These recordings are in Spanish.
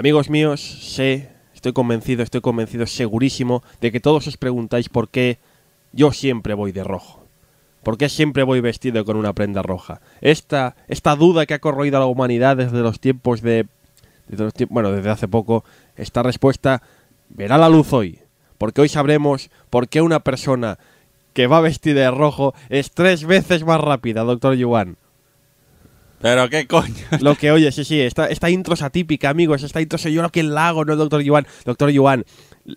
Amigos míos, sé, estoy convencido, estoy convencido, segurísimo, de que todos os preguntáis por qué yo siempre voy de rojo. ¿Por qué siempre voy vestido con una prenda roja? Esta, esta duda que ha corroído a la humanidad desde los tiempos de... Desde los bueno, desde hace poco, esta respuesta verá la luz hoy. Porque hoy sabremos por qué una persona que va vestida de rojo es tres veces más rápida, doctor Yuan. Pero qué coño. Lo que oye, sí, sí, esta, esta intro es atípica, amigos. Esta intro soy yo lo que la hago, no el doctor Yuan. Doctor Yuan,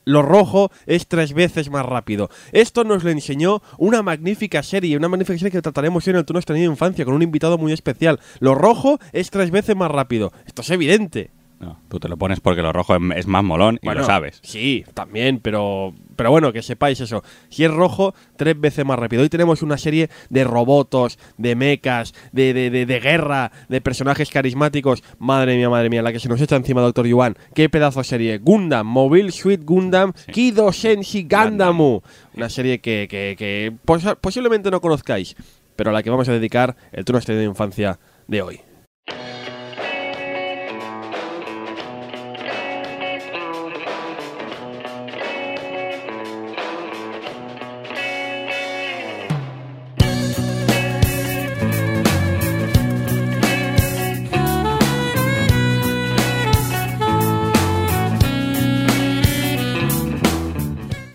lo rojo es tres veces más rápido. Esto nos lo enseñó una magnífica serie, una magnífica serie que trataremos en el turno de infancia con un invitado muy especial. Lo rojo es tres veces más rápido. Esto es evidente. No, tú te lo pones porque lo rojo es, más molón y Bueno, lo sabes. Sí, también, pero, pero bueno, que sepáis eso. Si es rojo, tres veces más rápido. Hoy tenemos una serie de robotos, de mechas, de, de, de, de guerra, de personajes carismáticos. Madre mía, madre mía, la que se nos echa encima, Doctor Yuan. Qué pedazo de serie. Gundam, Mobile Suit Gundam, Kido Senshi Gandamu. Una serie que, que, que pos- posiblemente no conozcáis, pero a la que vamos a dedicar el turno de infancia de hoy.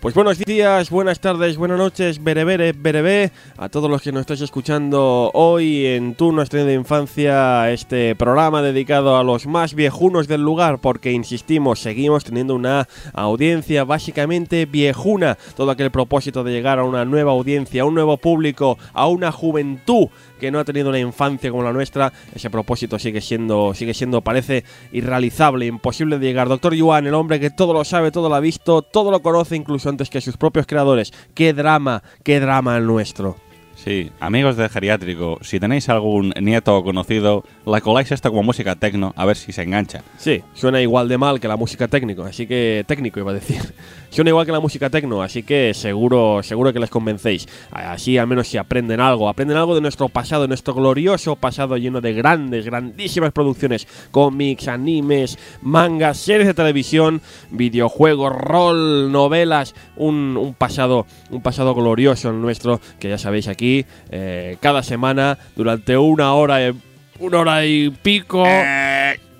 Pues buenos días, buenas tardes, buenas noches, berebere, berebe, a todos los que nos estáis escuchando hoy en Tu Nuestra de Infancia, este programa dedicado a los más viejunos del lugar, porque insistimos, seguimos teniendo una audiencia básicamente viejuna, todo aquel propósito de llegar a una nueva audiencia, a un nuevo público, a una juventud que no ha tenido una infancia como la nuestra, ese propósito sigue siendo, sigue siendo, parece irrealizable, imposible de llegar. Doctor Yuan, el hombre que todo lo sabe, todo lo ha visto, todo lo conoce, incluso antes que sus propios creadores. Qué drama, qué drama el nuestro. Sí, amigos de geriátrico, si tenéis algún nieto o conocido, la coláis esto como música tecno, a ver si se engancha. Sí, suena igual de mal que la música técnico, así que técnico iba a decir. Suena igual que la música tecno, así que seguro, seguro que les convencéis. Así al menos si aprenden algo, aprenden algo de nuestro pasado, de nuestro glorioso pasado lleno de grandes, grandísimas producciones, cómics, animes, mangas, series de televisión, videojuegos, rol, novelas, un, un pasado, un pasado glorioso el nuestro que ya sabéis aquí eh, cada semana durante una hora, eh, una hora y pico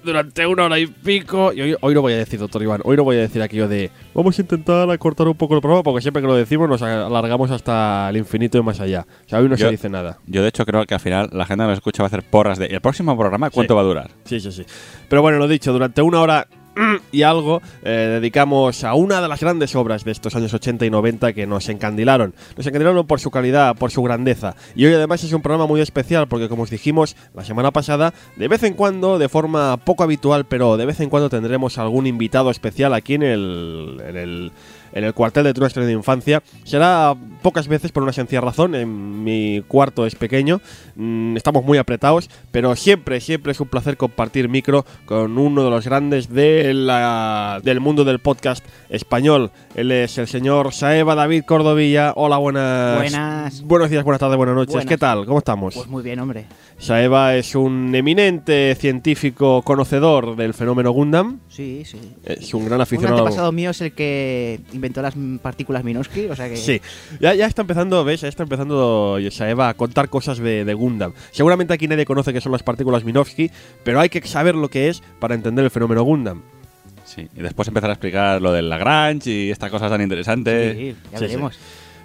durante una hora y pico. Y hoy, hoy no voy a decir, doctor Iván, hoy no voy a decir aquello de vamos a intentar acortar un poco el programa, porque siempre que lo decimos nos alargamos hasta el infinito y más allá. O sea, hoy no Yo- se dice nada. Yo de hecho creo que al final la gente que nos escucha va a hacer porras de ¿el próximo programa cuánto Sí. va a durar? Sí, sí, sí. Pero bueno, lo dicho, durante una hora y algo eh, dedicamos a una de las grandes obras de estos años 80 y 90 que nos encandilaron. Nos encandilaron por su calidad, por su grandeza. Y hoy además es un programa muy especial porque como os dijimos la semana pasada, de vez en cuando, de forma poco habitual, pero de vez en cuando tendremos algún invitado especial aquí en el... En el en el cuartel de nuestra de infancia. Será pocas veces por una sencilla razón. En mi cuarto es pequeño, mm, estamos muy apretados, pero siempre, siempre es un placer compartir micro con uno de los grandes de la- del mundo del podcast español. Él es el señor Saeva David Cordovilla. Hola, buenas. Buenas. Buenos días, buenas tardes, buenas noches. Buenas. ¿Qué tal? ¿Cómo estamos? Pues muy bien, hombre. Saeva es un eminente científico conocedor del fenómeno Gundam. Sí, sí. Es un gran Un aficionado. antepasado mío es el que inventó las partículas Minosky, o sea que... Sí, ya, ya está empezando, ¿ves? Ya está empezando Saeva a contar cosas de, de Gundam. Seguramente aquí nadie conoce qué son las partículas Minovsky, pero hay que saber lo que es para entender el fenómeno Gundam. Sí. Y después empezar a explicar lo del Lagrange y estas cosas tan interesantes. Sí, ya Sí, veremos.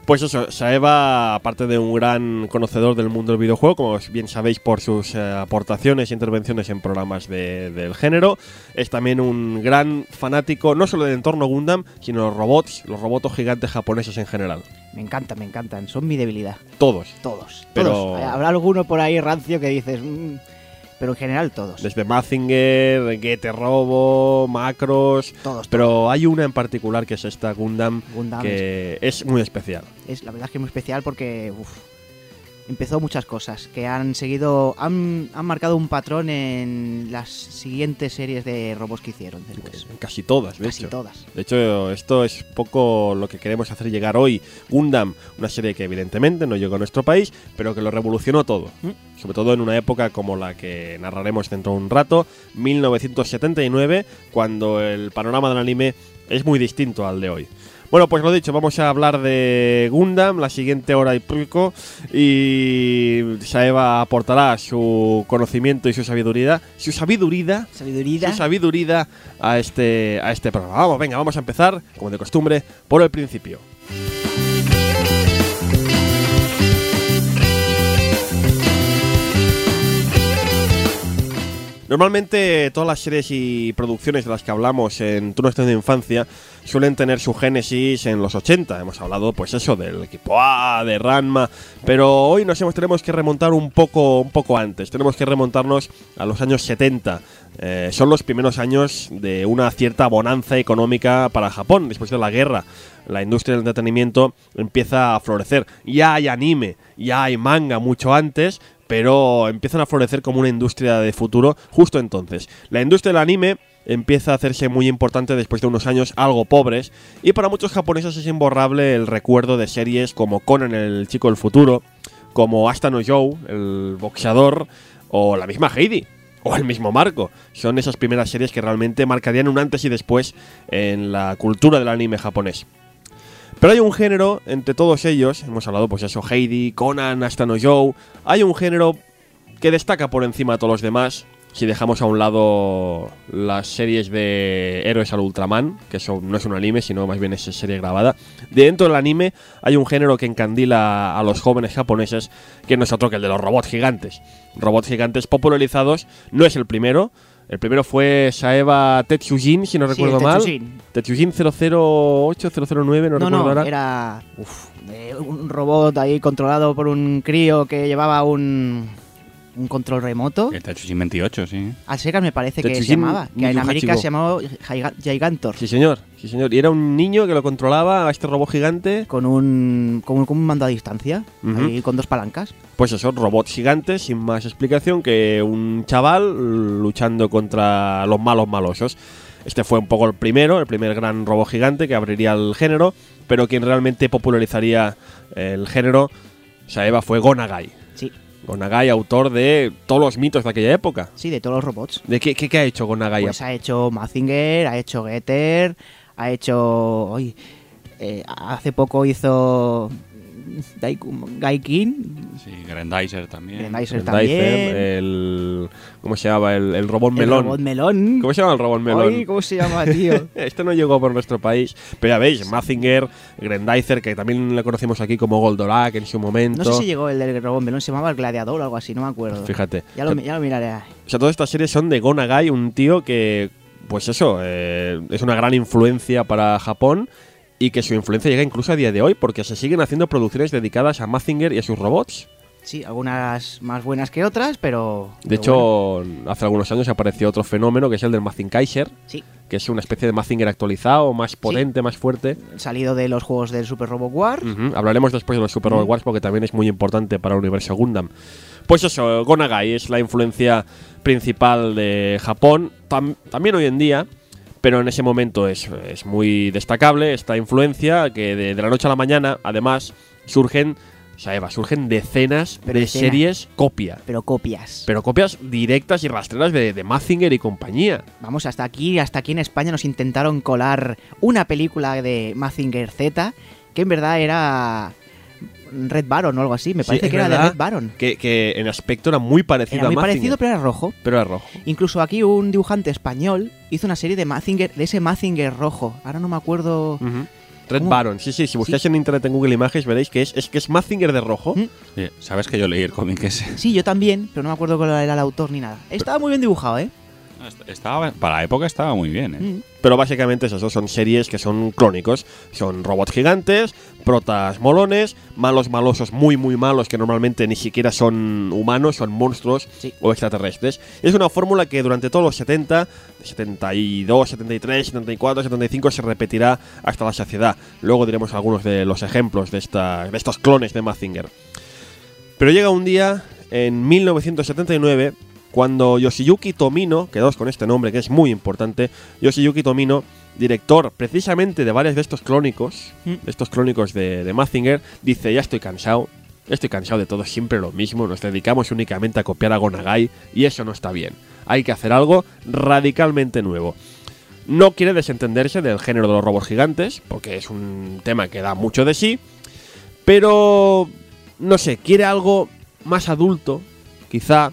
Pues eso, Saeva, aparte de un gran conocedor del mundo del videojuego, como bien sabéis por sus eh, aportaciones e intervenciones en programas de- del género, es también un gran fanático, no solo del entorno Gundam, sino los robots, los robots gigantes japoneses en general. Me encantan, me encantan. Son mi debilidad. Todos. Todos. Pero- Todos. Habrá alguno por ahí rancio que dices... mm, pero en general todos. Desde Mazinger, Gete Robo, Macros. Todos. Pero hay una en particular que es esta Gundam, Gundam que es muy especial. Es, la verdad es que es muy especial porque... uf, empezó muchas cosas que han seguido, han, han marcado un patrón en las siguientes series de robots que hicieron después. Casi todas, de Casi hecho. todas. De hecho, esto es poco lo que queremos hacer llegar hoy. Gundam, una serie que evidentemente no llegó a nuestro país, pero que lo revolucionó todo. Mm. Sobre todo en una época como la que narraremos dentro de un rato, 1979, cuando el panorama del anime es muy distinto al de hoy. Bueno, pues lo dicho, vamos a hablar de Gundam la siguiente hora y pico y Saeva aportará su conocimiento y su sabiduría, su sabiduría Sabiduría. su sabiduría a este, a este programa. Vamos, venga, vamos a empezar, como de costumbre, por el principio. Normalmente todas las series y producciones de las que hablamos en Tu Nuestra de Infancia suelen tener su génesis en los 80. Hemos hablado, pues eso, del equipo A, de Ranma, pero hoy nos hemos, tenemos que remontar un poco, un poco antes. Tenemos que remontarnos a los años 70. Eh, son los primeros años de una cierta bonanza económica para Japón después de la guerra. La industria del entretenimiento empieza a florecer. Ya hay anime, ya hay manga mucho antes, pero empiezan a florecer como una industria de futuro justo entonces. La industria del anime empieza a hacerse muy importante después de unos años algo pobres y para muchos japoneses es imborrable el recuerdo de series como Conan el chico del futuro, como Asta no Joe, el boxeador, o la misma Heidi, o el mismo Marco. Son esas primeras series que realmente marcarían un antes y después en la cultura del anime japonés. Pero hay un género entre todos ellos, hemos hablado pues eso, Heidi, Conan, Asta no Joe, hay un género que destaca por encima de todos los demás, si dejamos a un lado las series de Héroes al Ultraman, que eso no es un anime, sino más bien es serie grabada. Dentro del anime hay un género que encandila a los jóvenes japoneses, que no es otro que el de los robots gigantes. Robots gigantes popularizados, no es el primero. El primero fue Saeva Tetsujin, si no Sí, recuerdo el mal. Tetsujin 008, 009, no, No, recuerdo no, ahora. era uf, eh, un robot ahí controlado por un crío que llevaba un, un control remoto. El Tetsujin 28, sí. A secas me parece que se llamaba. Que en América se llamaba Giga- Gigantor. Sí, señor, sí, señor. Y era un niño que lo controlaba a este robot gigante. Con un, con, un- con un mando a distancia. Ahí con dos palancas. Pues eso, robots gigantes, sin más explicación que un chaval luchando contra los malos malosos. Este fue un poco el primero, el primer gran robot gigante que abriría el género, pero quien realmente popularizaría el género, Saeva, fue Gonagai. Gonagai, autor de todos los mitos de aquella época. sí, de todos los robots. ¿De qué, qué, qué ha hecho Gonagai? Pues ha hecho Mazinger, ha hecho Getter, ha hecho. Hoy, hace poco hizo. Gaikin, Sí, Grandizer también. Grandizer el también. El. ¿Cómo se llama? El, el robot el melón. robot melón. ¿Cómo se llama el robot melón? Ay, ¿Cómo se llama, tío? Este no llegó por nuestro país. Pero ya veis, Mazinger, Grandizer, que también le conocimos aquí como Goldorak en su momento. No sé si llegó el del robot melón, se llamaba el gladiador o algo así, no me acuerdo. Fíjate. Ya lo, ya lo miraré. o sea, todas estas series son de Gonagai, un tío que, pues eso, eh, es una gran influencia para Japón y que su influencia llega incluso a día de hoy porque se siguen haciendo producciones dedicadas a Mazinger y a sus robots. Sí, algunas más buenas que otras, pero. De pero hecho, hace algunos años apareció otro fenómeno que es el del Mazinkaiser, sí, que es una especie de Mazinger actualizado, más potente, más fuerte. salido de los juegos del Super Robot War. Ujú, Hablaremos después de los Super Robot Wars porque también es muy importante para el universo Gundam. Pues eso, Gonagai es la influencia principal de Japón, tam- también hoy en día, pero en ese momento es, es muy destacable esta influencia que de, de la noche a la mañana, además, surgen, o sea, Eva, surgen decenas Pero de series copia. Pero copias. Pero copias directas y rastreras de, de Mazinger y compañía. Vamos, hasta aquí, hasta aquí en España nos intentaron colar una película de Mazinger Z, que en verdad era Red Baron o algo así. Me Sí, parece que era de Red Baron. Que, que en aspecto era muy parecido Era a muy Mazinger, parecido, pero era rojo. pero era rojo. Incluso aquí un dibujante español hizo una serie de Mazinger, de ese Mazinger rojo. Ahora no me acuerdo. Red ¿Cómo? Baron, sí, sí, si buscáis en internet en Google Images veréis que es, es que es Mazinger de rojo. ¿Mm? Sabes que yo leí el cómic ese. Sí, yo también, pero no me acuerdo cuál era el autor ni nada. Estaba muy bien dibujado, ¿eh? Est- Estaba, para la época estaba muy bien, ¿eh? Mm. Pero básicamente esas dos son series que son clónicos. Son robots gigantes, protas molones, malos malosos muy muy malos que normalmente ni siquiera son humanos, son monstruos Sí. o extraterrestres. Es una fórmula que durante todos los 70, 72, 73, 74, 75 se repetirá hasta la saciedad. Luego diremos algunos de los ejemplos de, esta- de estos clones de Mazinger. Pero llega un día, en 1979, cuando Yoshiyuki Tomino, quedaos con este nombre que es muy importante, Yoshiyuki Tomino, director precisamente de varios de estos clónicos, Mm. de estos clónicos de, de Mazinger, dice, ya estoy cansado, estoy cansado de todo siempre lo mismo, nos dedicamos únicamente a copiar a Gonagai y eso no está bien. Hay que hacer algo radicalmente nuevo. No quiere desentenderse del género de los robots gigantes, porque es un tema que da mucho de sí, pero no sé, quiere algo más adulto, quizá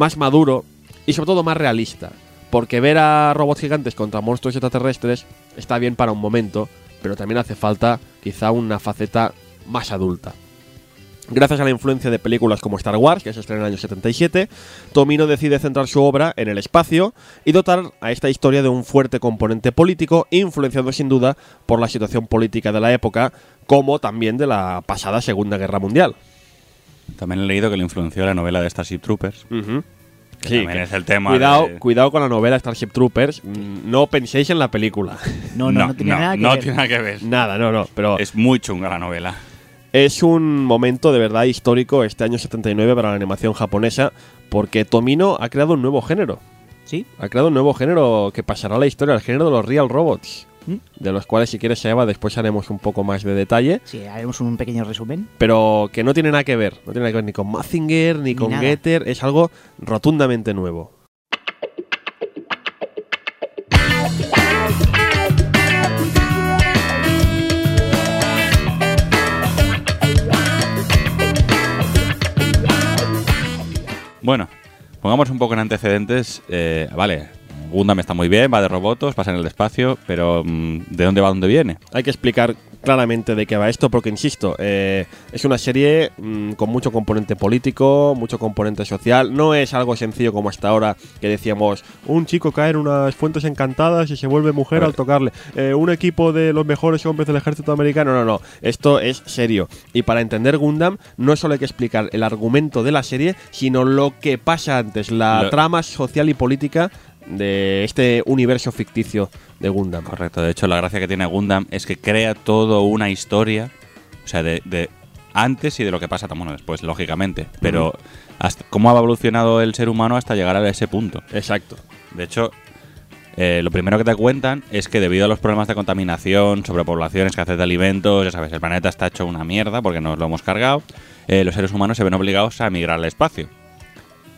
más maduro y sobre todo más realista. Porque ver a robots gigantes contra monstruos extraterrestres está bien para un momento, pero también hace falta quizá una faceta más adulta. Gracias a la influencia de películas como Star Wars, que se estrenó en el año 77, Tomino decide centrar su obra en el espacio y dotar a esta historia de un fuerte componente político, influenciado sin duda por la situación política de la época, como también de la pasada Segunda Guerra Mundial. También he leído que le influenció la novela de Starship Troopers. Ujú. Que Sí, también que- es el tema. Cuidado, de- cuidado con la novela Starship Troopers. mm, No penséis en la película. No, no, no, tiene nada que no ver. tiene nada que ver. Nada, no, no. Pero Es muy chunga la novela. es un momento de verdad histórico este año 79 para la animación japonesa, porque Tomino ha creado un nuevo género. Sí, Ha creado un nuevo género que pasará a la historia, el género de los Real Robots. ¿Mm? De los cuales, si quieres, Eva, después haremos un poco más de detalle. sí, haremos un pequeño resumen. Pero que no tiene nada que ver. No tiene nada que ver ni con Mazinger, ni, Ni con nada. Getter. Es algo rotundamente nuevo. Bueno, pongamos un poco en antecedentes. Eh, vale, Gundam está muy bien, va de robots, pasa en el espacio, pero mm, ¿de dónde va, dónde viene? Hay que explicar claramente de qué va esto, porque insisto, eh, es una serie mm, con mucho componente político, mucho componente social. No es algo sencillo como hasta ahora que decíamos: un chico cae en unas fuentes encantadas y se vuelve mujer al tocarle. Eh, un equipo de los mejores hombres del ejército americano. No, no, esto es serio. Y para entender Gundam, no solo hay que explicar el argumento de la serie, sino lo que pasa antes, la Lo- trama social y política de este universo ficticio de Gundam. Correcto, de hecho la gracia que tiene Gundam es que crea toda una historia, o sea, de, de antes y de lo que pasa, bueno, después, lógicamente, pero hasta, cómo ha evolucionado el ser humano hasta llegar a ese punto. Exacto. De hecho, eh, lo primero que te cuentan es que debido a los problemas de contaminación, sobrepoblación, escasez de alimentos, ya sabes, el planeta está hecho una mierda porque nos lo hemos cargado, eh, los seres humanos se ven obligados a emigrar al espacio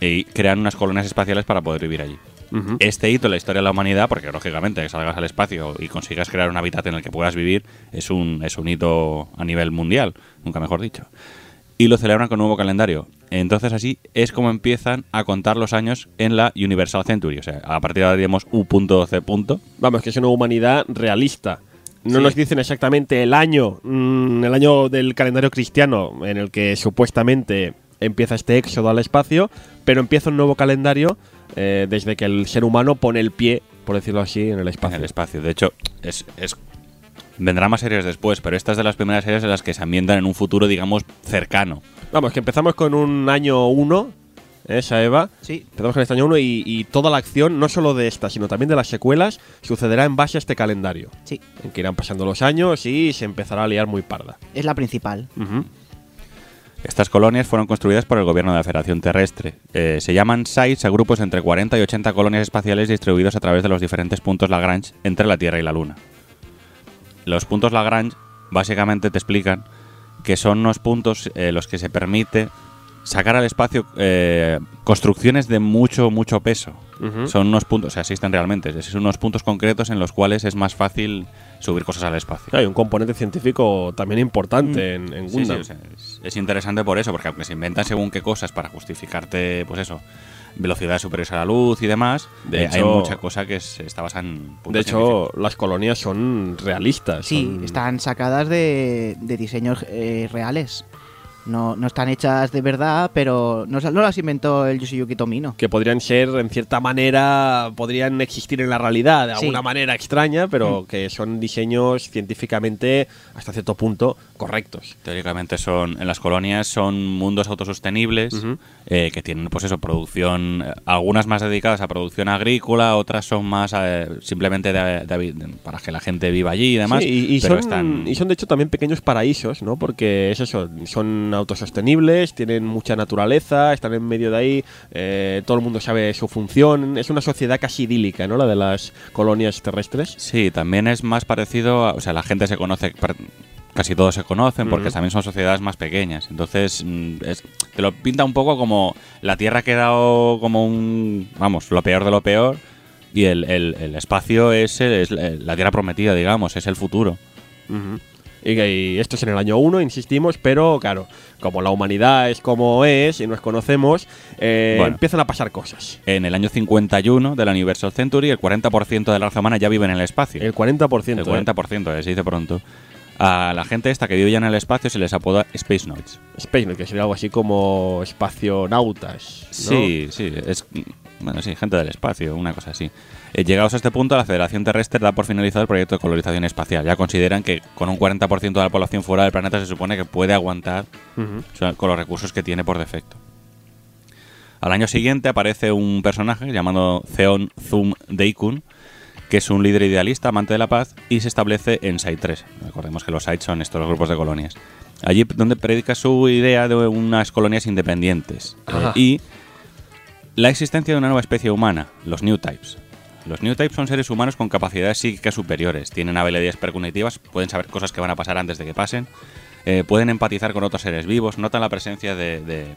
y crean unas colonias espaciales para poder vivir allí. Ujú. Este hito en la historia de la humanidad, porque lógicamente que salgas al espacio y consigas crear un hábitat en el que puedas vivir, es un, es un hito a nivel mundial, nunca mejor dicho. Y lo celebran con un nuevo calendario. Entonces así es como empiezan a contar los años en la Universal Century. O sea, a partir de ahora diríamos U.C. Vamos, que es una humanidad realista. No Sí. nos dicen exactamente el año, mm, el año del calendario cristiano en el que supuestamente empieza este éxodo al espacio, pero empieza un nuevo calendario eh, desde que el ser humano pone el pie, por decirlo así, en el en espacio. el espacio. De hecho, es, es vendrán más series después, pero esta es de las primeras series en las que se ambientan en un futuro, digamos, cercano. Vamos, que empezamos con un año 1, esa Eva. Sí, Empezamos con este año 1 y, y toda la acción, no solo de esta, sino también de las secuelas, sucederá en base a este calendario. sí, En que irán pasando los años y se empezará a liar muy parda. es la principal. Estas colonias fueron construidas por el gobierno de la Federación Terrestre. Eh, se llaman sites a grupos entre 40 y 80 colonias espaciales distribuidos a través de los diferentes puntos Lagrange entre la Tierra y la Luna. Los puntos Lagrange básicamente te explican que son unos puntos eh, los que se permite sacar al espacio eh, construcciones de mucho, mucho peso. Son unos puntos, o sea, existen realmente, son unos puntos concretos en los cuales es más fácil subir cosas al espacio. Hay un componente científico también importante en, en Mm. Sí, sí, Gundam. o sea, es, es interesante por eso, porque aunque se inventan según qué cosas para justificarte, pues eso, velocidades superiores a la luz y demás, De eh, hay mucha cosa que se está basada en puntos de hecho, las colonias son realistas. Sí, son- están sacadas de, de diseños eh, reales. No, no están hechas de verdad, pero no, no las inventó el Yoshiyuki Tomino. Que podrían ser, en cierta manera, podrían existir en la realidad de Sí. alguna manera extraña, Mm. pero que son diseños científicamente, hasta cierto punto, correctos. Teóricamente son, en las colonias son mundos autosostenibles eh, que tienen, pues eso, producción, eh, algunas más dedicadas a producción agrícola, otras son más eh, simplemente de- de habi- de- para que la gente viva allí y demás. Sí, y, y pero son, están, y son, de hecho, también pequeños paraísos, ¿no? Porque es eso, son son autosostenibles, tienen mucha naturaleza, están en medio de ahí, eh, todo el mundo sabe su función. Es una sociedad casi idílica, ¿no? La de las colonias terrestres. Sí, también es más parecido, a- o sea, la gente se conoce, casi todos se conocen porque también son sociedades más pequeñas. Entonces, mm, es- te lo pinta un poco como la Tierra ha quedado como un, vamos, lo peor de lo peor y el, el- el espacio es, el- es la Tierra prometida, digamos, es el futuro. Ujú. Y, y esto es en el año 1, insistimos, pero claro, como la humanidad es como es y nos conocemos, eh, Bueno. empiezan a pasar cosas. En el año 51 del Universal Century, el 40% de la raza humana ya vive en el espacio. El 40%. El ¿eh? 40%, eh, se dice pronto. A la gente esta que vive ya en el espacio se les apoda Space Noids. Space, ¿no? que sería algo así como espacionautas. ¿no? Sí, sí, es bueno, sí, gente del espacio, una cosa así. Eh, llegados a este punto, la Federación Terrestre da por finalizado el proyecto de colonización espacial. Ya consideran que con un 40% de la población fuera del planeta se supone que puede aguantar con los recursos que tiene por defecto. Al año siguiente aparece un personaje llamado Theon Zum Deikun, que es un líder idealista, amante de la paz, y se establece en Site 3. Recordemos que los Sites son estos grupos de colonias. Allí donde predica su idea de unas colonias independientes. Eh, y la existencia de una nueva especie humana, los New Types. Los New Types son seres humanos con capacidades psíquicas superiores, tienen habilidades precognitivas, pueden saber cosas que van a pasar antes de que pasen, eh, pueden empatizar con otros seres vivos, notan la presencia de,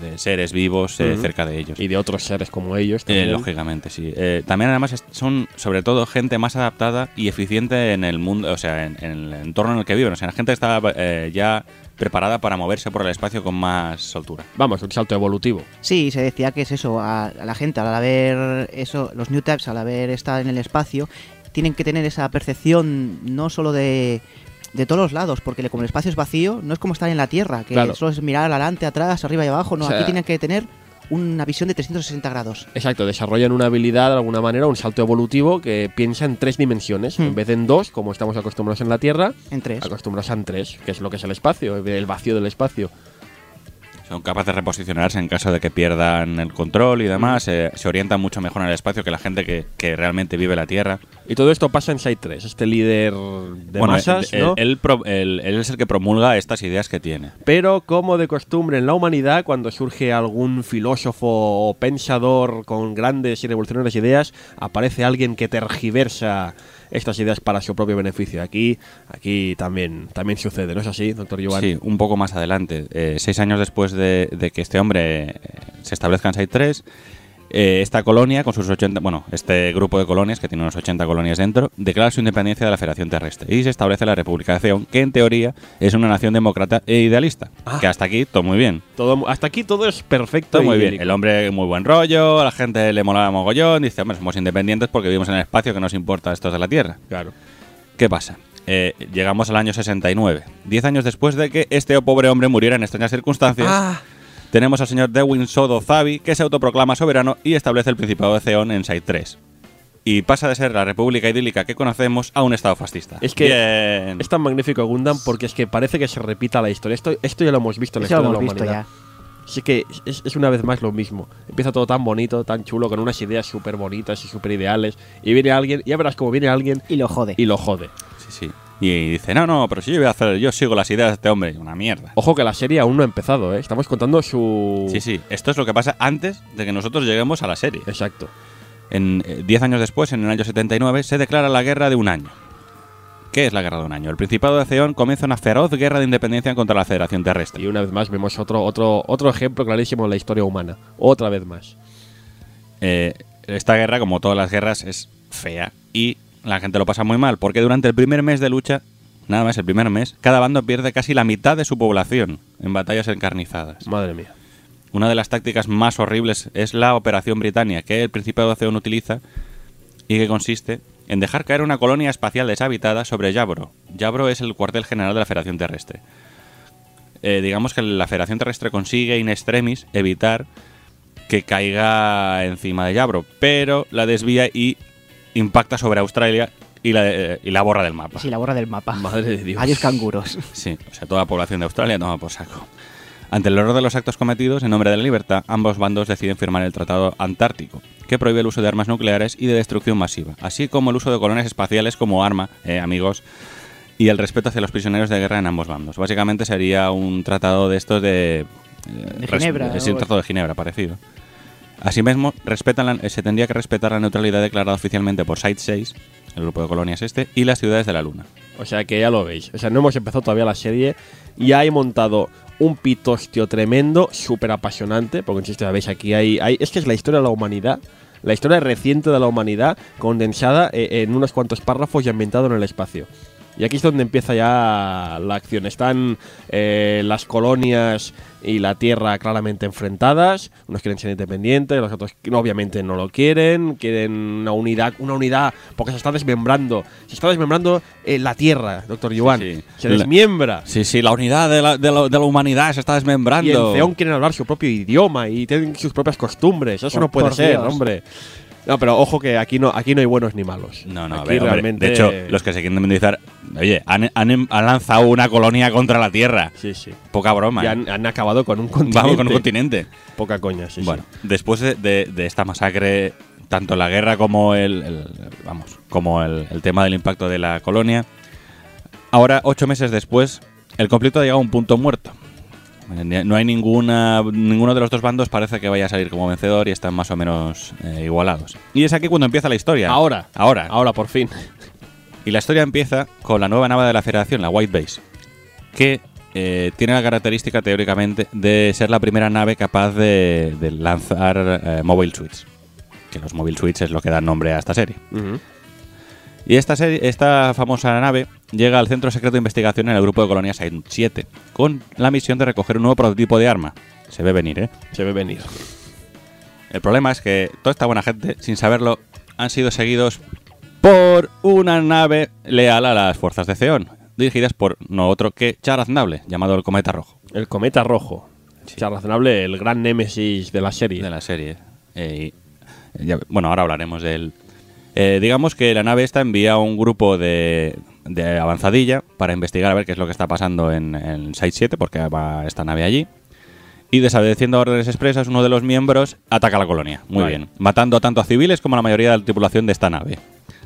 de seres vivos eh, cerca de ellos. Y de otros seres como ellos. Eh, también. lógicamente, sí. Eh, también además son sobre todo gente más adaptada y eficiente en el mundo, o sea, en, en el entorno en el que viven. O sea, la gente está eh, ya preparada para moverse por el espacio con más soltura. Vamos, un salto evolutivo. Sí, se decía que es eso, a, a la gente al haber eso, los new types al haber estado en el espacio, tienen que tener esa percepción no solo de, de todos los lados, porque como el espacio es vacío, no es como estar en la Tierra, que Claro. solo es mirar adelante, atrás, arriba y abajo, no, O sea- aquí tienen que tener una visión de 360 grados. Exacto, desarrollan una habilidad de alguna manera, un salto evolutivo que piensa en tres dimensiones. Hmm. En vez de en dos, como estamos acostumbrados en la Tierra, En tres. acostumbrados en tres, que es lo que es el espacio, el vacío del espacio. Son capaces de reposicionarse en caso de que pierdan el control y demás. eh, se orientan mucho mejor en el espacio que la gente que, que realmente vive la Tierra. Y todo esto pasa en Site 3, este líder de bueno, masas, él, ¿no? él él- él es el que promulga estas ideas que tiene. Pero como de costumbre en la humanidad, cuando surge algún filósofo o pensador con grandes y revolucionarias ideas, aparece alguien que tergiversa estas ideas para su propio beneficio. Aquí, aquí también, también sucede, ¿no es así, doctor Giovanni? Sí, un poco más adelante. Eh, seis años después de, que este hombre eh, se establezca en Site 3, eh, esta colonia, con sus 80, bueno, este grupo de colonias, que tiene unos 80 colonias dentro, declara su independencia de la Federación Terrestre y se establece la República de Ceón, que en teoría es una nación demócrata e idealista. Ah. Que hasta aquí todo muy bien. Todo, hasta aquí todo es perfecto. Todo muy bien. El hombre muy buen rollo, a la gente le molaba mogollón, dice, hombre, somos independientes porque vivimos en el espacio que nos importa estos de la Tierra. Claro. ¿Qué pasa? Eh, llegamos al año 69, diez años después de que este pobre hombre muriera en extrañas circunstancias. Ah, Tenemos al señor Dewin Sodo Zavi, que se autoproclama soberano y establece el Principado de Ceón en Site 3. Y pasa de ser la república idílica que conocemos a un estado fascista. Es que Bien. es tan magnífico Gundam porque es que parece que se repita la historia. Esto, esto ya lo hemos visto en la Eso lo historia de hemos la visto humanidad. ya. Así que es, es una vez más lo mismo. Empieza todo tan bonito, tan chulo, con unas ideas súper bonitas y súper ideales. Y viene alguien, y ya verás cómo viene alguien Y lo jode. y lo jode. Y dice, no, no, pero si yo voy a hacer, yo sigo las ideas de este hombre. Una mierda. Ojo que la serie aún no ha empezado, ¿eh? Estamos contando su... Sí, sí. Esto es lo que pasa antes de que nosotros lleguemos a la serie. Exacto. En, eh, diez años después, en el año 79, se declara la guerra de un año. ¿Qué es la guerra de un año? El Principado de Ceón comienza una feroz guerra de independencia contra la Federación Terrestre. Y una vez más vemos otro, otro, otro ejemplo clarísimo de la historia humana. Otra vez más. Eh, esta guerra, como todas las guerras, es fea y la gente lo pasa muy mal, porque durante el primer mes de lucha, nada más el primer mes, cada bando pierde casi la mitad de su población en batallas encarnizadas. Madre mía. Una de las tácticas más horribles es la Operación Britannia, que el Principado de Ceón utiliza y que consiste en dejar caer una colonia espacial deshabitada sobre Yabro. Yabro es el cuartel general de la Federación Terrestre. Eh, digamos que la Federación Terrestre consigue in extremis evitar que caiga encima de Yabro, pero la desvía y impacta sobre Australia y la, eh, y la borra del mapa. Sí, la borra del mapa. Madre de Dios. Adiós canguros. Sí, o sea, toda la población de Australia toma por saco. Ante el horror de los actos cometidos, en nombre de la libertad, ambos bandos deciden firmar el Tratado Antártico, que prohíbe el uso de armas nucleares y de destrucción masiva, así como el uso de colonias espaciales como arma, eh, amigos, y el respeto hacia los prisioneros de guerra en ambos bandos. Básicamente sería un tratado de estos de... eh, De Ginebra, Sí, un tratado de Ginebra, parecido. Asimismo, respetan la- eh, se tendría que respetar la neutralidad declarada oficialmente por Site 6, el grupo de colonias este, y las ciudades de la Luna. O sea que ya lo veis. O sea, no hemos empezado todavía la serie. Ya he montado un pitostio tremendo, súper apasionante. Porque, insisto, ya veis, aquí hay, hay. Es que es la historia de la humanidad. La historia reciente de la humanidad condensada eh, en unos cuantos párrafos y ambientado en el espacio. Y aquí es donde empieza ya la acción. Están eh, las colonias y la Tierra claramente enfrentadas. Unos quieren ser independientes, los otros obviamente no lo quieren. Quieren una unidad, una unidad, porque se está desmembrando. Se está desmembrando eh, la Tierra, doctor Yuan. sí. Se desmiembra. Sí, sí, la unidad de la, de la- de la humanidad se está Y desmembrando. en Zeon quieren hablar su propio idioma y tienen sus propias costumbres. Eso Por- no puede ser, Dios. hombre. No, pero ojo que aquí no, aquí no hay buenos ni malos. No, no, a Aquí ver, hombre, realmente. De hecho, los que se quieren indemnizar, oye, han, han- han lanzado una colonia contra la Tierra. Sí, sí. Poca broma. Y ¿eh? han, han acabado con un continente. Vamos con un continente. Poca coña, sí, bueno, sí. después de, de- de esta masacre, tanto la guerra como el, el- vamos, como el, el tema del impacto de la colonia, ahora ocho meses después, el conflicto ha llegado a un punto muerto. No hay ninguna, ninguno de los dos bandos parece que vaya a salir como vencedor y están más o menos eh, igualados. Y es aquí cuando empieza la historia. Ahora. Ahora. Ahora, por fin. Y la historia empieza con la nueva nave de la Federación, la White Base, que eh, tiene la característica teóricamente de ser la primera nave capaz de, de lanzar eh, mobile suites. Que los mobile suites es lo que da nombre a esta serie. Y esta, serie, esta famosa nave llega al Centro Secreto de Investigación en el grupo de colonias Site 7, con la misión de recoger un nuevo prototipo de arma. Se ve venir, ¿eh? Se ve venir. El problema es que toda esta buena gente, sin saberlo, han sido seguidos por una nave leal a las fuerzas de Zeon, dirigidas por no otro que Charaznable, llamado el Cometa Rojo, El cometa rojo. Razonable, el gran némesis de la serie. de la serie. Eh, y- ya- bueno, ahora hablaremos de él. Eh, digamos que la nave esta envía un grupo de, de avanzadilla para investigar a ver qué es lo que está pasando en, en Site 7, porque va esta nave allí. Y desobedeciendo órdenes expresas, uno de los miembros ataca la colonia. Muy Vale. bien. Matando tanto a civiles como a la mayoría de la tripulación de esta nave.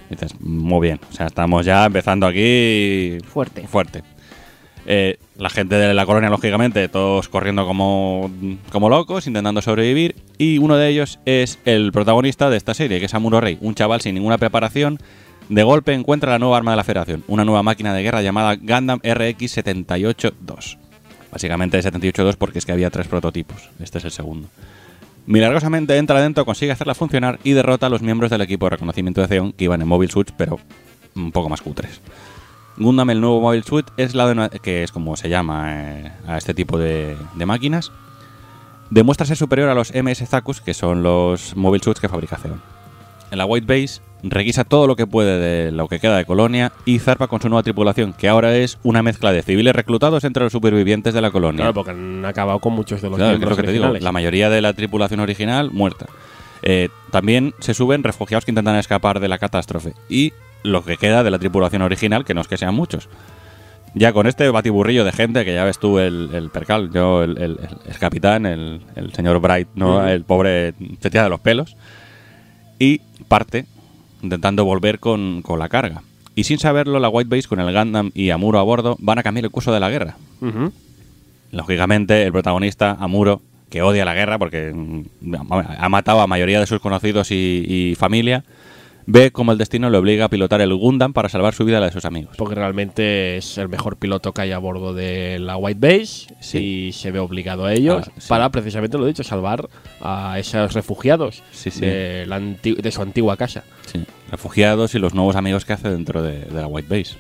Dices, muy bien. O sea, estamos ya empezando aquí Fuerte. fuerte. Eh, la gente de la colonia, lógicamente, todos corriendo como, como locos, intentando sobrevivir. Y uno de ellos es el protagonista de esta serie, que es Amuro Rey, un chaval sin ninguna preparación. De golpe encuentra la nueva arma de la Federación, una nueva máquina de guerra llamada Gundam RX-78-2. Básicamente 78-2 porque es que había tres prototipos. Este es el segundo. Milagrosamente entra adentro, consigue hacerla funcionar y derrota a los miembros del equipo de reconocimiento de Zeon que iban en Mobile Suits, pero un poco más cutres. Gundam, el nuevo Mobile Suit, es la de una- que es como se llama eh, a este tipo de, de máquinas. Demuestra ser superior a los MS Zakus, que son los Mobile Suits que fabrica Zeon. En la White Base requisa todo lo que puede de lo que queda de Colonia y zarpa con su nueva tripulación, que ahora es una mezcla de civiles reclutados entre los supervivientes de la colonia. Claro, porque han acabado con muchos de los Claro, que es miembros lo que te digo, la mayoría de la tripulación original muerta. Eh, también se suben refugiados que intentan escapar de la catástrofe. Y lo que queda de la tripulación original, que no es que sean muchos. Ya con este batiburrillo de gente, que ya ves tú el, el percal, yo, el, el- el capitán, el, el señor Bright, ¿no? Ujú. el pobre se tira de los pelos. Y parte intentando volver con, con la carga. Y sin saberlo, la White Base con el Gundam y Amuro a bordo van a cambiar el curso de la guerra. Lógicamente, el protagonista, Amuro, que odia la guerra porque mm, ha matado a mayoría de sus conocidos y, y familia, ve como el destino le obliga a pilotar el Gundam para salvar su vida y la de sus amigos. Porque realmente es el mejor piloto que hay a bordo de la White Base Sí. y se ve obligado a ellos Ah, sí. para precisamente lo dicho, salvar a esos refugiados Sí. De, la anti- de su antigua casa. Refugiados y los nuevos amigos que hace dentro de, de la White Base.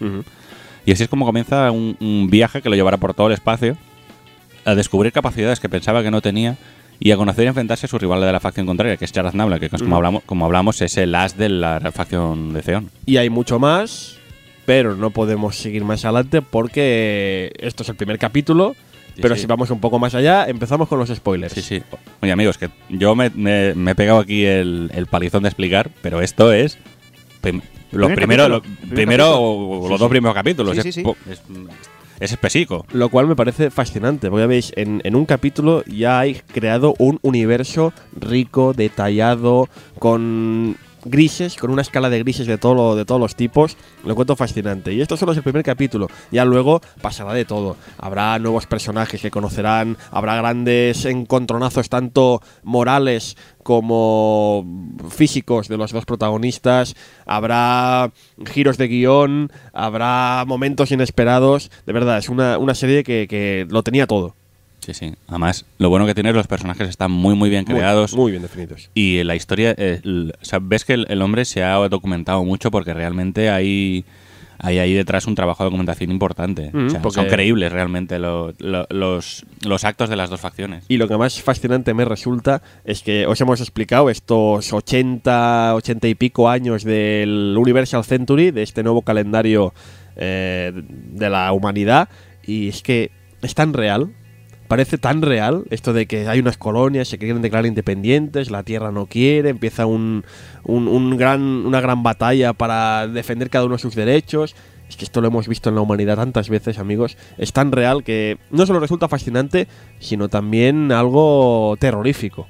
Y así es como comienza un, un viaje que lo llevará por todo el espacio a descubrir capacidades que pensaba que no tenía y a conocer y enfrentarse a su rival de la facción contraria, que es Charaznable, que como, hablamos, como hablamos es el as de la facción de Zeon. Y hay mucho más, pero no podemos seguir más adelante porque esto es el primer capítulo. Sí, pero sí. si vamos un poco más allá, empezamos con los spoilers. Sí, sí. Oye, amigos, que yo me, me- me he pegado aquí el, el palizón de explicar, pero esto es. prim- lo Primer primero, capítulo, lo- primer primero capítulo. o- Sí, los sí. dos primeros capítulos. Sí, es, sí, sí. po- es, es espesico. Lo cual me parece fascinante, porque ya veis, en, en un capítulo ya hay creado un universo rico, detallado, con grises, con una escala de grises de, todo lo- de todos los tipos. Lo encuentro fascinante. Y esto solo es el primer capítulo. Ya luego pasará de todo. Habrá nuevos personajes que conocerán, habrá grandes encontronazos tanto morales como físicos de los dos protagonistas, habrá giros de guion, habrá momentos inesperados. De verdad, es una, una serie que, que lo tenía todo. Sí, sí. Además, lo bueno que tiene es los personajes están muy, muy bien Muy- creados. Muy, bien definidos. Y la historia, eh, el- o sea, ves que el, el hombre se ha documentado mucho porque realmente hay, hay ahí detrás un trabajo de documentación importante. Mm, O sea, porque- Son creíbles realmente lo- lo- los, los actos de las dos facciones. Y lo que más fascinante me resulta es que os hemos explicado estos 80, 80 y pico años del Universal Century, de este nuevo calendario eh, de la humanidad, y es que es tan real, parece tan real esto de que hay unas colonias, se quieren declarar independientes, la Tierra no quiere, empieza un, un- un gran, una gran batalla para defender cada uno de sus derechos. Es que esto lo hemos visto en la humanidad tantas veces, amigos. Es tan real que no solo resulta fascinante, sino también algo terrorífico.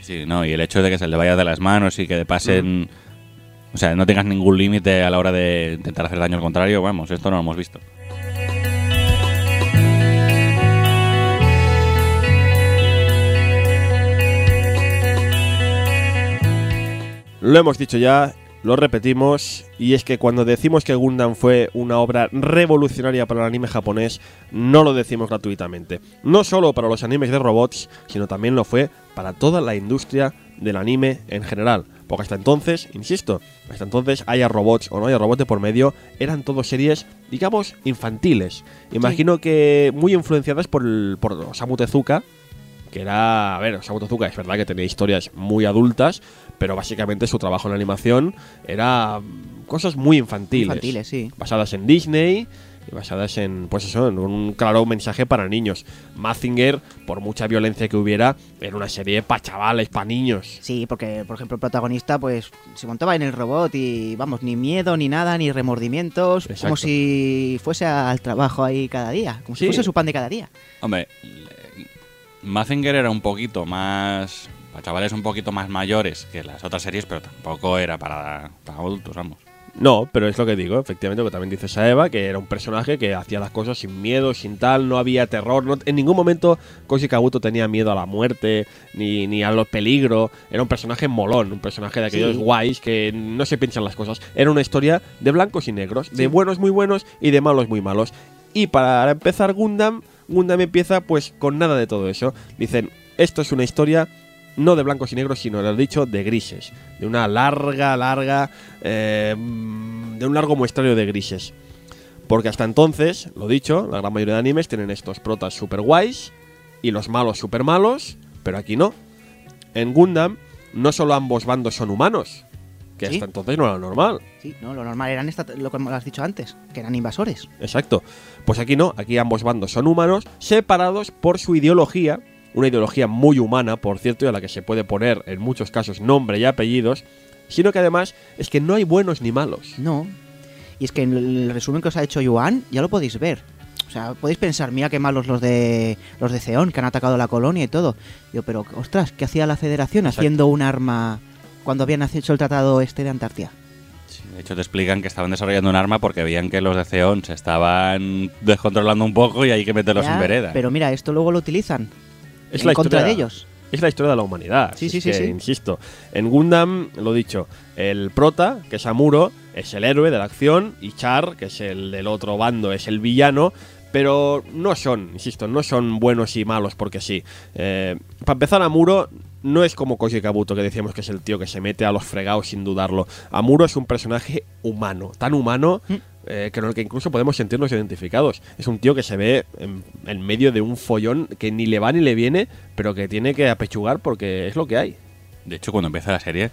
Sí, no, y el hecho de que se le vaya de las manos y que le pasen. O sea, no tengas ningún límite a la hora de intentar hacer daño al contrario, vamos, esto no lo hemos visto. Lo hemos dicho ya, lo repetimos, y es que cuando decimos que Gundam fue una obra revolucionaria para el anime japonés, no lo decimos gratuitamente. No solo para los animes de robots, sino también lo fue para toda la industria del anime en general. Porque hasta entonces, insisto, hasta entonces haya robots o no haya robots de por medio, eran todo series, digamos, infantiles. Imagino que muy influenciadas por, el, por Osamu Tezuka, que era, a ver, Osamu Tezuka es verdad que tenía historias muy adultas, pero básicamente su trabajo en la animación era cosas muy infantiles. Infantiles, sí. Basadas en Disney y basadas en, pues eso, en un claro mensaje para niños. Mazinger, por mucha violencia que hubiera, era una serie para chavales, para niños. Sí, porque, por ejemplo, el protagonista, pues, se montaba en el robot y, vamos, ni miedo, ni nada, ni remordimientos, Exacto. como si fuese al trabajo ahí cada día, como si fuese su pan de cada día. Hombre, Mazinger era un poquito más. Para chavales un poquito más mayores que las otras series, pero tampoco era para, para adultos, vamos. No, pero es lo que digo, efectivamente, lo que también dice Saeva, que era un personaje que hacía las cosas sin miedo, sin tal, no había terror, no- en ningún momento Koji Kabuto tenía miedo a la muerte, ni, ni a los peligros, era un personaje molón, un personaje de aquellos Sí. guays que no se piensan las cosas, era una historia de blancos y negros, de buenos muy buenos y de malos muy malos. Y para empezar Gundam, Gundam empieza pues con nada de todo eso. Dicen, esto es una historia no de blancos y negros, sino, lo he dicho, de grises. De una larga, larga. eh, de un largo muestrario de grises. Porque hasta entonces, lo dicho, la gran mayoría de animes tienen estos protas super guays y los malos super malos, pero aquí no. En Gundam, no solo ambos bandos son humanos, que Sí. hasta entonces no era normal. Sí, no, lo normal eran esta, lo que has dicho antes, que eran invasores. Exacto. Pues aquí no, aquí ambos bandos son humanos, separados por su ideología, una ideología muy humana, por cierto, y a la que se puede poner en muchos casos nombre y apellidos, sino que además es que no hay buenos ni malos. No. Y es que en el resumen que os ha hecho Yuan, ya lo podéis ver. O sea, podéis pensar, mira qué malos los de los de Zeon, que han atacado la colonia y todo. Digo, pero ostras, ¿qué hacía la Federación Exacto. haciendo un arma cuando habían hecho el tratado este de Antártida? Sí, de hecho, te explican que estaban desarrollando un arma porque veían que los de Zeon se estaban descontrolando un poco y hay que meterlos Ya, en vereda. Pero mira, esto luego lo utilizan Es en la contra historia- de ellos. Es la historia de la humanidad. Sí, sí, sí, que, sí. Insisto, en Gundam, lo dicho, el prota, que es Amuro, es el héroe de la acción y Char, que es el del otro bando, es el villano. Pero no son, insisto, no son buenos y malos porque sí. Eh, para empezar, Amuro no es como Koji Kabuto, que decíamos que es el tío que se mete a los fregados sin dudarlo. Amuro es un personaje humano, tan humano Mm. Eh, con el que incluso podemos sentirnos identificados. Es un tío que se ve en, en medio de un follón que ni le va ni le viene, pero que tiene que apechugar porque es lo que hay. De hecho, cuando empieza la serie,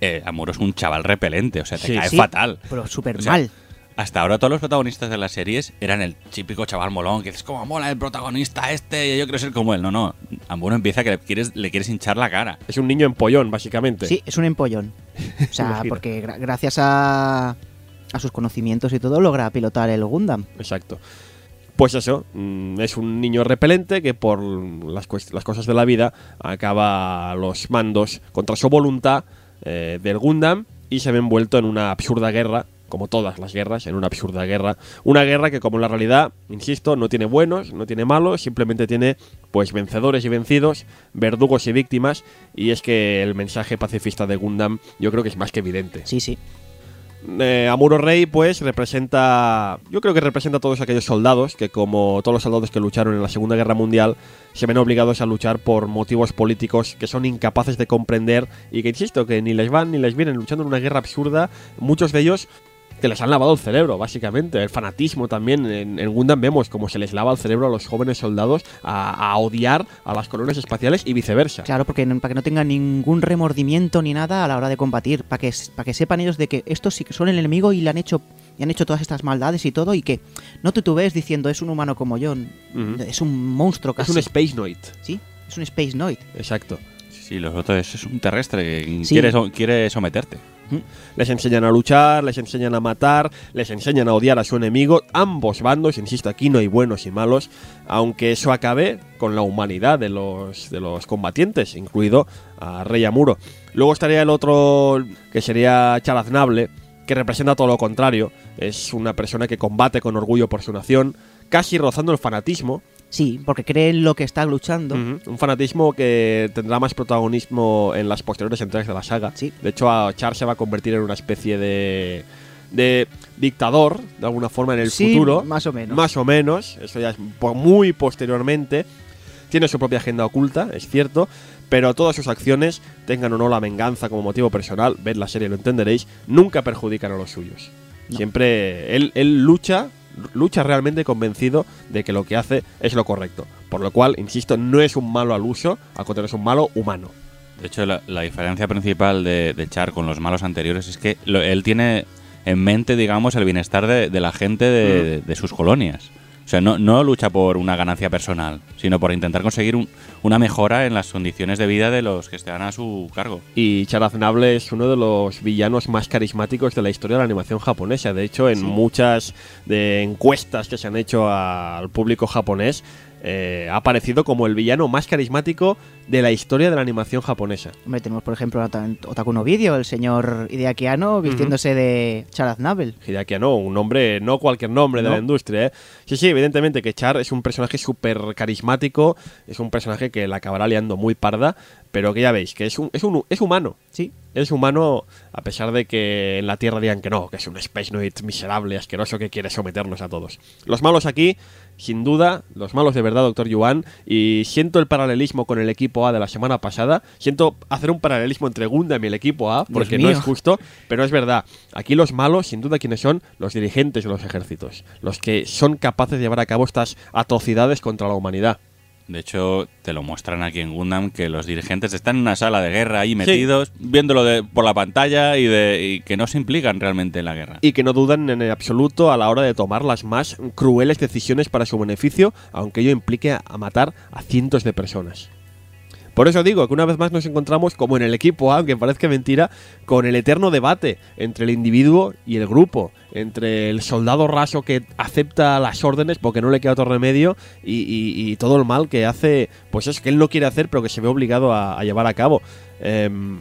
eh, Amuro es un chaval repelente, o sea, te Sí. cae Sí, fatal. Pero súper O sea, mal. Hasta ahora todos los protagonistas de las series eran el típico chaval molón que dices, como mola el protagonista este, y yo quiero ser como él. No, no, Amuro empieza que le quieres, le quieres hinchar la cara. Es un niño empollón, básicamente. Sí, es un empollón. O sea, porque gra- gracias a, a sus conocimientos y todo logra pilotar el Gundam. Exacto. Pues eso, mm, es un niño repelente que por las, las cosas de la vida acaba los mandos contra su voluntad eh, del Gundam y se ve envuelto en una absurda guerra, como todas las guerras, en una absurda guerra. Una guerra que como en la realidad, insisto, no tiene buenos, no tiene malos, simplemente tiene pues vencedores y vencidos, verdugos y víctimas, y es que el mensaje pacifista de Gundam yo creo que es más que evidente. Sí, sí. Eh, Amuro Rey, pues, representa. Yo creo que representa a todos aquellos soldados que, como todos los soldados que lucharon en la Segunda Guerra Mundial, se ven obligados a luchar por motivos políticos que son incapaces de comprender y que, insisto, que ni les van ni les vienen luchando en una guerra absurda. Muchos de ellos que les han lavado el cerebro, básicamente. El fanatismo también. En, en Gundam vemos cómo se les lava el cerebro a los jóvenes soldados a, a odiar a las colonias espaciales y viceversa. Claro, porque no- para que no tengan ningún remordimiento ni nada a la hora de combatir, para que, para que sepan ellos de que estos sí que son el enemigo y le han hecho y han hecho todas estas maldades y todo y que no te ves diciendo es un humano como yo, es un monstruo Es casi. un Space Noid. sí, es un Space Noid. Exacto. Sí, los otros es un terrestre que Sí. quiere, so- quiere someterte. Les enseñan a luchar, les enseñan a matar, les enseñan a odiar a su enemigo. Ambos bandos, insisto, aquí no hay buenos y malos, aunque eso acabe con la humanidad de los, de los combatientes, incluido a Rey Amuro. Luego estaría el otro, que sería Chalaznable, que representa todo lo contrario. Es una persona que combate con orgullo por su nación, casi rozando el fanatismo. Sí, porque cree en lo que está luchando. Un fanatismo que tendrá más protagonismo en las posteriores entregas de la saga. Sí. De hecho, a Char se va a convertir en una especie de, de dictador, de alguna forma, en el Sí, futuro. más o menos. Más o menos. Eso ya es muy posteriormente. Tiene su propia agenda oculta, es cierto. Pero todas sus acciones, tengan o no la venganza como motivo personal, ved la serie lo entenderéis, nunca perjudican a los suyos. No. Siempre él, él lucha, lucha realmente convencido de que lo que hace es lo correcto. Por lo cual, insisto, no es un malo al uso, al contrario, es un malo humano. De hecho, la, la diferencia principal de, de Char con los malos anteriores es que lo- él tiene en mente, digamos, el bienestar de, de la gente de, de- de sus colonias. O sea, no, no lucha por una ganancia personal, sino por intentar conseguir un- una mejora en las condiciones de vida de los que están a su cargo. Y Charaznable es uno de los villanos más carismáticos de la historia de la animación japonesa. De hecho, en muchas de encuestas que se han hecho al público japonés, eh, ha aparecido como el villano más carismático de la historia de la animación japonesa. Hombre, tenemos por ejemplo a Ota- Otaku no Video, el señor Hideaki Anno vistiéndose de Charaznable. Hideaki Anno, un nombre, no cualquier nombre de la industria, ¿eh? Sí, sí, evidentemente que Char es un personaje súper carismático, es un personaje que la acabará liando muy parda, pero que ya veis, que es, un, es, un, es humano. Sí. Es humano, a pesar de que en la Tierra digan que no, que es un Space Noid miserable, asqueroso que quiere someternos a todos. Los malos aquí, sin duda, los malos de verdad, Doctor Yuan, y siento el paralelismo con el equipo A de la semana pasada, siento hacer un paralelismo entre Gundam y el equipo A, porque no es justo, pero es verdad. Aquí los malos, sin duda, quienes son los dirigentes de los ejércitos, los que son capaces de llevar a cabo estas atrocidades contra la humanidad. De hecho, te lo muestran aquí en Gundam que los dirigentes están en una sala de guerra ahí metidos, viéndolo de- por la pantalla y, de, y que no se implican realmente en la guerra. y que no dudan en absoluto a la hora de tomar las más crueles decisiones para su beneficio, aunque ello implique a a matar a cientos de personas. Por eso digo que una vez más nos encontramos, como en el equipo A, aunque parezca mentira, con el eterno debate entre el individuo y el grupo, entre el soldado raso que acepta las órdenes porque no le queda otro remedio y, y- todo el mal que hace, pues es que él no quiere hacer pero que se ve obligado a, a llevar a cabo. Em,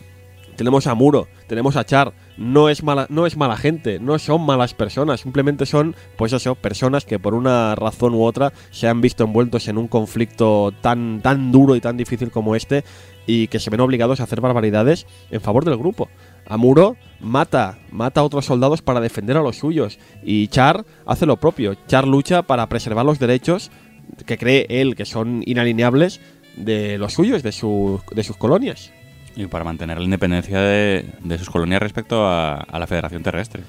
tenemos a Muro, tenemos a Char. No es mala, no es mala gente, no son malas personas, simplemente son, pues eso, personas que por una razón u otra se han visto envueltos en un conflicto tan, tan duro y tan difícil como este y que se ven obligados a hacer barbaridades en favor del grupo. Amuro mata, mata a otros soldados para defender a los suyos y Char hace lo propio. Char lucha para preservar los derechos que cree él que son inalineables de los suyos, de, su- de sus colonias. Y para mantener la independencia de, de sus colonias respecto a, a la Federación Terrestre.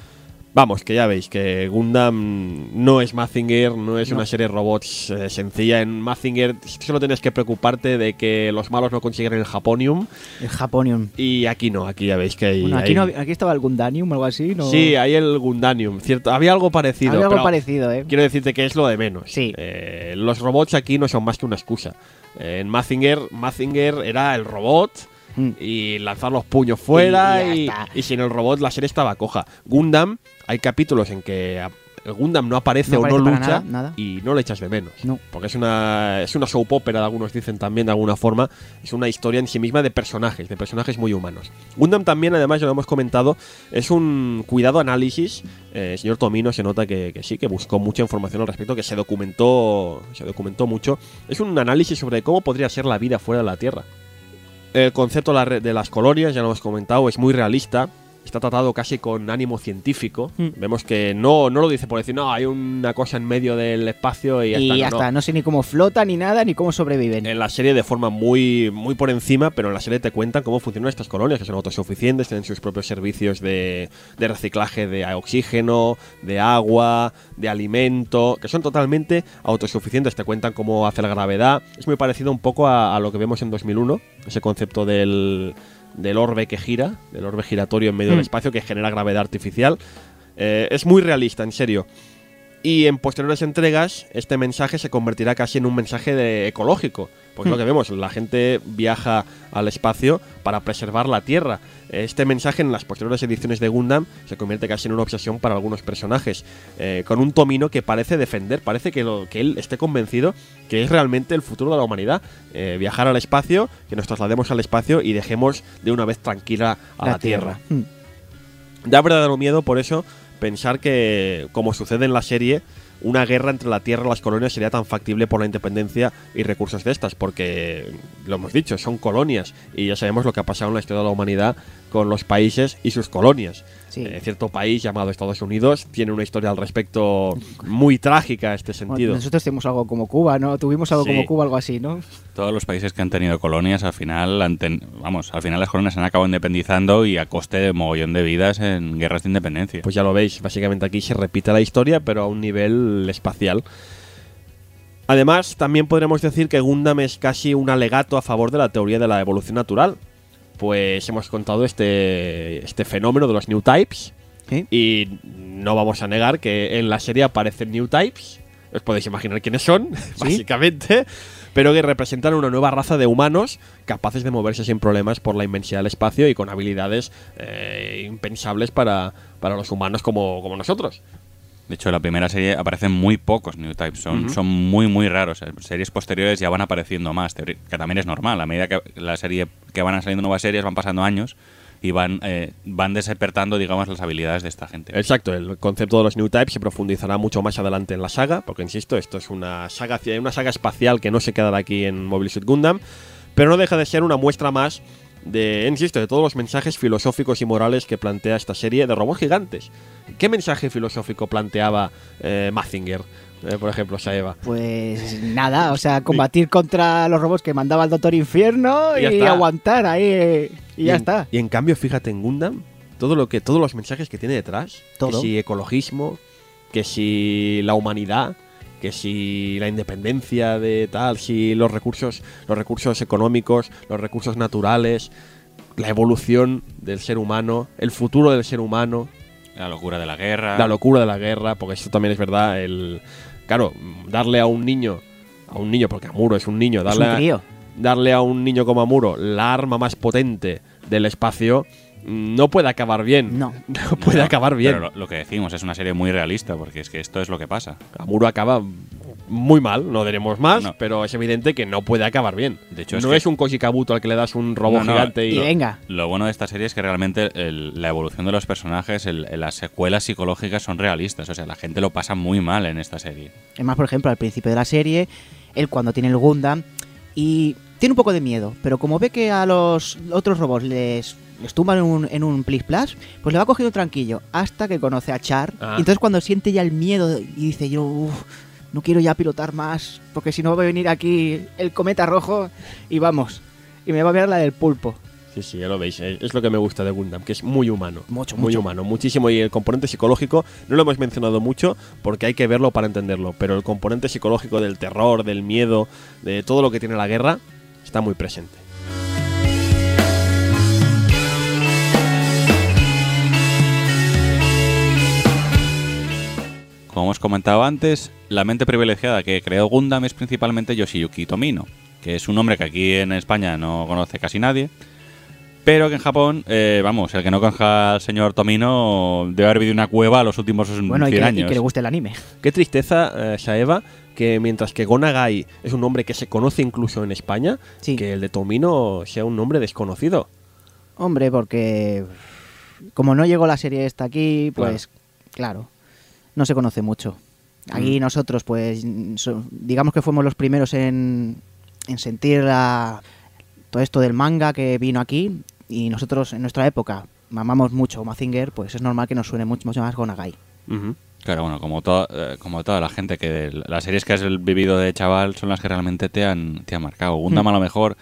Vamos, que ya veis que Gundam no es Mazinger, no es No. una serie de robots eh, sencilla. En Mazinger solo tienes que preocuparte de que los malos no consiguen el Japonium. El Japonium. Y aquí no, aquí ya veis que hay. Bueno, aquí, hay- no, aquí estaba el Gundanium o algo así, ¿no? Sí, hay el Gundanium, cierto. Había algo parecido. Había algo pero parecido, ¿eh? Quiero decirte que es lo de menos. Sí. Eh, los robots aquí no son más que una excusa. Eh, en Mazinger, Mazinger era el robot Mm. y lanzar los puños fuera Y y, sin el robot la serie estaba coja. Gundam, hay capítulos en que a- el Gundam no aparece No o no aparece lucha nada, nada. y no le echas de menos. No. Porque es una, es una soap opera, algunos dicen también de alguna forma. Es una historia en sí misma de personajes, de personajes muy humanos. Gundam también, además, ya lo hemos comentado, es un cuidado análisis. Eh, el señor Tomino se nota que, que sí, que buscó mucha información al respecto, que se documentó, se documentó mucho. Es un análisis sobre cómo podría ser la vida fuera de la Tierra. El concepto de las colonias, ya lo hemos comentado, es muy realista. Está tratado casi con ánimo científico. Mm. Vemos que no, no lo dice por decir, no, hay una cosa en medio del espacio y y ya no, está, no. no sé ni cómo flota ni nada, ni cómo sobreviven. En la serie de forma muy, muy por encima, pero en la serie te cuentan cómo funcionan estas colonias, que son autosuficientes, tienen sus propios servicios de, de reciclaje de oxígeno, de agua, de alimento, que son totalmente autosuficientes. Te cuentan cómo hace la gravedad. Es muy parecido un poco a, a lo que vemos en 2001, ese concepto del, del orbe que gira, del orbe giratorio en medio del Hmm. espacio que genera gravedad artificial. Eh, es muy realista, en serio. Y en posteriores entregas, este mensaje se convertirá casi en un mensaje de ecológico. Pues lo Hmm. que vemos, la gente viaja al espacio para preservar la Tierra. Este mensaje en las posteriores ediciones de Gundam se convierte casi en una obsesión para algunos personajes. eh, con un Tomino que parece defender, parece que, lo, que él esté convencido que es realmente el futuro de la humanidad. Eh, viajar al espacio, que nos traslademos al espacio y dejemos de una vez tranquila a la, Tierra. Mm. Da verdadero miedo, por eso, pensar que, como sucede en la serie, una guerra entre la Tierra y las colonias sería tan factible por la independencia y recursos de estas, porque, lo hemos dicho, son colonias y ya sabemos lo que ha pasado en la historia de la humanidad con los países y sus colonias. Sí. Eh, cierto país llamado Estados Unidos tiene una historia al respecto muy trágica en este Bueno, sentido. nosotros tenemos algo como Cuba, ¿no? Tuvimos algo Sí. como Cuba, algo así, ¿no? Todos los países que han tenido colonias, al final, han ten- vamos, al final las colonias han acabado independizando y a coste de mogollón de vidas en guerras de independencia. Pues ya lo veis, básicamente aquí se repite la historia, pero a un nivel espacial. Además, también podremos decir que Gundam es casi un alegato a favor de la teoría de la evolución natural. Pues hemos contado este, este fenómeno de los New Types. Y no vamos a negar que en la serie aparecen New Types. Os podéis imaginar quiénes son, básicamente. Pero que representan una nueva raza de humanos capaces de moverse sin problemas por la inmensidad del espacio y con habilidades eh, impensables para, para los humanos como, como nosotros. De hecho, en la primera serie aparecen muy pocos new types, son, muy, muy raros. En series posteriores ya van apareciendo más, que también es normal. A medida que la serie que van saliendo nuevas series, van pasando años y van, eh, van despertando, digamos, las habilidades de esta gente. Exacto, el concepto de los New Types se profundizará mucho más adelante en la saga, porque insisto, esto es una saga, una saga espacial que no se quedará aquí en Mobile Suit Gundam, pero no deja de ser una muestra más de, insisto, de todos los mensajes filosóficos y morales que plantea esta serie de robots gigantes. ¿Qué mensaje filosófico planteaba eh, Mazinger, eh, por ejemplo, Saeva? Pues nada, o sea, combatir contra los robots que mandaba el Doctor Infierno Y aguantar ahí eh, y, ya en, está. Y en cambio, fíjate en Gundam, todo lo que, todos los mensajes que tiene detrás, Todo. que si ecologismo, que si la humanidad, que si la independencia de tal, si los recursos, los recursos económicos, los recursos naturales, la evolución del ser humano, el futuro del ser humano, La locura de la guerra. la locura de la guerra, porque esto también es verdad, el claro, darle a un niño, a un niño, porque Amuro es un niño, Es darle un a- darle a un niño como Amuro la arma más potente del espacio no puede acabar bien. No. No puede No, acabar bien. Pero lo, lo que decimos es una serie muy realista, porque es que esto es lo que pasa. Amuro acaba muy mal, no diremos más, No. pero es evidente que no puede acabar bien. De hecho, es no que- es un Koji Kabuto al que le das un robot No, no, gigante y, Y venga. Lo bueno de esta serie es que realmente el- la evolución de los personajes, el- las secuelas psicológicas son realistas. O sea, la gente lo pasa muy mal en esta serie. Es más, por ejemplo, al principio de la serie, él cuando tiene el Gundam y tiene un poco de miedo, pero como ve que a los otros robots les, tumban en un, en un plis plas, pues le va cogiendo tranquillo hasta que conoce a Char. Ah. Y entonces cuando siente ya el miedo y dice yo, "Uf, no quiero ya pilotar más, porque si no va a venir aquí el cometa rojo y vamos, y me va a ver la del pulpo. Sí, sí, ya lo veis. Es, es lo que me gusta de Gundam, que es muy humano. Mucho, Muy mucho. humano, muchísimo. Y el componente psicológico no lo hemos mencionado mucho porque hay que verlo para entenderlo. Pero el componente psicológico del terror, del miedo, de todo lo que tiene la guerra, está muy presente. Como hemos comentado antes, la mente privilegiada que creó Gundam es principalmente Yoshiyuki Tomino, que es un hombre que aquí en España no conoce casi nadie. Pero que en Japón, eh, vamos, el que no conozca al señor Tomino debe haber vivido una cueva los últimos 100 Bueno, y que, y años. que le guste el anime. Qué tristeza, eh, Saeva, que mientras que Gonagai es un nombre que se conoce incluso en España, Sí. que el de Tomino sea un nombre desconocido. Hombre, porque como no llegó la serie esta aquí, pues claro, no se conoce mucho. Aquí nosotros, pues, so- digamos que fuimos los primeros en, en sentir la- todo esto del manga que vino aquí y nosotros en nuestra época mamamos mucho Mazinger, pues es normal que nos suene mucho, mucho más Gonagai. Claro, bueno, como, to- eh, como toda la gente que las series que has vivido de chaval son las que realmente te han, te han marcado. Gundam Hmm. a lo mejor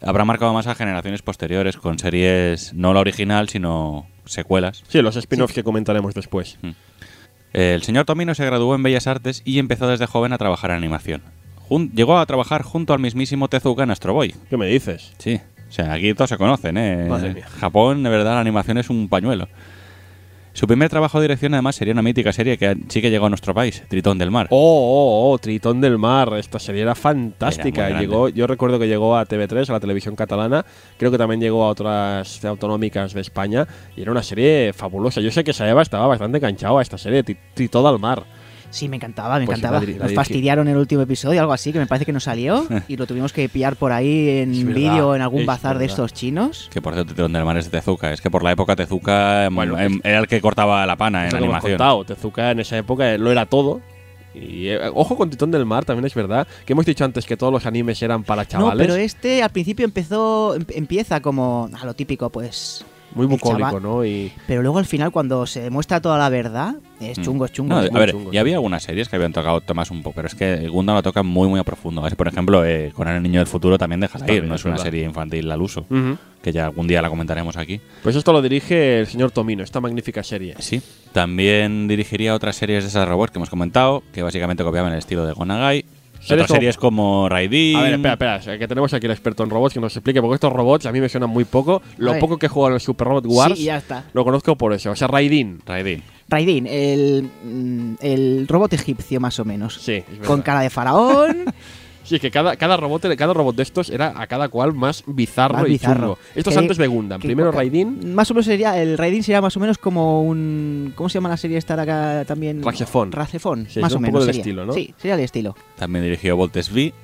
habrá marcado más a generaciones posteriores con series no la original, sino secuelas. Sí, los spin-offs que comentaremos después. El señor Tomino se graduó en Bellas Artes y empezó desde joven a trabajar en animación. Jun- llegó a trabajar junto al mismísimo Tezuka en Astro Boy. ¿Qué me dices? Sí, o sea, aquí todos se conocen, ¿eh? Madre mía. Japón, de verdad, la animación es un pañuelo. Su primer trabajo de dirección, además, sería una mítica serie que sí que llegó a nuestro país, Tritón del Mar. Oh, oh, oh, Tritón del Mar. Esta serie era fantástica. Era llegó, yo recuerdo que llegó a TV3, a la televisión catalana. Creo que también llegó a otras autonómicas de España. Y era una serie fabulosa. Yo sé que Saeva estaba bastante enganchado a esta serie, Tri- Tritón del Mar. Sí, me encantaba, me Pues encantaba. la la Nos fastidiaron en el último episodio, algo así, que me parece que no salió y lo tuvimos que pillar por ahí en vídeo en algún es bazar de estos chinos. Que por cierto, del Mar es de Tezuka. Es que por la época Tezuka em, Bueno, em, era el que cortaba la pana en hemos animación. contado. Tezuka en esa época lo era todo. Y eh, ojo con Tritón del Mar, también es verdad. Que hemos dicho antes que todos los animes eran para No, chavales. pero este al principio empezó, em- empieza como a lo típico, pues. Muy bucólico, chaval- ¿no? Y Pero luego al final, cuando se demuestra toda la verdad, es Mm. chungo, es chungo. No, es a ver, chungo. y había algunas series que habían tocado temas un poco, pero es que Gundam lo toca muy, muy a profundo. Por ejemplo, eh, con el niño del futuro también deja ir, no es una verdad. serie infantil al uso, que ya algún día la comentaremos aquí. Pues esto lo dirige el señor Tomino, esta magnífica serie. Sí, también dirigiría otras series de esas robots que hemos comentado, que básicamente copiaban el estilo de Gonagai. Otras como- series como Raidin. A ver, espera, espera, que tenemos aquí el experto en robots que nos explique, porque estos robots a mí me suenan muy poco. Lo poco que he jugado en el Super Robot Wars, Sí, ya está. lo conozco por eso. O sea, Raidin. Raidin. Raidin, el, mm, el robot egipcio más o menos. Sí. Con cara de faraón. Sí, es que cada, cada, robot, cada robot de estos era a cada cual más bizarro Más y bizarro. chungo. Esto es Que- antes de Gundam. Primero Raidin, Más o menos sería, el Raidin sería más o menos como un... ¿Cómo se llama la serie esta de acá también? Racefón. Racefón, Sí, más o un menos poco del sería. estilo, ¿no? Sí, sería el estilo. También dirigió Voltes V.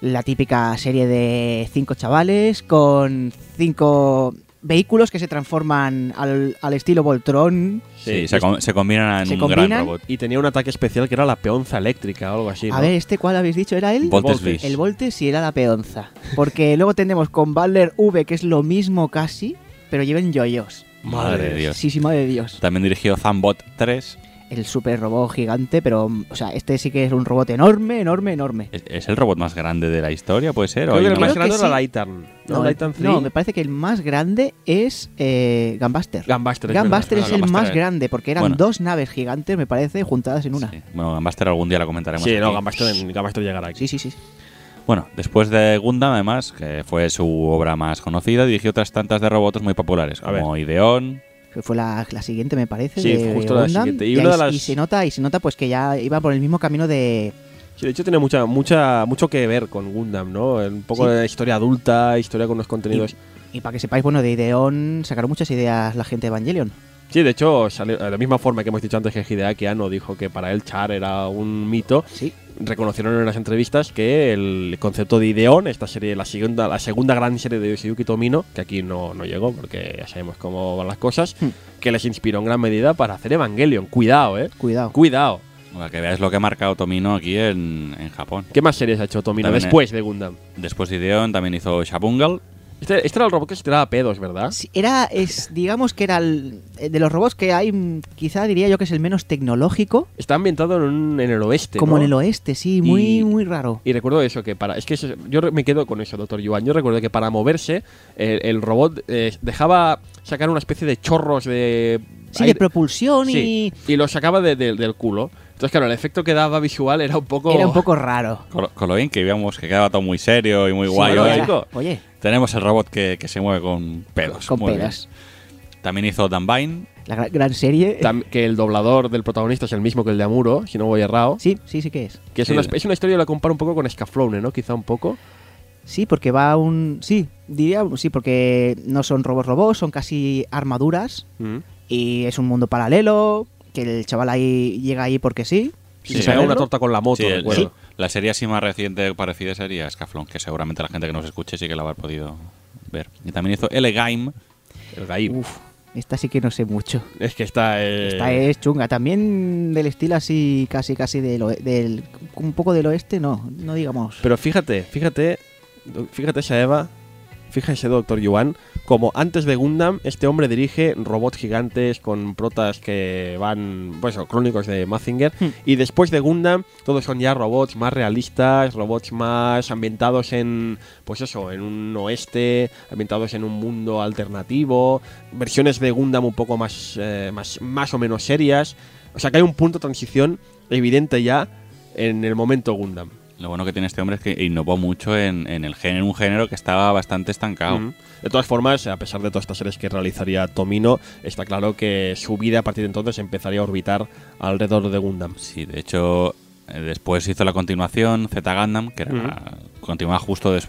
La típica serie de cinco chavales con cinco vehículos que se transforman al, al estilo Voltron. Sí, se, com- se combinan en se un combinan. gran robot. y tenía un ataque especial que era la peonza eléctrica o algo así. A ver, ¿este cuál habéis dicho? ¿Era él? Voltes. El Voltes sí era la peonza. Porque luego tenemos con Balder V, que es lo mismo casi, pero lleven yoyos. Madre de Dios. Sí, sí, madre de Dios. También dirigió Zambot 3. El super robot gigante, pero, o sea, este sí que es un robot enorme, enorme, enorme. ¿Es, es el robot más grande de la historia, puede ser? Creo ¿O hay que el más grande era sí. Lightan. No, No, Lightan 3. no, me parece que el más grande es eh, Gunbuster. Gunbuster. es verdad, es el más grande, porque eran Bueno. dos naves gigantes, me parece, juntadas en una. Sí. Bueno, Gunbuster algún día la comentaremos. Sí, no, aquí. Gunbuster, Gunbuster llegará aquí. Sí, sí, sí. Bueno, después de Gundam, además, que fue su obra más conocida, dirigió otras tantas de robots muy populares, como Ideon. Que Fue la, la siguiente, me parece. Sí, de justo la Gundam, siguiente. Y Y, una ahí- de las- y se nota, y se nota pues que ya iba por el mismo camino de. Sí, de hecho tiene mucha, mucha, mucho que ver con Gundam, ¿no? Un poco Sí. de historia adulta, historia con los contenidos. Y para que sepáis, bueno, de Ideon sacaron muchas ideas la gente de Evangelion. Sí, de hecho, salió, de la misma forma que hemos dicho antes que Hideaki Anno dijo que para él Char era un mito, Sí. reconocieron en las entrevistas que el concepto de Ideon, esta serie, la segunda, la segunda gran serie de Yoshiyuki Tomino, que aquí no, no llegó porque ya sabemos cómo van las cosas, Hmm. que les inspiró en gran medida para hacer Evangelion. Cuidado, eh. Cuidado. Cuidado. Para que veáis lo que ha marcado Tomino aquí en, en Japón. ¿Qué más series ha hecho Tomino También, después de Gundam? Después de Ideon también hizo Shabungal. Este, este era el robot que se tiraba pedos, ¿verdad? Sí, Era, es, digamos que era el, eh, de los robots que hay, mm, quizá diría yo que es el menos tecnológico, Está ambientado en, un- en el oeste. como ¿no? en el oeste, sí, muy, Y- muy raro. Y recuerdo eso, que para. Es que eso- yo me quedo con eso, doctor Yuan. Yo recuerdo que para moverse, el, el robot eh, dejaba sacar una especie de chorros de. Sí, de propulsión Sí, y y lo sacaba de- de- del culo. Entonces, claro, el efecto que daba visual era un poco. era un poco raro. Con, lo- con lo bien que íbamos, que quedaba todo muy serio y muy Sí, guay. Oye, Tenemos el robot que, que se mueve con pedos. con muy bien. pedas. También hizo Danbine. La gra- gran serie. Tam- que el doblador del protagonista es el mismo que el de Amuro, si no voy errado. Sí, sí, sí que es. Que es, Sí. una, es una historia, la comparo un poco con Scaflowne, ¿no? Quizá un poco. Sí, porque va un... Sí, diría, sí, porque no son robots robots, son casi armaduras Mm. y es un mundo paralelo, que el chaval ahí llega ahí porque sí. Sí, se una torta con la moto, Sí, el-. La serie así más reciente parecida sería Scaflón, que seguramente la gente que nos escuche sí que la habrá podido ver. Y también hizo L Game, El Gaib. Uf, esta sí que no sé mucho. Es que está. eh, Esta es chunga. También del estilo así, casi, casi del, del un poco del oeste, no, no digamos. Pero fíjate, fíjate, fíjate esa Eva, fíjese Doctor Yuan, como antes de Gundam, este hombre dirige robots gigantes con protas que van, pues, eso, crónicos de Mazinger, Hmm. y después de Gundam, todos son ya robots más realistas, robots más ambientados en, pues eso, en un oeste, ambientados en un mundo alternativo, versiones de Gundam un poco más, eh, más, más o menos serias. O sea que hay un punto de transición evidente ya en el momento Gundam. lo bueno que tiene este hombre es que innovó mucho en, en el género, un género que estaba bastante estancado. De todas formas, a pesar de todas estas series que realizaría Tomino, está claro que su vida a partir de entonces empezaría a orbitar alrededor de Gundam. Sí, de hecho, eh, después hizo la continuación, Z Gundam, que era, continuaba justo des-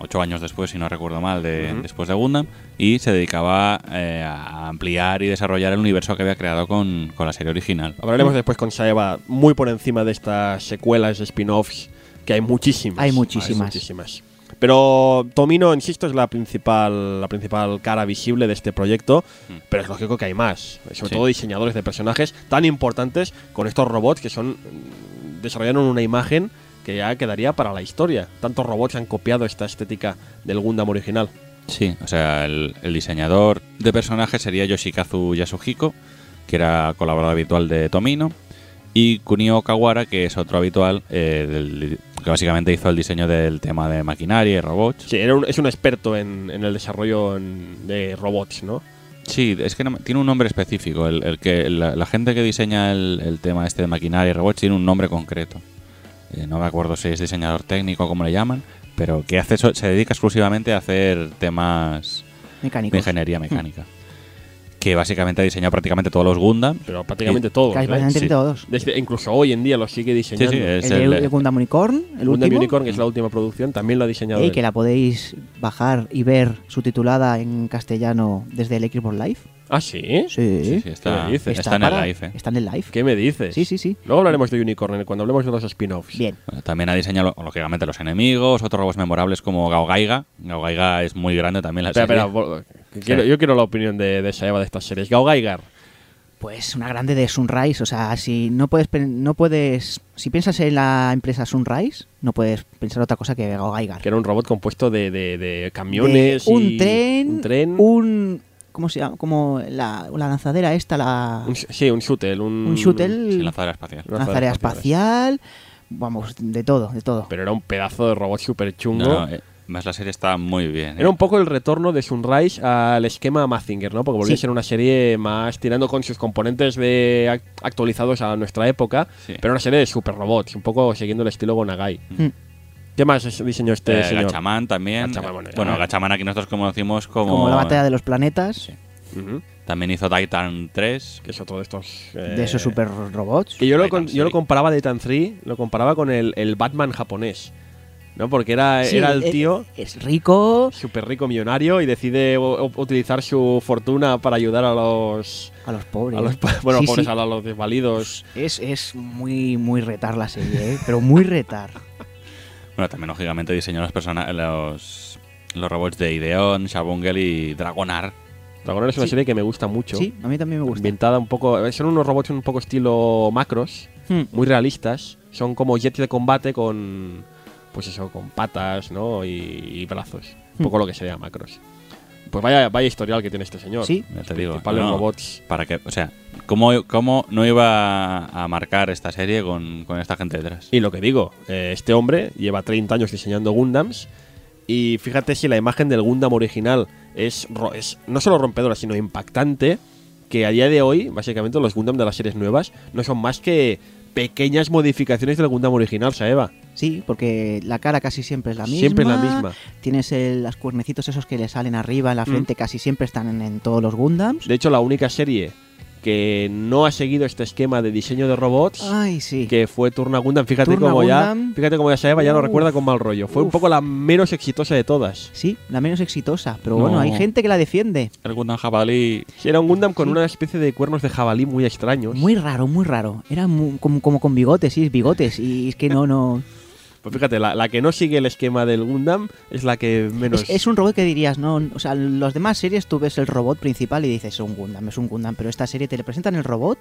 ocho años después, si no recuerdo mal, de, después de Gundam, y se dedicaba eh, a ampliar y desarrollar el universo que había creado con, con la serie original. Hablaremos después con Saeva muy por encima de estas secuelas, spin-offs, que hay muchísimas. Hay muchísimas. muchísimas. Pero Tomino, insisto, es la principal, la principal cara visible de este proyecto, Mm. pero es lógico que hay más. Sobre Sí. todo diseñadores de personajes tan importantes con estos robots que son desarrollaron una imagen que ya quedaría para la historia. Tantos robots han copiado esta estética del Gundam original. Sí, o sea, el, el diseñador de personajes sería Yoshikazu Yasuhiko, que era colaborador habitual de Tomino, y Kunio Kawara, que es otro habitual, eh, del- que básicamente hizo el diseño del tema de maquinaria y robots. Sí, era un- es un experto en, en el desarrollo en- de robots, ¿no? Sí, es que no- tiene un nombre específico. El, el que la, la gente que diseña el, el tema este de maquinaria y robots tiene un nombre concreto. Eh, no me acuerdo si es diseñador técnico o cómo le llaman, pero que hace eso- se dedica exclusivamente a hacer temas de ingeniería mecánica. Que básicamente ha diseñado prácticamente todos los Gundam. Pero prácticamente todos. Casi ¿eh? prácticamente Sí. todos. Desde- incluso hoy en día lo sigue Sí, diseñando. sí, es el, el, el Gundam Unicorn, el Gundam último. Unicorn, que es la última producción, también lo ha diseñado. Él. que la podéis bajar y ver subtitulada en castellano desde el Xbox Live. Ah, sí. Sí. sí, sí, ¿Qué está, en el live. eh. Está en el live. ¿Qué me dices? Sí, sí, sí. Luego hablaremos de Unicorn cuando hablemos de los spin-offs. Bien. Bueno, también ha diseñado, lógicamente, los enemigos, otros robots memorables como Gaogaiga. Gaogaiga es muy grande también la serie. espera, yo quiero la opinión de, de Saeva de estas series. Gao Gaigar. Pues una grande de Sunrise, o sea, si no puedes, no puedes, si piensas en la empresa Sunrise, no puedes pensar otra cosa que Gaigar. que era un robot compuesto de, de- de camiones De un y tren, un tren, un- ¿cómo se llama? Como la, la lanzadera esta, la un sí, un shuttle, un, un shuttle, Sí, lanzadera espacial. Lanzadera espacial. espacial, vamos, de todo, de todo. Pero era un pedazo de robot súper chungo. No, no, eh, más la serie está muy bien. eh. Era un poco el retorno de Sunrise al esquema Mazinger, ¿no? Porque volvió Sí. a ser una serie más tirando con sus componentes de ac- actualizados a nuestra época, Sí. pero una serie de super robots, un poco siguiendo el estilo Gonagai. Mm. ¿Qué más diseñó este Eh, señor? Gachaman también. Gachaman, Eh, bueno, bueno. Gachaman aquí nosotros conocimos como... Como la batalla de los planetas, Sí. También hizo Titan 3. Que es otro de estos. eh, de esos super robots. Que yo lo, con- yo lo comparaba de Titan 3, lo comparaba con el, el Batman japonés. ¿No? Porque era, Sí, era el eh, tío Es rico súper rico millonario y decide utilizar su fortuna para ayudar a los. a los pobres. A los pa- bueno, Sí, pobres, sí. a los desvalidos. Es, es muy, muy retar la serie, ¿eh? pero muy retar. Bueno, también lógicamente diseñó los, los, los robots de Ideon, Shabungel y Dragonar. Dragonar es una Sí. serie que me gusta mucho. Sí, a mí también me gusta. Ambientada un poco. Son unos robots un poco estilo macros, Hmm. muy realistas. Son como jets de combate con. Pues eso, con patas, ¿no? Y, y brazos. Un Hmm. poco lo que sería macros. Pues vaya, vaya historial que tiene este señor. Sí, Ya te digo. No, robots. Para que, o sea, ¿cómo, cómo no iba a marcar esta serie con, con esta gente detrás? Y lo que digo, eh, este hombre lleva 30 años diseñando Gundams. Y fíjate si la imagen del Gundam original es, ro- es no solo rompedora, sino impactante. Que a día de hoy, básicamente, los Gundam de las series nuevas no son más que pequeñas modificaciones del Gundam original, Saeva. sí, porque la cara casi siempre es la misma. Siempre la misma. Tienes el, las cuernecitos esos que le salen arriba en la Mm. frente, casi siempre están en, en todos los Gundams. De hecho, la única serie que no ha seguido este esquema de diseño de robots. Ay, sí. Que fue Turna Gundam, fíjate Turna como ya, fíjate como ya Saeva ya lo recuerda con mal rollo. Fue un poco la menos exitosa de todas. Sí, la menos exitosa. Pero No. bueno, hay gente que la defiende. El Gundam Jabalí. Sí, era un Gundam con Sí. una especie de cuernos de jabalí muy extraños. Muy raro, muy raro. Era mu- como, como con bigotes, sí, bigotes. Y es que no, no. Pues fíjate, la, la que no sigue el esquema del Gundam es la que menos. Es, un robot que dirías, no. O sea, en los demás series tú ves el robot principal y dices, es un Gundam, es un Gundam. Pero esta serie te le presentan el robot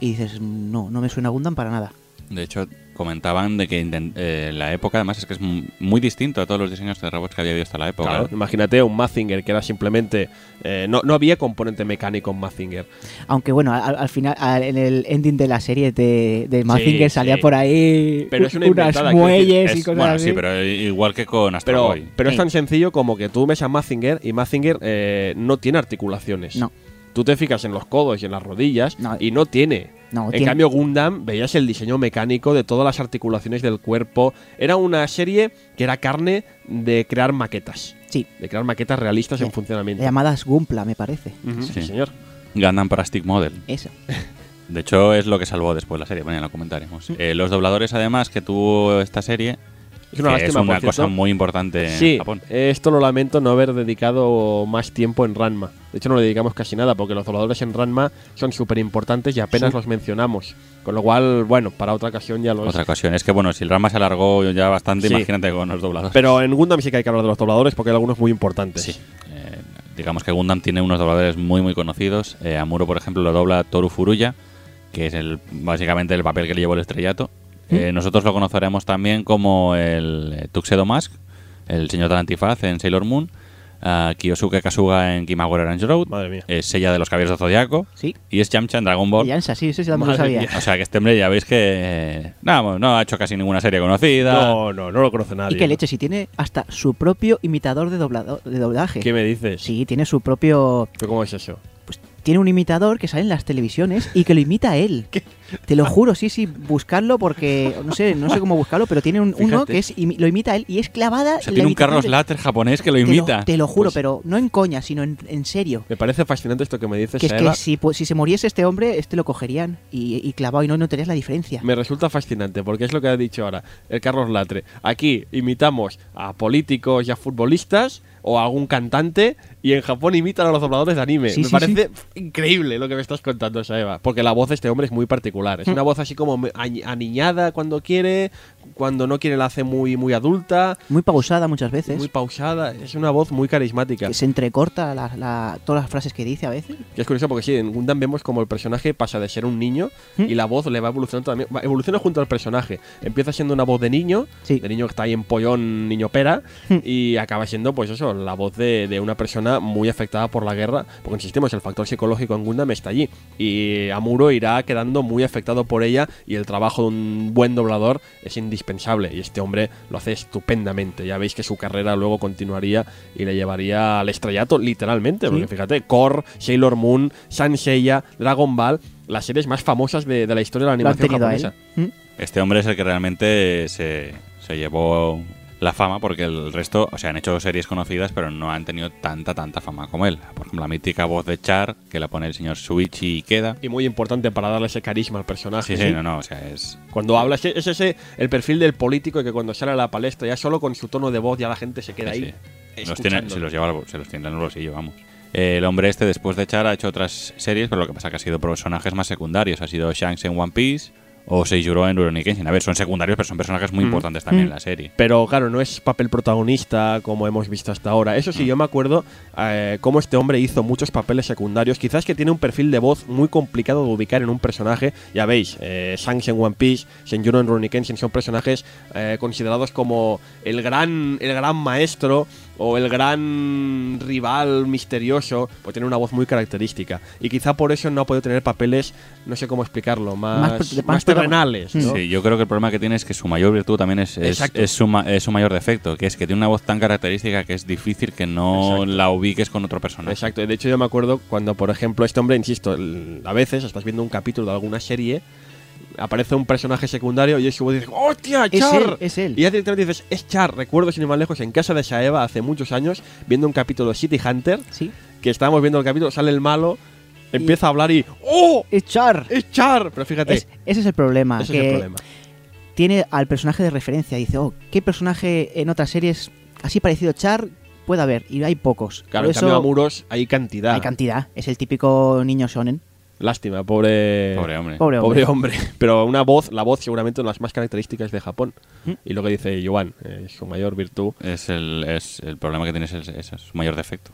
y dices, no, no me suena a Gundam para nada. De hecho, comentaban de que eh, la época, además, es que es mu- muy distinto a todos los diseños de robots que había habido hasta la época. Claro, imagínate un Mazinger que era simplemente. eh, no, no había componente mecánico en Mazinger. Aunque bueno, al, al final, al- en el ending de la serie de, de Mazinger Sí, salía sí. por ahí Pero es una unas muelles Es- y cosas bueno, así. sí, pero igual que con Astro Pero, Boy. pero es Sí. tan sencillo como que tú ves a Mazinger y Mazinger eh, no tiene articulaciones. No. Tú te fijas en los codos y en las rodillas No. y no tiene. No, en tiene- cambio, Gundam veías el diseño mecánico de todas las articulaciones del cuerpo. Era una serie que era carne de crear maquetas. Sí, De crear maquetas realistas en Eh, funcionamiento. llamadas Gumpla, me parece. Sí, Sí. señor. Gundam Plastic Model. Esa. De hecho, es lo que salvó después la serie. Bueno, ya lo comentaremos. Eh, los dobladores, además, que tuvo esta serie. Es una lástima, es cosa muy importante Sí, en Japón. esto lo lamento no haber dedicado más tiempo en Ranma. De hecho, no le dedicamos casi nada porque los dobladores en Ranma son súper importantes y apenas Sí. los mencionamos. Con lo cual, bueno, para otra ocasión ya los. Otra ocasión. Es que, bueno, si el rama se alargó ya bastante, Sí. imagínate con los dobladores. Pero en Gundam sí que hay que hablar de los dobladores porque hay algunos muy importantes. Sí. Eh, digamos que Gundam tiene unos dobladores muy, muy conocidos. Eh, Amuro, por ejemplo, lo dobla Toru Furuya, que es el básicamente el papel que le llevó el estrellato. Eh, nosotros lo conoceremos también como el eh, Tuxedo Mask, el señor del antifaz en Sailor Moon, a Kiyosuke Kasuga en Kimagure Orange Road, Madre mía. es Sella de los Caballeros de Zodiaco Sí. y es Yamcha en Dragon Ball. Y Ansa, sí, eso sí también lo sabía. mía. O sea que este hombre ya veis que eh, no, no ha hecho casi ninguna serie conocida. No, no, no lo conoce nadie. Y que leche, si tiene hasta su propio imitador de, doblado- de doblaje. ¿Qué me dices? Sí, tiene su propio. ¿Pero ¿Cómo es eso? Tiene un imitador que sale en las televisiones y que lo imita a él. Te lo juro, sí, sí, buscarlo porque no sé, no sé cómo buscarlo, pero tiene un, uno que es imi- lo imita a él y es clavada. O sea, tiene un Carlos de- Latter japonés que lo Te lo- imita. Te lo, juro, Pues- pero no en coña, sino en, en serio. Me parece fascinante esto que me dices, Que es que si, pues, si se muriese este hombre, este lo cogerían y, y clavado y no notarías la diferencia. Me resulta fascinante porque es lo que ha dicho ahora el Carlos Latre. Aquí imitamos a políticos y a futbolistas o a algún cantante y en Japón imitan a los dobladores de anime. Sí, me sí, parece increíble lo que me estás contando, Saeva. Porque la voz de este hombre es muy particular. Mm. Es una voz así como aniñada cuando quiere, cuando no quiere la hace muy, muy adulta, Muy pausada muchas veces. muy pausada. Es una voz muy carismática. que se entrecorta la- la- todas las frases que dice a veces. Y es curioso porque sí, en Gundam vemos como el personaje pasa de ser un niño ¿Mm? y la voz le va evolucionando también. va- Evoluciona junto al personaje. Empieza siendo una voz de niño, Sí. de niño que está ahí en pollón, niño pera, ¿Mm? y acaba siendo, pues eso, la voz de, de una persona muy afectada por la guerra. Porque insistimos, el factor psicológico en Gundam está allí. Y Amuro irá quedando muy afectado por ella y el trabajo de un buen doblador es indispensable. Y este hombre lo hace estupendamente. Ya veis que su carrera luego continuaría y le llevaría al estrellato, literalmente. Sí. Porque fíjate, Core, Sailor Moon, Sanseiya, Dragon Ball, las series más famosas de, de la historia de la animación japonesa. ¿Mm? Este hombre es el que realmente se, se llevó la fama porque el resto, o sea, han hecho series conocidas, pero no han tenido tanta, tanta fama como él. Por ejemplo, la mítica voz de Char, que la pone el señor Suichi Ikeda. Y muy importante para darle ese carisma al personaje. Sí, sí, ¿sí? no, no, o sea, es... Cuando habla, es es ese el perfil del político que cuando sale a la palestra, ya solo con su tono de voz, ya la gente se queda sí, ahí. sí. Los tiene- se los lleva, se los tiene en el bolsillo, vamos. Eh, El hombre este, después de Char, ha hecho otras series, pero lo que pasa es que ha sido personajes más secundarios. Ha sido Shanks en One Piece o Seijuro en Rurouni Kenshin. A ver, son secundarios, pero son personajes muy Mm. importantes también Mm. en la serie. Pero claro, no es papel protagonista como hemos visto hasta ahora. Eso sí, yo me acuerdo eh, cómo este hombre hizo muchos papeles secundarios. Quizás que tiene un perfil de voz muy complicado de ubicar en un personaje. Ya veis, eh, Shanks en One Piece, Shenjuro en Rurouni Kenshin son personajes eh, considerados como el gran, el gran maestro o el gran rival misterioso. Pues tiene una voz muy característica. Y quizá por eso no ha podido tener papeles, no sé cómo explicarlo, más, Más más, pro- más terrenales. ¿no? Sí, yo creo que el problema que tiene es que su mayor virtud también es, es, es su, ma- es su mayor defecto, que es que tiene una voz tan característica que es difícil que no Exacto. la ubiques con otro personaje. Exacto, de hecho yo me acuerdo cuando, por ejemplo, este hombre, insisto, a veces estás viendo un capítulo de alguna serie, aparece un personaje secundario y es voz y dices, ¡hostia, Es Char! él, es él. Y ya directamente dices, es Char. Recuerdo, sin ir más lejos, en casa de Saeva hace muchos años, viendo un capítulo de City Hunter, Sí. que estábamos viendo el capítulo, sale el malo, empieza a hablar y ¡Oh! ¡Es Char! ¡Es Char! Pero fíjate, Es- ese es el problema. ese que es el problema. tiene al personaje de referencia. Dice, oh, ¿qué personaje en otras series así parecido a Char puede haber? Y hay pocos. Claro, Por en cambio a eso Muros hay cantidad. hay cantidad. Es el típico niño shonen. Lástima, pobre. Pobre hombre. Pobre hombre. Pobre hombre. Pero una voz, la voz seguramente una de las más características de Japón. ¿Mm? Y lo que dice Joan, eh, su mayor virtud. Es el, es el problema que tiene, es, el- es su mayor defecto.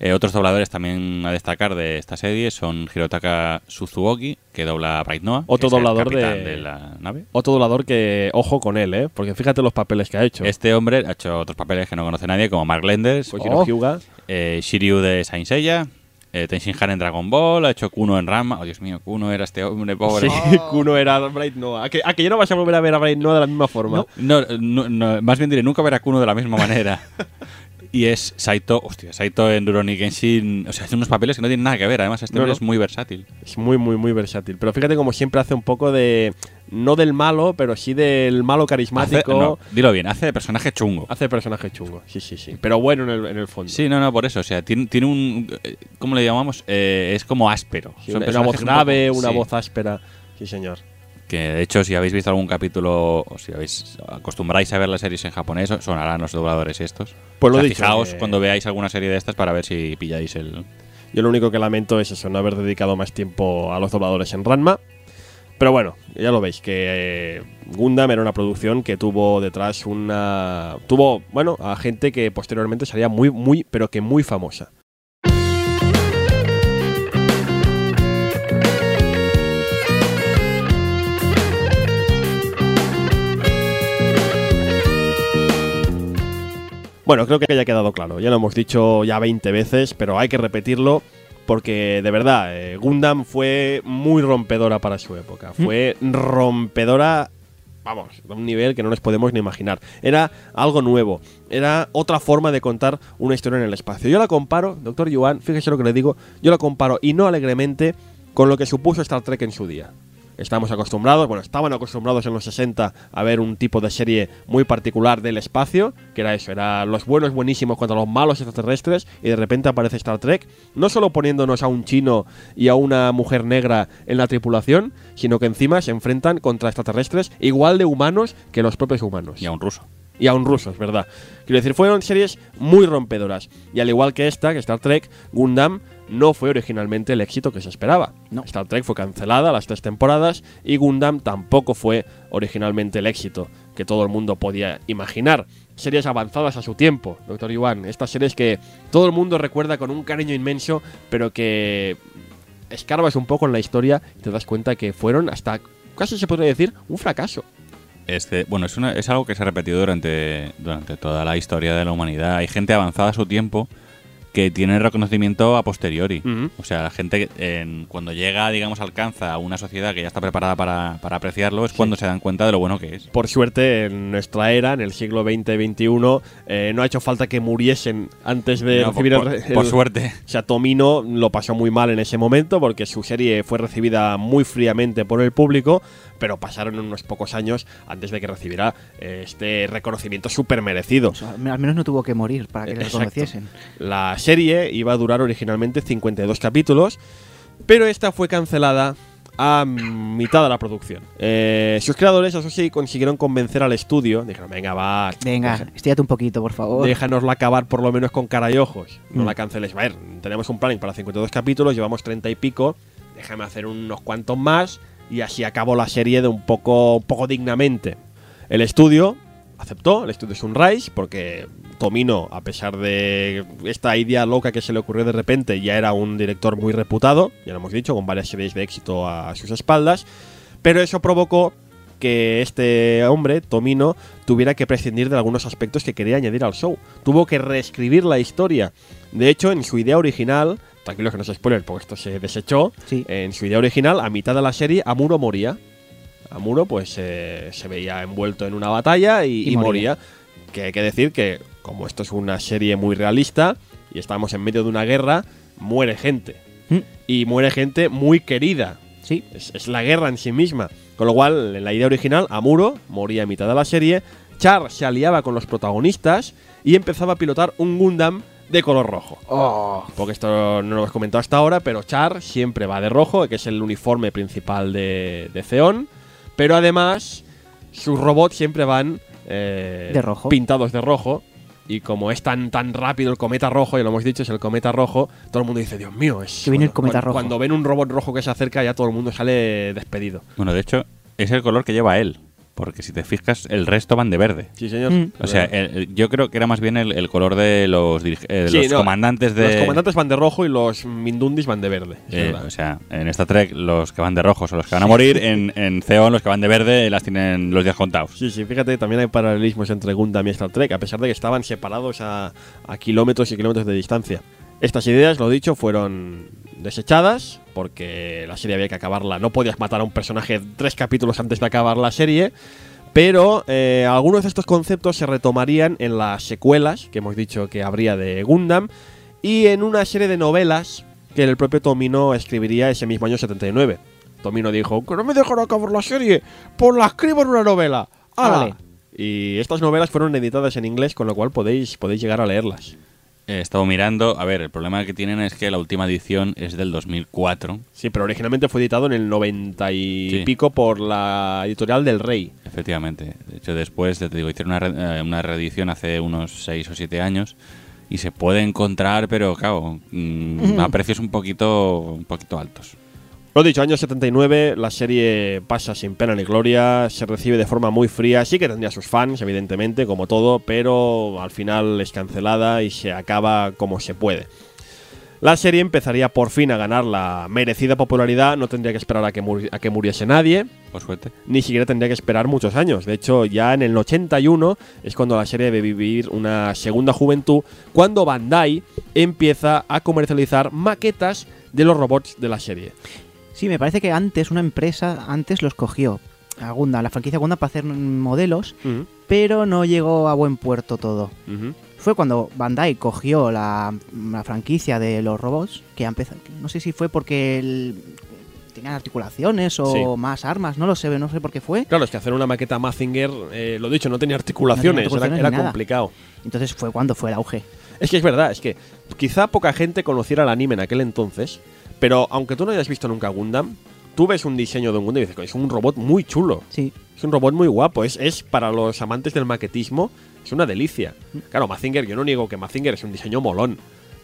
Eh, otros dobladores también a destacar de esta serie son Hirotaka Suzuoki, que dobla a Bright Noah. que Otro es el doblador capitán de- la nave. Otro doblador que, ojo con él, ¿eh? Porque fíjate los papeles que ha hecho. Este hombre ha hecho otros papeles que no conoce nadie, como Mark Lenders, Kojiro Oh. Hyuga. eh, Shiryu de Saint Seiya, eh, Tenshin Han en Dragon Ball, ha hecho Kuno en Ranma. Oh, Dios mío, Kuno era este hombre pobre. Sí, Kuno era Bright Noah. ¿A que, a que ya no vas a volver a ver a Bright Noah de la misma forma? No, no, no, más bien diré, nunca verá a Kuno de la misma manera. y es Saito, hostia, Saito en Rurouni Kenshin, o sea, hace unos papeles que no tienen nada que ver, además este No, hombre no. es muy versátil. Es muy, muy, muy versátil. Pero fíjate como siempre hace un poco de... No del malo, pero sí del malo Hace, carismático. no, dilo bien, hace de personaje chungo. Hace personaje chungo, sí, sí, sí. Pero bueno en el, en el fondo. Sí, no, no, por eso, o sea, tiene, tiene un, eh, ¿cómo le llamamos? Eh, es como áspero. Sí, una, una voz grave, una sí. voz áspera. Sí, señor. Que de hecho, si habéis visto algún capítulo, o si habéis acostumbráis a ver las series en japonés, sonarán los dobladores estos. Pues lo O sea, dicho, Fijaos que- cuando veáis alguna serie de estas para ver si pilláis el. Yo lo único que lamento es eso, no haber dedicado más tiempo a los dobladores en Ranma. Pero bueno, ya lo veis, que eh, Gundam era una producción que tuvo detrás una... Tuvo, bueno, a gente que posteriormente sería muy, muy, pero que muy famosa. Bueno, creo que ya ha quedado claro. Ya lo hemos dicho ya 20 veces, pero hay que repetirlo porque de verdad, eh, Gundam fue muy rompedora para su época. Fue rompedora, vamos, a un nivel que no nos podemos ni imaginar. Era algo nuevo, era otra forma de contar una historia en el espacio. Yo la comparo, doctor Yuan, fíjese lo que le digo, yo la comparo y no alegremente con lo que supuso Star Trek en su día. Estamos acostumbrados, bueno, estaban acostumbrados en los 60 a ver un tipo de serie muy particular del espacio, que era eso, era los buenos buenísimos contra los malos extraterrestres, y de repente aparece Star Trek, no solo poniéndonos a un chino y a una mujer negra en la tripulación, sino que encima se enfrentan contra extraterrestres igual de humanos que los propios humanos Y a un ruso. y a un ruso, es verdad. Quiero decir, fueron series muy rompedoras. Y al igual que esta, que Star Trek, Gundam no fue originalmente el éxito que se esperaba. No. Star Trek fue cancelada las tres temporadas y Gundam tampoco fue originalmente el éxito que todo el mundo podía imaginar. Series avanzadas a su tiempo, Doctor Yuan. Estas series que todo el mundo recuerda con un cariño inmenso, pero que escarbas un poco en la historia y te das cuenta que fueron hasta, casi se podría decir, un fracaso. Este, bueno, es, una- es algo que se ha repetido durante, durante toda la historia de la humanidad. Hay gente avanzada a su tiempo que tiene reconocimiento a posteriori. Ujú. O sea, la gente cuando llega, digamos, alcanza a una sociedad que ya está preparada para, para apreciarlo, es cuando se dan cuenta de lo bueno que es. por suerte, en nuestra era, en el siglo XX y XXI, eh, no ha hecho falta que muriesen antes de No, por, recibir el por- re- por el- suerte. O sea, Tomino lo pasó muy mal en ese momento porque su serie fue recibida muy fríamente por el público, pero pasaron unos pocos años antes de que recibiera eh, este reconocimiento súper merecido. O sea, al menos no tuvo que morir para que le reconociesen. La serie iba a durar originalmente 52 capítulos, pero esta fue cancelada a mitad de la producción. Eh, sus creadores, eso sí, consiguieron convencer al estudio. Dijeron, venga, va. Venga, deja- estíate un poquito, por favor. Déjanosla acabar por lo menos con cara y ojos. No Mm. la canceles. A ver, tenemos un planning para 52 capítulos, llevamos 30 y pico. Déjame hacer unos cuantos más y así acabo la serie de un poco, poco dignamente. El estudio aceptó, el estudio Sunrise, porque Tomino, a pesar de esta idea loca que se le ocurrió de repente, ya era un director muy reputado, ya lo hemos dicho, con varias series de éxito a sus espaldas. Pero eso provocó que este hombre, Tomino, tuviera que prescindir de algunos aspectos que quería añadir al show. Tuvo que reescribir la historia. De hecho, en su idea original, tranquilos que no se spoiler porque esto se desechó, Sí. en su idea original, a mitad de la serie, Amuro moría. Amuro, pues, eh, se veía envuelto en una batalla y, Y y moría. moría. Que hay que decir que, como esto es una serie muy realista y estamos en medio de una guerra, muere gente. Mm, Y muere gente muy querida. Sí. Es, es la guerra en sí misma. Con lo cual, en la idea original, Amuro moría a mitad de la serie, Char se aliaba con los protagonistas y empezaba a pilotar un Gundam de color rojo. Oh. Porque esto no lo hemos comentado hasta ahora, pero Char siempre va de rojo, que es el uniforme principal de, de Zeon. Pero además, sus robots siempre van eh, De rojo. pintados de rojo. Y como es tan, tan rápido el cometa rojo, ya lo hemos dicho, es el cometa rojo, todo el mundo dice, Dios mío, es. Que viene el cometa cuando- rojo. Cuando ven un robot rojo que se acerca, ya todo el mundo sale despedido. Bueno, de hecho, es el color que lleva él. Porque si te fijas, el resto van de verde. Sí, señor. Mm. O sea, el- el- yo creo que era más bien el, el color de los, eh, de Sí, los no, comandantes de. Los comandantes van de rojo y los Mindundis van de verde. es Eh, o sea, en Star Trek los que van de rojo son los que van a morir, en, en Theon los que van de verde las tienen los días contados. Sí, sí, fíjate, también hay paralelismos entre Gundam y Star Trek, a pesar de que estaban separados a, a kilómetros y kilómetros de distancia. Estas ideas, lo dicho, fueron desechadas, porque la serie había que acabarla. No podías matar a un personaje tres capítulos antes de acabar la serie. Pero eh, algunos de estos conceptos se retomarían en las secuelas que hemos dicho que habría de Gundam y en una serie de novelas que el propio Tomino escribiría ese mismo año 79. Tomino dijo, que no me dejaron acabar la serie, pues la escribo en una novela. ¡Hala! Vale. Y estas novelas fueron editadas en inglés, con lo cual podéis, podéis llegar a leerlas. He estado mirando, a ver, el problema que tienen es que la última edición es del 2004, Sí, pero originalmente fue editado en el 90 y Sí. pico por la editorial del Rey. efectivamente. De hecho, después, te digo, hicieron una, re- eh, una reedición hace unos 6 o 7 años y se puede encontrar, pero claro, mm, a precios un poquito, un poquito altos. Lo dicho, año 79, la serie pasa sin pena ni gloria, se recibe de forma muy fría, sí que tendría sus fans, evidentemente, como todo, pero al final es cancelada y se acaba como se puede. La serie empezaría por fin a ganar la merecida popularidad, no tendría que esperar a que, muri- a que muriese nadie, Por suerte. ni siquiera tendría que esperar muchos años. De hecho, ya en el 81 es cuando la serie debe vivir una segunda juventud, cuando Bandai empieza a comercializar maquetas de los robots de la serie. Sí, me parece que antes una empresa antes los cogió a Gundam, la franquicia Gundam para hacer modelos, pero no llegó a buen puerto todo. Fue cuando Bandai cogió la, la franquicia de los robots, que empezó, no sé si fue porque el- tenían articulaciones o Sí. más armas, no lo sé, no sé por qué fue. Claro, es que hacer una maqueta Mazinger, eh, lo dicho, no tenía articulaciones, articulaciones era, era complicado. Entonces fue cuando fue el auge. Es que es verdad, es que quizá poca gente conociera el anime en aquel entonces, pero aunque tú no hayas visto nunca Gundam, tú ves un diseño de un Gundam y dices, es un robot muy chulo, Sí, es un robot muy guapo, es, es para los amantes del maquetismo, es una delicia. Claro, Mazinger, yo no niego que Mazinger es un diseño molón,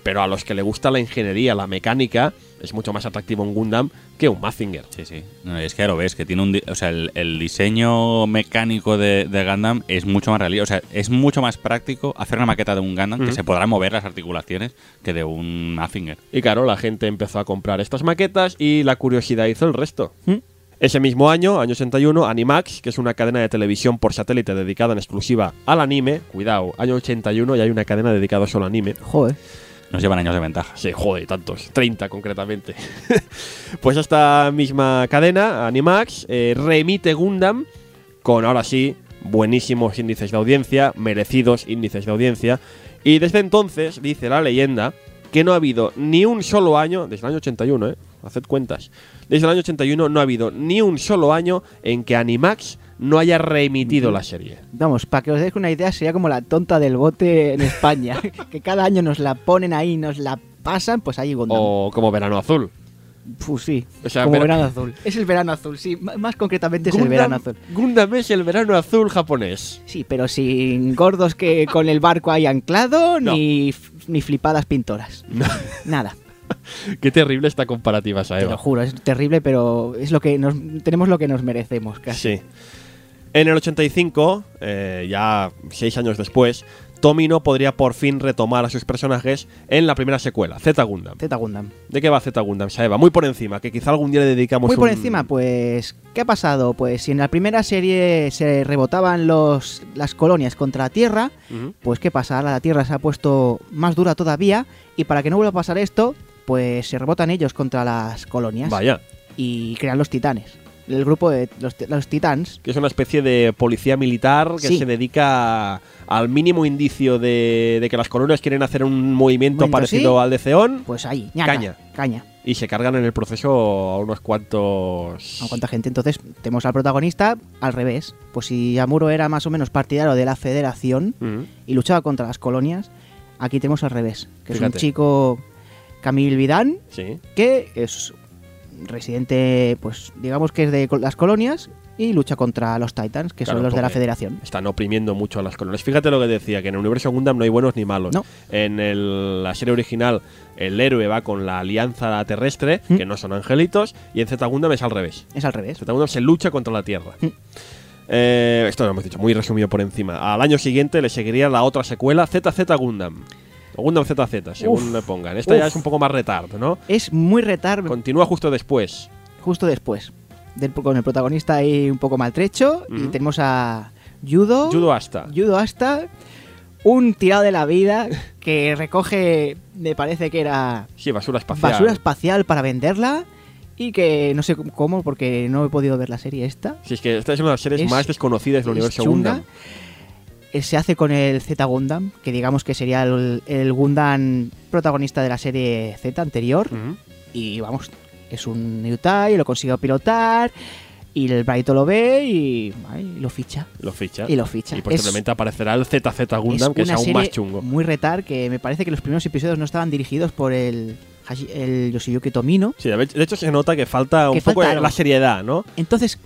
pero a los que le gusta la ingeniería, la mecánica, es mucho más atractivo un Gundam que un Mazinger. Sí, sí. No, es que ya lo ves, que tiene un... di- O sea, el, el diseño mecánico de, de Gundam es mucho más realista. O sea, es mucho más práctico hacer una maqueta de un Gundam que se podrán mover las articulaciones que de un Mazinger. Y claro, la gente empezó a comprar estas maquetas y la curiosidad hizo el resto. ¿Mm? Ese mismo año, año 81, Animax, que es una cadena de televisión por satélite dedicada en exclusiva al anime, cuidado, año 81 y hay una cadena dedicada solo al anime. joder. Nos llevan años de ventaja. Sí, joder, tantos, 30 concretamente. pues esta misma cadena, Animax, eh, remite Gundam con ahora sí buenísimos índices de audiencia, merecidos índices de audiencia. Y desde entonces, dice la leyenda, que no ha habido ni un solo año, desde el año 81, ¿eh? Haced cuentas. Desde el año 81 no ha habido ni un solo año en que Animax no haya reemitido la serie. Vamos, para que os deis una idea, sería como la tonta del bote en España. que cada año nos la ponen ahí, nos la pasan, pues ahí Gundam. O como Verano Azul. Pues sí, O sea, como vera- verano azul. Es el verano azul, sí. M- Más concretamente es el verano azul. Gundam es el Verano Azul japonés. Sí, pero sin gordos que con el barco ahí anclado, No. ni, ni flipadas pintoras. Nada. Qué terrible esta comparativa, Te lo Saeva. juro, es terrible, pero es lo que nos, tenemos lo que nos merecemos, casi. Sí. En el 85, eh, ya seis años después, Tomino podría por fin retomar a sus personajes en la primera secuela, Z Gundam. Z Gundam. ¿De qué va Z Gundam, Saeva? Muy por encima, que quizá algún día le dedicamos Muy por un- encima, pues, ¿qué ha pasado? Pues si en la primera serie se rebotaban los, las colonias contra la Tierra, pues ¿qué pasa? Ahora la Tierra se ha puesto más dura todavía y para que no vuelva a pasar esto, pues se rebotan ellos contra las colonias Vaya, y crean los titanes. El grupo de los, ti- los titans, que es una especie de policía militar que Sí. se dedica al mínimo indicio de, de que las colonias quieren hacer un movimiento parecido sí. al de Zeon pues ahí, ñaca, Caña. caña. y se cargan en el proceso a unos cuantos... ¿A cuánta gente? Entonces tenemos al protagonista al revés. Pues si Amuro era más o menos partidario de la federación y luchaba contra las colonias, aquí tenemos al revés, que es un chico Camille Vidán, Sí. que es residente, pues digamos que es de las colonias y lucha contra los Titans, que Claro, son los de la Federación. Están oprimiendo mucho a las colonias. Fíjate lo que decía, que en el universo Gundam no hay buenos ni malos. No. En el- la serie original, el héroe va con la alianza terrestre, Mm. que no son angelitos, y en Z Gundam es al revés. Es al revés. Z Gundam se lucha contra la Tierra. Mm. Eh, esto lo hemos dicho, muy resumido por encima. Al año siguiente le seguiría la otra secuela, ZZ Gundam. O Gundam ZZ, según Uf. le pongan. Esta ya es un poco más retard, ¿no? Es muy retar Continúa justo después. justo después. Del, con el protagonista ahí un poco maltrecho. Y tenemos a Judo. Judo hasta. Judo hasta. Un tirado de la vida que recoge, me parece que era Sí, basura espacial. basura espacial para venderla. Y que no sé cómo, porque no he podido ver la serie esta. Sí, es que esta es una de las series Es- más desconocidas del universo. Gundam. Eh, Se hace con el Z Gundam, que digamos que sería el, el Gundam protagonista de la serie Z anterior. Y vamos, es un New Type, lo consigo pilotar. Y el Braito lo ve y, ay, lo ficha. Lo ficha. Y lo ficha. Y posiblemente aparecerá el ZZ Gundam, es que es aún serie más chungo. Muy retar, que me parece que los primeros episodios no estaban dirigidos por el, el Yoshiyuki Tomino. Sí, de hecho se nota que falta un Que poco falta de algo. la seriedad, ¿no? Entonces,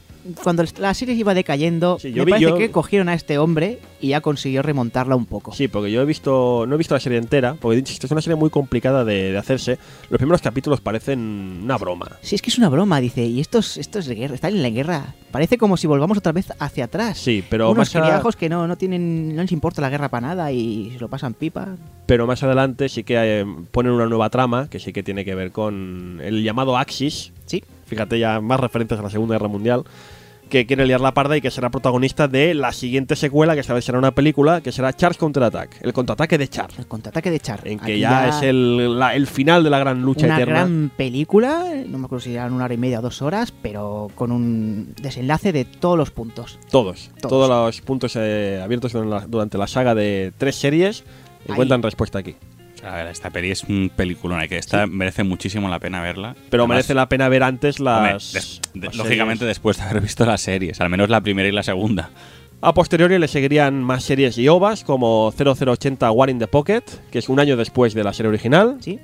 cuando la serie iba decayendo, Sí, yo me vi- parece yo- que cogieron a este hombre y ya consiguió remontarla un poco. Sí, porque yo he visto, no he visto la serie entera, porque es una serie muy complicada de, de hacerse. Los primeros capítulos parecen una broma. Sí, es que es una broma, dice, y esto es, esto es de guerra, están en la guerra. Parece como si volvamos otra vez hacia atrás. Sí, pero Unos más, a- que no, no tienen, no les importa la guerra para nada y se lo pasan pipa. pero más adelante sí que eh, ponen una nueva trama que sí que tiene que ver con el llamado Axis. Sí, Fíjate ya más referencias a la Segunda Guerra Mundial. Que quiere liar la parda y que será protagonista de la siguiente secuela, que esta vez será una película, que será Charles Counterattack, el contraataque de Char. el contraataque de Char. En que Aquí ya, es el, la- el final de la gran lucha una eterna. gran película, no me acuerdo si eran una hora y media o dos horas, pero con un desenlace de todos los puntos. Todos, Todos. todos los puntos eh, abiertos durante la, durante la saga de tres series encuentran respuesta aquí. A ver, esta peli es un peliculón, que esta merece muchísimo la pena verla. Pero Además, merece la pena ver antes hombre, las. des- de- las lógicamente series. después de haber visto las series, al menos la primera y la segunda. A posteriori le seguirían más series y ovas como 0080 War in the Pocket, que es un año después de la serie original. ¿Sí?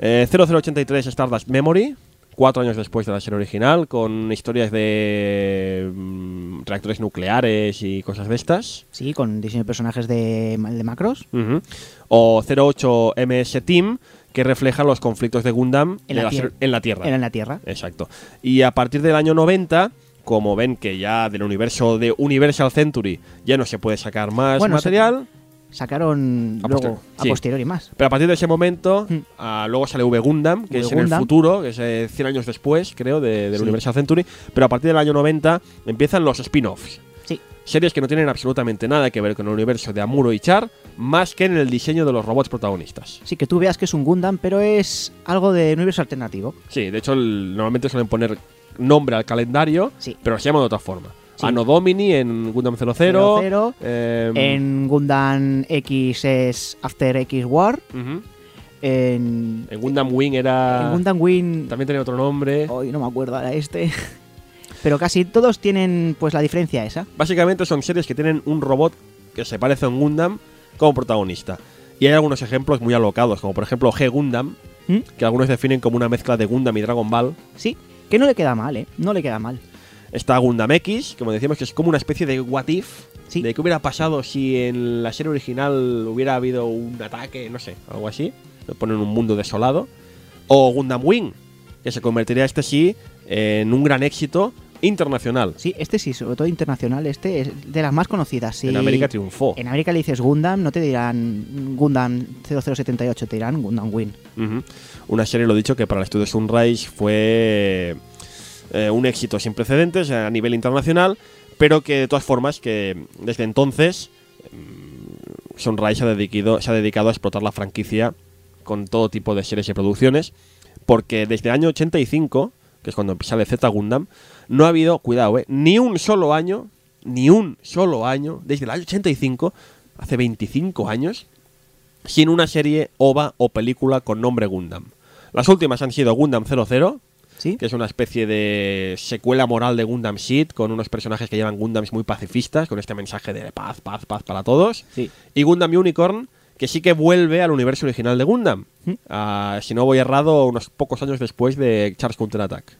Eh, 0083 Stardust Memory, cuatro años después de la serie original, con historias de mm, reactores nucleares y cosas de estas. Sí, con diseño de personajes de, de macros. Ujú. O 08 MS Team, que refleja los conflictos de Gundam En de la la en la Tierra. En la Tierra. Exacto. Y a partir del año 90, como ven que ya del universo de Universal Century ya no se puede sacar más Bueno, material, Sacaron A luego posteriori, a sí. posteriori más. pero a partir de ese momento, Mm. ah, luego sale V Gundam, que V es en el futuro, que es eh, 100 años después, creo, de- del Sí. Universal Century. Pero a partir del año 90 empiezan los spin-offs. Sí. Series que no tienen absolutamente nada que ver con el universo de Amuro y Char, más que en el diseño de los robots protagonistas. Sí, que tú veas que es un Gundam, pero es algo de universo alternativo. Sí, de hecho, el- normalmente suelen poner nombre al calendario, Sí. pero se llama de otra forma. Sí. Anno Domini en Gundam 00. 00, em, En Gundam X es After X War. En, En Gundam Wing era. en Gundam Wing. También tenía otro nombre. Hoy no me acuerdo ahora este. Pero casi todos tienen pues la diferencia esa. Básicamente son series que tienen un robot que se parece a un Gundam como protagonista. Y hay algunos ejemplos muy alocados, como por ejemplo G Gundam, ¿Mm? que algunos definen como una mezcla de Gundam y Dragon Ball. Sí, que no le queda mal, ¿eh? No le queda mal. Está Gundam X, como decíamos, que es como una especie de what if. Sí. De qué hubiera pasado si en la serie original hubiera habido un ataque, no sé, algo así. Lo ponen en un mundo desolado. O Gundam Wing, que se convertiría este sí en un gran éxito internacional. Sí, este sí, sobre todo internacional, este es de las más conocidas. Sí. En América triunfó. En América le dices Gundam, no te dirán Gundam 0078, te dirán Gundam Win. Ujú. Una serie, lo dicho, que para el estudio Sunrise fue eh, un éxito sin precedentes a nivel internacional, pero que de todas formas, que desde entonces mm, Sunrise se ha, dedicado, se ha dedicado a explotar la franquicia con todo tipo de series y producciones, porque desde el año 85, que es cuando sale Z Gundam, no ha habido, cuidado, eh, ni un solo año, ni un solo año, desde el año 85, hace 25 años, sin una serie, OVA o película con nombre Gundam. Las últimas han sido Gundam 00, ¿Sí? que es una especie de secuela moral de Gundam Seed, con unos personajes que llevan Gundams muy pacifistas, con este mensaje de paz, paz, paz para todos. Sí. Y Gundam Unicorn, que sí que vuelve al universo original de Gundam. ¿Mm? Ah, si no voy errado, unos pocos años después de Charles Counter Attack.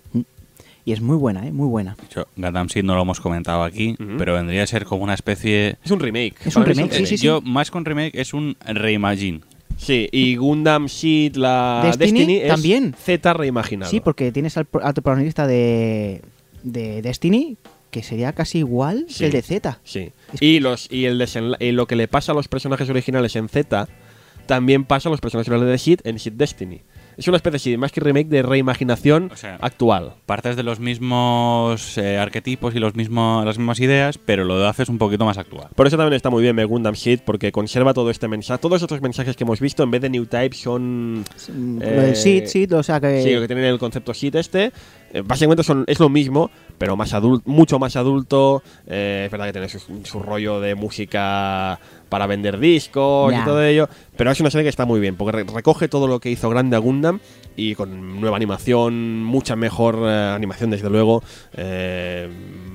Y es muy buena, ¿eh? Muy buena. Gundam Seed no lo hemos comentado aquí, pero vendría a ser como una especie... Es un remake. Es un remake, sí, sí, sí. Yo, más con remake, es un reimagine. Sí, y Gundam Seed, la Destiny Destiny, es también. Z reimaginado. Sí, porque tienes al, al protagonista de, de Destiny, que sería casi igual Sí. que el de Z. Sí. Es- Y, los, y, el y lo que le pasa a los personajes originales en Z también pasa a los personajes originales de Seed en Seed Destiny. Es una especie de más que remake de reimaginación O sea, actual. Partes de los mismos eh, arquetipos y los mismos, las mismas ideas, pero lo haces un poquito más actual. Por eso también está muy bien Gundam Seed, porque conserva todo este mensaje. Todos estos mensajes que hemos visto, en vez de New Type, son. Eh, Seed, Seed, o sea que... Sí, lo que tienen el concepto Seed este. eh, básicamente son, es lo mismo, pero más adulto, mucho más adulto. eh, es verdad que tiene su, su rollo de música para vender discos y todo ello. Pero es una serie que está muy bien, porque re- recoge todo lo que hizo grande a Gundam y con nueva animación, mucha mejor eh, animación, desde luego. eh,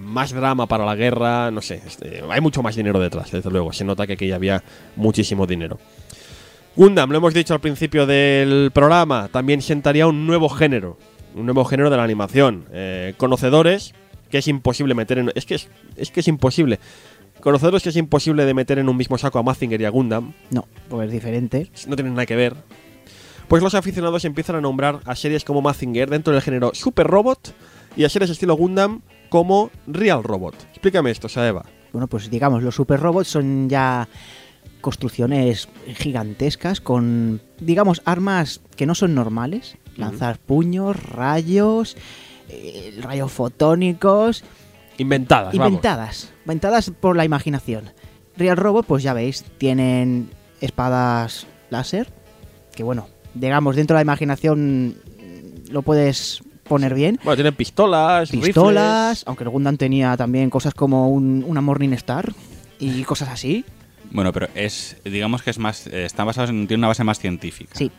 más drama para la guerra, no sé. este, hay mucho más dinero detrás, desde luego. Se nota que aquí había muchísimo dinero. Gundam, lo hemos dicho al principio del programa, también sentaría un nuevo género, un nuevo género de la animación. Eh, conocedores, que es imposible meter en... Es que es, es que es imposible. Conocedores que es imposible de meter en un mismo saco a Mazinger y a Gundam, No, pues es diferente. no tienen nada que ver. Pues los aficionados empiezan a nombrar a series como Mazinger dentro del género Super Robot y a series estilo Gundam como Real Robot. Explícame esto, Saeva. Bueno, pues digamos, los super robots son ya construcciones gigantescas con, digamos, armas que no son normales. Lanzar puños, rayos, eh, rayos fotónicos, Inventadas, vamos. inventadas, inventadas por la imaginación. Real Robot, pues ya veis, tienen espadas láser, que bueno, digamos, dentro de la imaginación mm, lo puedes poner bien. Bueno, tienen pistolas, Pistolas, rifles. aunque el Gundam tenía también cosas como un, una Morning Star y cosas así. Bueno, pero es, digamos que es más, eh, están basados en, tiene una base más científica. Sí,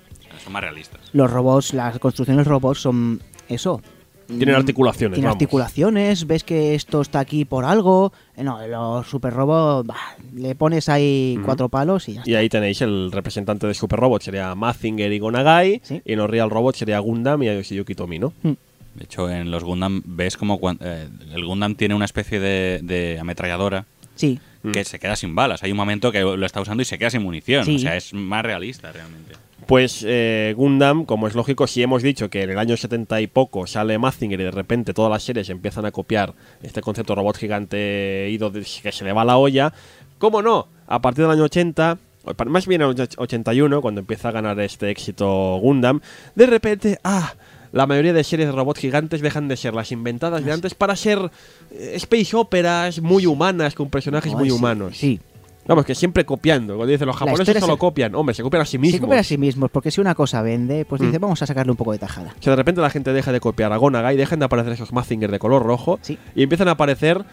Son más realistas. los robots, las construcciones robots son eso. Tienen Mm, articulaciones, Tienen vamos. articulaciones, ves que esto está aquí por algo. Eh, No, los super robots, bah, le pones ahí cuatro palos y ya Y ahí tenéis el representante de Super Robot, sería Mazinger y Gonagai. Sí. Y en los Real Robot sería Gundam y Yoshiyuki Tomino. De hecho, en los Gundam ves como cuan- eh, el Gundam tiene una especie de, de ametralladora Sí, Mm. que se queda sin balas. Hay un momento que lo está usando y se queda sin munición. Sí. O sea, es más realista realmente. Pues eh, Gundam, como es lógico, si hemos dicho que en el año 70 y poco sale Mazinger y de repente todas las series empiezan a copiar este concepto de robot gigante ido de- que se le va la olla, ¿cómo no? A partir del año 80, o pa- más bien el año 81, cuando empieza a ganar este éxito Gundam, de repente, ah, la mayoría de series de robots gigantes dejan de ser las inventadas de antes para ser eh, space operas muy humanas, con personajes Ay, muy humanos. Sí, Vamos, que siempre copiando. Cuando dicen los japoneses solo se- copian, hombre, se copian a sí mismos. se copian a sí mismos, porque si una cosa vende, pues Mm. dice, vamos a sacarle un poco de tajada. que de repente la gente deja de copiar a Gonaga y dejan de aparecer esos Mazinger de color rojo Sí. y empiezan a aparecer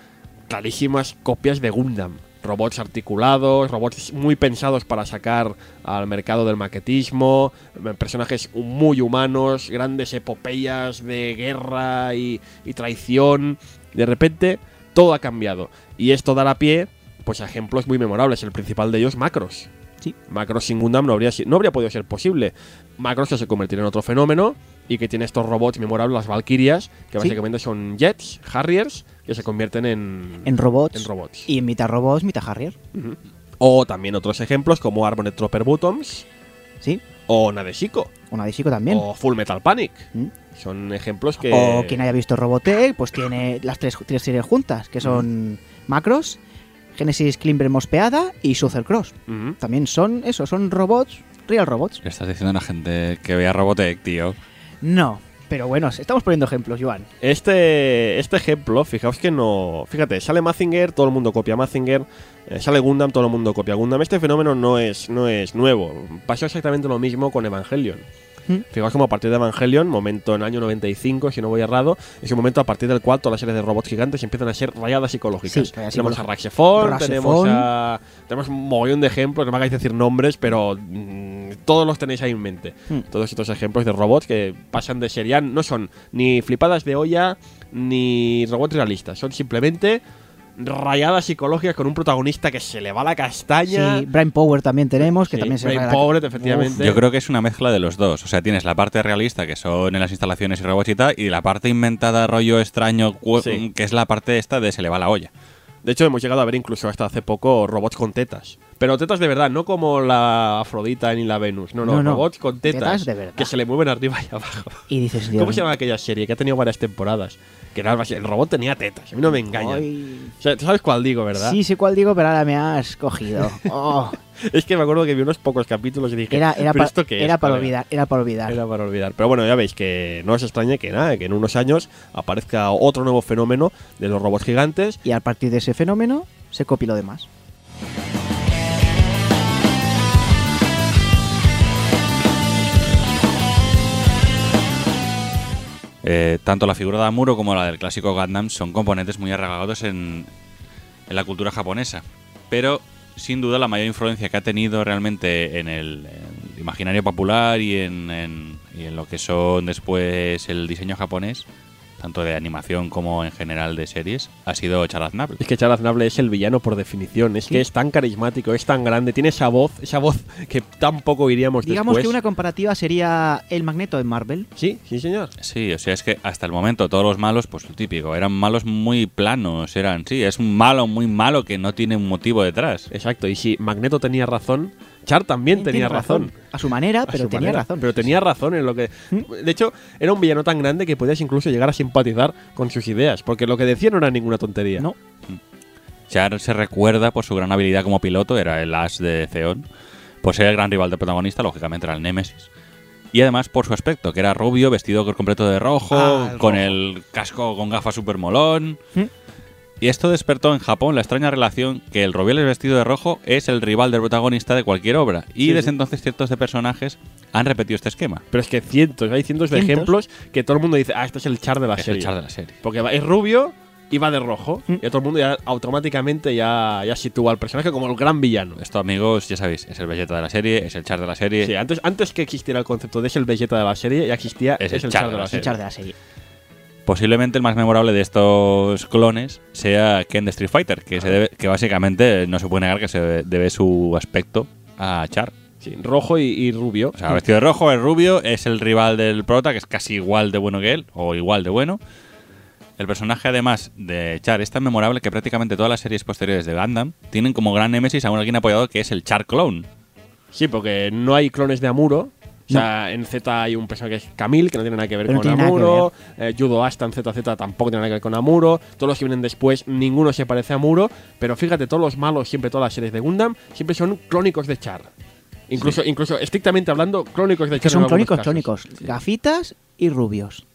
clarísimas copias de Gundam. Robots articulados, robots muy pensados para sacar al mercado del maquetismo, personajes muy humanos, grandes epopeyas de guerra y, y traición. De repente, todo ha cambiado. Y esto dará pie pues, ejemplos muy memorables. El principal de ellos, Macros. Sí. Macros sin Gundam no habría, no habría podido ser posible. Macros que se convertirá en otro fenómeno y que tiene estos robots memorables, las Valkyrias, que Sí. básicamente son jets, Harriers, que se convierten en, En robots. en robots. Y en mitad robots, mitad Harrier. O también otros ejemplos como Armored Trooper Bottoms Sí. o Nadeshiko Una Disico también. o Full Metal Panic. Mm. Son ejemplos que... O quien haya visto Robotech, pues tiene las tres, tres series juntas, que son Macros, Genesis Climber Mospeada y Sucer Cross. También son eso, son robots, real robots. Le estás diciendo a la gente que vea Robotech, tío. No, pero bueno, estamos poniendo ejemplos, Joan. Este, este ejemplo, fijaos que no. Fíjate, sale Mazinger, todo el mundo copia Mazinger. eh, sale Gundam, todo el mundo copia Gundam. Este fenómeno no es, no es nuevo. Pasó exactamente lo mismo con Evangelion. ¿Mm? Fijaos como a partir de Evangelion, momento en el año 95, si no voy errado, es un momento a partir del cual todas las series de robots gigantes empiezan a ser rayadas psicológicas. Sí, tenemos a. Raxefon, tenemos a. Tenemos un mogollón de ejemplos, no me hagáis decir nombres, pero mm, todos los tenéis ahí en mente. Hmm. Todos estos ejemplos de robots que pasan de serían, no son ni flipadas de olla ni robots realistas, son simplemente rayadas psicológicas con un protagonista que se le va la castaña. Sí, Brain Power también tenemos, que Sí, también se la- Power, efectivamente. Yo creo que es una mezcla de los dos. O sea, tienes la parte realista, que son en las instalaciones y robots y tal, y la parte inventada, rollo extraño, Sí. que es la parte esta de se le va la olla. De hecho, hemos llegado a ver incluso hasta hace poco robots con tetas. Pero tetas de verdad, no como la Afrodita ni la Venus. No, no, No, no. robots con tetas, Tetas de verdad. que se le mueven arriba y abajo. Y dices, Dios ¿Cómo se llama aquella serie? Que ha tenido varias temporadas. Que era algo así. El robot tenía tetas. A mí no me engañan. Ay. O sea, ¿tú sabes cuál digo, verdad? Sí, sé cuál digo, pero ahora me has cogido. Oh, Es que me acuerdo que vi unos pocos capítulos y dije, era era, ¿pero esto qué es? era para colega?". olvidar, era para olvidar. Era para olvidar. Pero bueno, ya veis que no os extrañe que nada, que en unos años aparezca otro nuevo fenómeno de los robots gigantes. Y a partir de ese fenómeno se copia lo demás. Eh, tanto la figura de Amuro como la del clásico Gundam son componentes muy arraigados en, la cultura japonesa. Pero sin duda la mayor influencia que ha tenido realmente en el, imaginario popular y en lo que son después el diseño japonés, tanto de animación como en general de series, ha sido Charles. Es que Charles es el villano por definición. Es que es tan carismático, es tan grande, tiene esa voz, esa voz que tampoco iríamos Digamos después. que una comparativa sería el Magneto en Marvel. Sí, sí, señor. Sí, o sea, es que hasta el momento todos los malos, pues lo típico, eran malos muy planos, eran, sí, es un malo muy malo que no tiene un motivo detrás. Exacto. Y si Magneto tenía razón, Char también tenía razón. A su manera, pero su tenía manera. razón. Pero tenía razón en lo que. De hecho, era un villano tan grande que podías incluso llegar a simpatizar con sus ideas. Porque lo que decía no era ninguna tontería. No. Char se recuerda por su gran habilidad como piloto, era el as de Zeon, por ser el gran rival del protagonista, lógicamente era el Némesis. Y además por su aspecto, que era rubio, vestido completo de rojo, Ah, el con rojo. el casco con gafas super molón. ¿Mm? Y esto despertó en Japón la extraña relación que el Rubiales vestido de rojo es el rival del protagonista de cualquier obra. Y Sí, desde sí. entonces ciertos de personajes han repetido este esquema. Pero es que cientos, hay cientos de Cientos. ejemplos que todo el mundo dice, ah, este es el Char de la Es serie. el char de la serie. Porque es rubio y va de rojo. Mm. Y todo el mundo ya automáticamente ya, ya sitúa al personaje como el gran villano. Esto, amigos, ya sabéis, es el Vegeta de la serie, es el char de la serie. Sí, antes, antes que existiera el concepto de es el Vegeta de la serie, ya existía Es es, el el Char Char de de la la El serie. char de la serie. Posiblemente el más memorable de estos clones sea Ken de Street Fighter, que, se debe, que básicamente no se puede negar que se debe su aspecto a Char. Sí, rojo y, y rubio. O sea, vestido de rojo, es rubio, es el rival del prota, que es casi igual de bueno que él, o igual de bueno. El personaje, además de Char, es tan memorable que prácticamente todas las series posteriores de Gundam tienen como gran némesis a un alguien apoyado que es el Char Clone. Sí, porque no hay clones de Amuro. O sea, en Z hay un personaje que es Camille, que no tiene nada que ver Pero con Amuro. Eh, Judo Asta en ZZ tampoco tiene nada que ver con Amuro. Todos los que vienen después, ninguno se parece a Amuro. Pero fíjate, todos los malos, siempre todas las series de Gundam, siempre son clónicos de Char. Incluso, incluso estrictamente hablando, clónicos de Char. Que son casos. clónicos. Gafitas y rubios.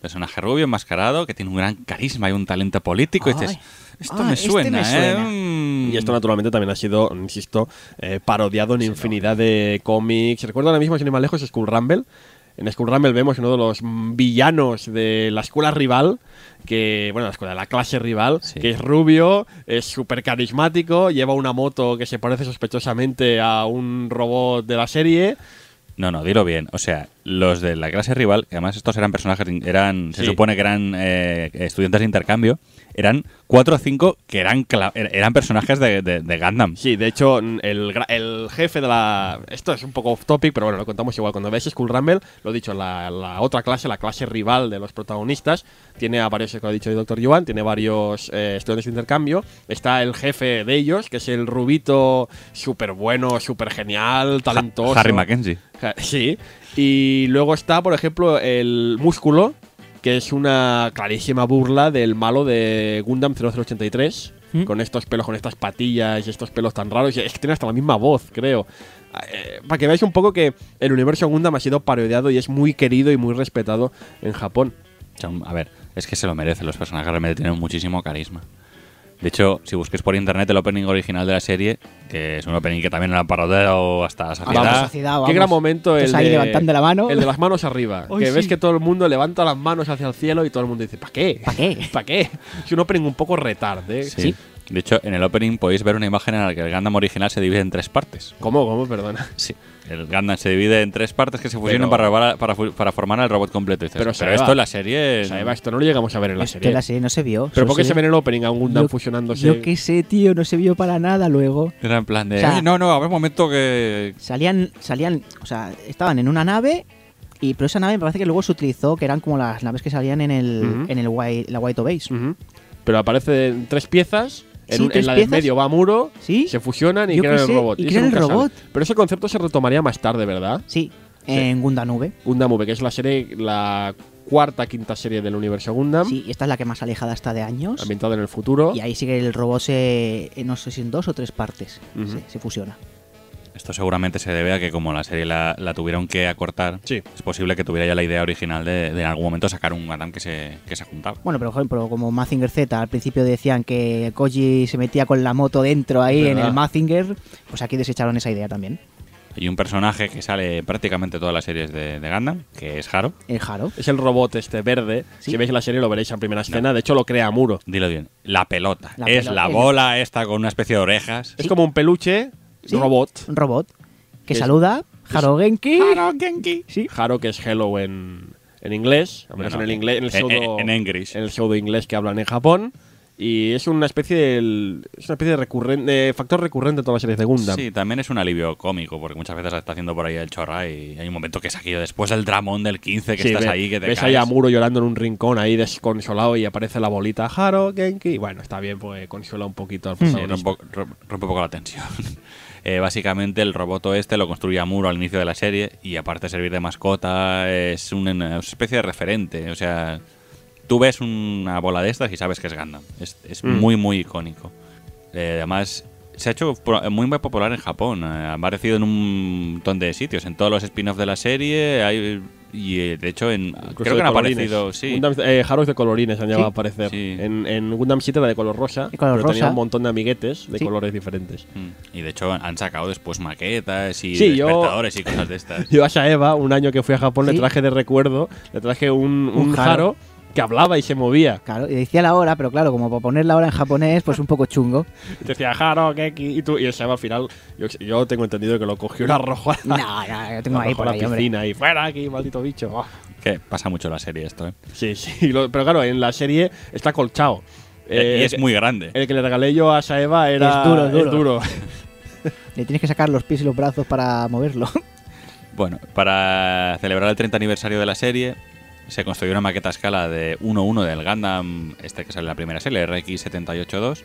Personaje rubio, enmascarado, que tiene un gran carisma y un talento político. y Ay. dices, esto Ah, me este suena, me suena. ¿eh? Mm. Y esto naturalmente también ha sido, insisto, eh, parodiado en infinidad de cómics. Recuerdo ahora mismo, sin ir más lejos, Skull Rumble. En Skull Rumble vemos uno de los villanos de la escuela rival, que, bueno, la escuela, la clase rival, Sí. que es rubio, es súper carismático, lleva una moto que se parece sospechosamente a un robot de la serie. No, no, dilo bien. O sea, los de la clase rival, que además estos eran personajes, eran, se supone que eran eh, estudiantes de intercambio, eran cuatro o cinco que eran, er- eran personajes de, de, de Gundam. Sí, de hecho, el, el jefe de la. Esto es un poco off topic, pero bueno, lo contamos igual. Cuando veis Skull Rumble, lo he dicho, la, la otra clase, la clase rival de los protagonistas, tiene a varios, como ha dicho el Dr. Yuan, tiene varios eh, estudiantes de intercambio. Está el jefe de ellos, que es el rubito súper bueno, súper genial, talentoso. Harry Mackenzie. Ja- Sí. Y luego está, por ejemplo, el músculo, que es una clarísima burla del malo de Gundam 0083, ¿Mm? con estos pelos, con estas patillas y estos pelos tan raros. Y Es que tiene hasta la misma voz, creo. Eh, para que veáis un poco que el universo Gundam ha sido parodiado y es muy querido y muy respetado en Japón. A ver, es que se lo merecen. Los personajes realmente tienen muchísimo carisma. De hecho, si busques por internet el opening original de la serie, que es un opening que también han parodiado hasta la saciedad. Vamos, saciedad, Qué vamos. gran momento el ahí de, levantando la mano. el de las manos arriba. Que ves que todo el mundo levanta las manos hacia el cielo y todo el mundo dice, ¿para qué? ¿Para qué? ¿Para qué? Es un opening un poco retard, ¿eh? Sí. De hecho, en el opening podéis ver una imagen en la que el Gundam original se divide en tres partes. ¿Cómo? ¿Cómo? Perdona. Sí. El Gundam se divide en tres partes que se fusionan Pero- para, para, para formar el robot completo. Dices, Pero esto en la serie... Esto no lo llegamos a ver en la Es que serie. la serie no se vio. ¿Pero por qué se- se ve en el opening a un Gundam Yo- fusionándose? Yo qué sé, tío, no se vio para nada luego. Era en plan de... O sea- "Oye, no, no, a ver un momento que... Salían, salían, o sea, estaban en una nave, y pero esa nave me parece que luego se utilizó, que eran como las naves que salían en el, en el White, la White Base. Pero aparecen tres piezas. En, Sí, un- en tres la del medio va Muro, ¿Sí? se fusionan y Yo crean qué el sé, robot. y eso crean el nunca sale. robot. Pero ese concepto se retomaría más tarde, ¿verdad? Sí, en Gundam V. Gundam V, que es la serie, la cuarta, quinta serie del universo Gundam, Sí, esta es la que más alejada está de años. ambientada en el futuro. Y ahí sigue el robot, se, eh, no sé si en dos o tres partes Ujú. se, se fusiona. Esto seguramente se debe a que como la serie la, la tuvieron que acortar, Sí. es posible que tuviera ya la idea original de, de en algún momento sacar un Gundam que se, que se juntaba. Bueno, pero por ejemplo, como Mazinger Z, al principio decían que Koji se metía con la moto dentro ahí en ¿Verdad? el Mazinger, pues aquí desecharon esa idea también. Hay un personaje que sale prácticamente en todas las series de, de Gundam, que es Haro. El Haro. Es el robot este verde. Sí. Si veis la serie lo veréis en primera escena. De hecho, lo crea Muro. Dilo bien. La pelota. La es pelota, la bola esta con una especie de orejas. Es como un peluche Sí. robot. Un robot que Es- saluda. Haro Genki. Genki. Sí. Haro, que es hello en, en inglés. A menos No, no, en el inglés. En el en- pseudo, en- en el pseudo inglés que hablan en Japón. Y es una especie de, es una especie de recurrente, factor recurrente en todas las series de Gundam. Sí, también es un alivio cómico, porque muchas veces está haciendo por ahí el chorra y hay un momento que es aquello después del dramón del 15 que Sí, estás ve- ahí, que te ves caes. ahí a Muro llorando en un rincón ahí desconsolado y aparece la bolita Haro, Genki. Bueno, está bien, pues consuela un poquito al Sí, rompe, rompe un poco la tensión. Eh, básicamente el robot este lo construye a Muro al inicio de la serie y aparte de servir de mascota es un- una especie de referente. O sea, tú ves una bola de estas y sabes que es Gundam. Es, es Mm. muy, muy icónico. Eh, además, se ha hecho muy, muy popular en Japón. Eh, ha aparecido en un montón de sitios. En todos los spin-offs de la serie hay... Y eh, de hecho, en, Incluso creo de que han colorines. aparecido... Sí, Gundam, eh, Haros de colorines han llegado Sí. a aparecer. Sí. En, en Gundam 7 era de color rosa. De color pero tenía rosa. un montón de amiguetes de Sí. colores diferentes. Mm. Y de hecho han sacado después maquetas y Sí, yo- despertadores y cosas de estas. Yo a Saeva, un año que fui a Japón, le traje de recuerdo, le traje un, un, Un Haro. Haro. Que hablaba y se movía. Claro, y decía la hora, pero claro, como para poner la hora en japonés, pues un poco chungo. Y te decía, Haro, Geki, y tú, y el Saeva al final, yo, yo tengo entendido que lo cogió y lo arrojó a No, no, yo tengo ahí por ahí, la hombre. piscina y fuera aquí, maldito bicho. Oh. Que pasa mucho en la serie esto, ¿eh? Sí, sí, lo- pero claro, en la serie está colchado. Eh, y es el- muy grande. El que le regalé yo a Saeva era. Es duro, duro. duro. Le tienes que sacar los pies y los brazos para moverlo. Bueno, para celebrar el 30 aniversario de la serie, se construyó una maqueta a escala de 1-1 del Gundam, este que sale en la primera serie, RX-782,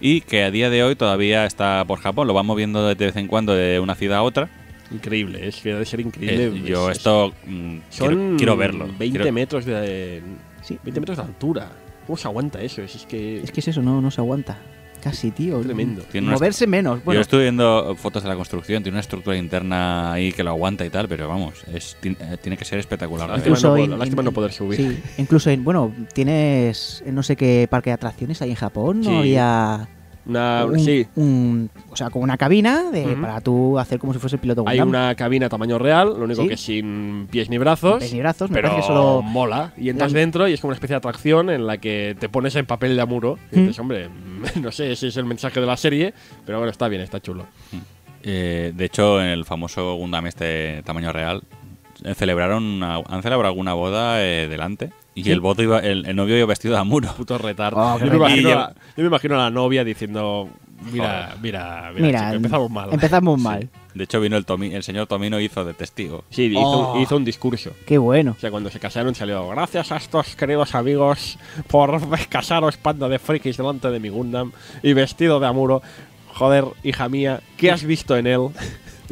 y que a día de hoy todavía está por Japón, lo van moviendo de vez en cuando de una ciudad a otra. Increíble, es que debe ser increíble. Eh, yo Es- esto mm, Son quiero, quiero verlo. 20 Quiero- metros de. Sí. 20 metros de altura. ¿Cómo se aguanta eso? Es, es que. Es que es eso, no, no se aguanta. Casi, tío. Tremendo. Tiene una Moverse menos. Yo estuve viendo fotos de la construcción, tiene una estructura interna ahí que lo aguanta y tal, pero vamos, es, eh, tiene que ser espectacular. ver. Lástima, no, lástima en- no poder subir. Sí, incluso en, bueno, tienes en no sé qué parque de atracciones ahí en Japón, ¿no? Sí. Había Una- un, sí, un- o sea, como una cabina de, para tú hacer como si fuese el piloto hay Gundam. una cabina tamaño real, lo único Sí. que sin pies ni brazos. Pies ni brazos, me pero parece que solo- mola. Y entras La- dentro y es como una especie de atracción en la que te pones en papel de amuro. Y Mm. dices, hombre, no sé, ese es el mensaje de la serie, pero bueno, está bien, está chulo. Eh, de hecho, en el famoso Gundam este tamaño real, eh, celebraron una- han celebrado alguna boda eh, delante y Sí. el, voto iba, el, el novio iba vestido de Amuro. Puto retardo. Oh, qué yo, me imagino retardo. a, yo me imagino a la novia diciendo, mira, mira, mira, Mira, chico, empezamos mal. Empezamos mal. De hecho, vino el, Tomi- el señor Tomino hizo de testigo. Sí, hizo, Oh. hizo un discurso. Qué bueno. O sea, cuando se casaron salió, gracias a estos queridos amigos por casaros panda de frikis delante de mi Gundam y vestido de Amuro. Joder, hija mía, ¿qué has visto en él?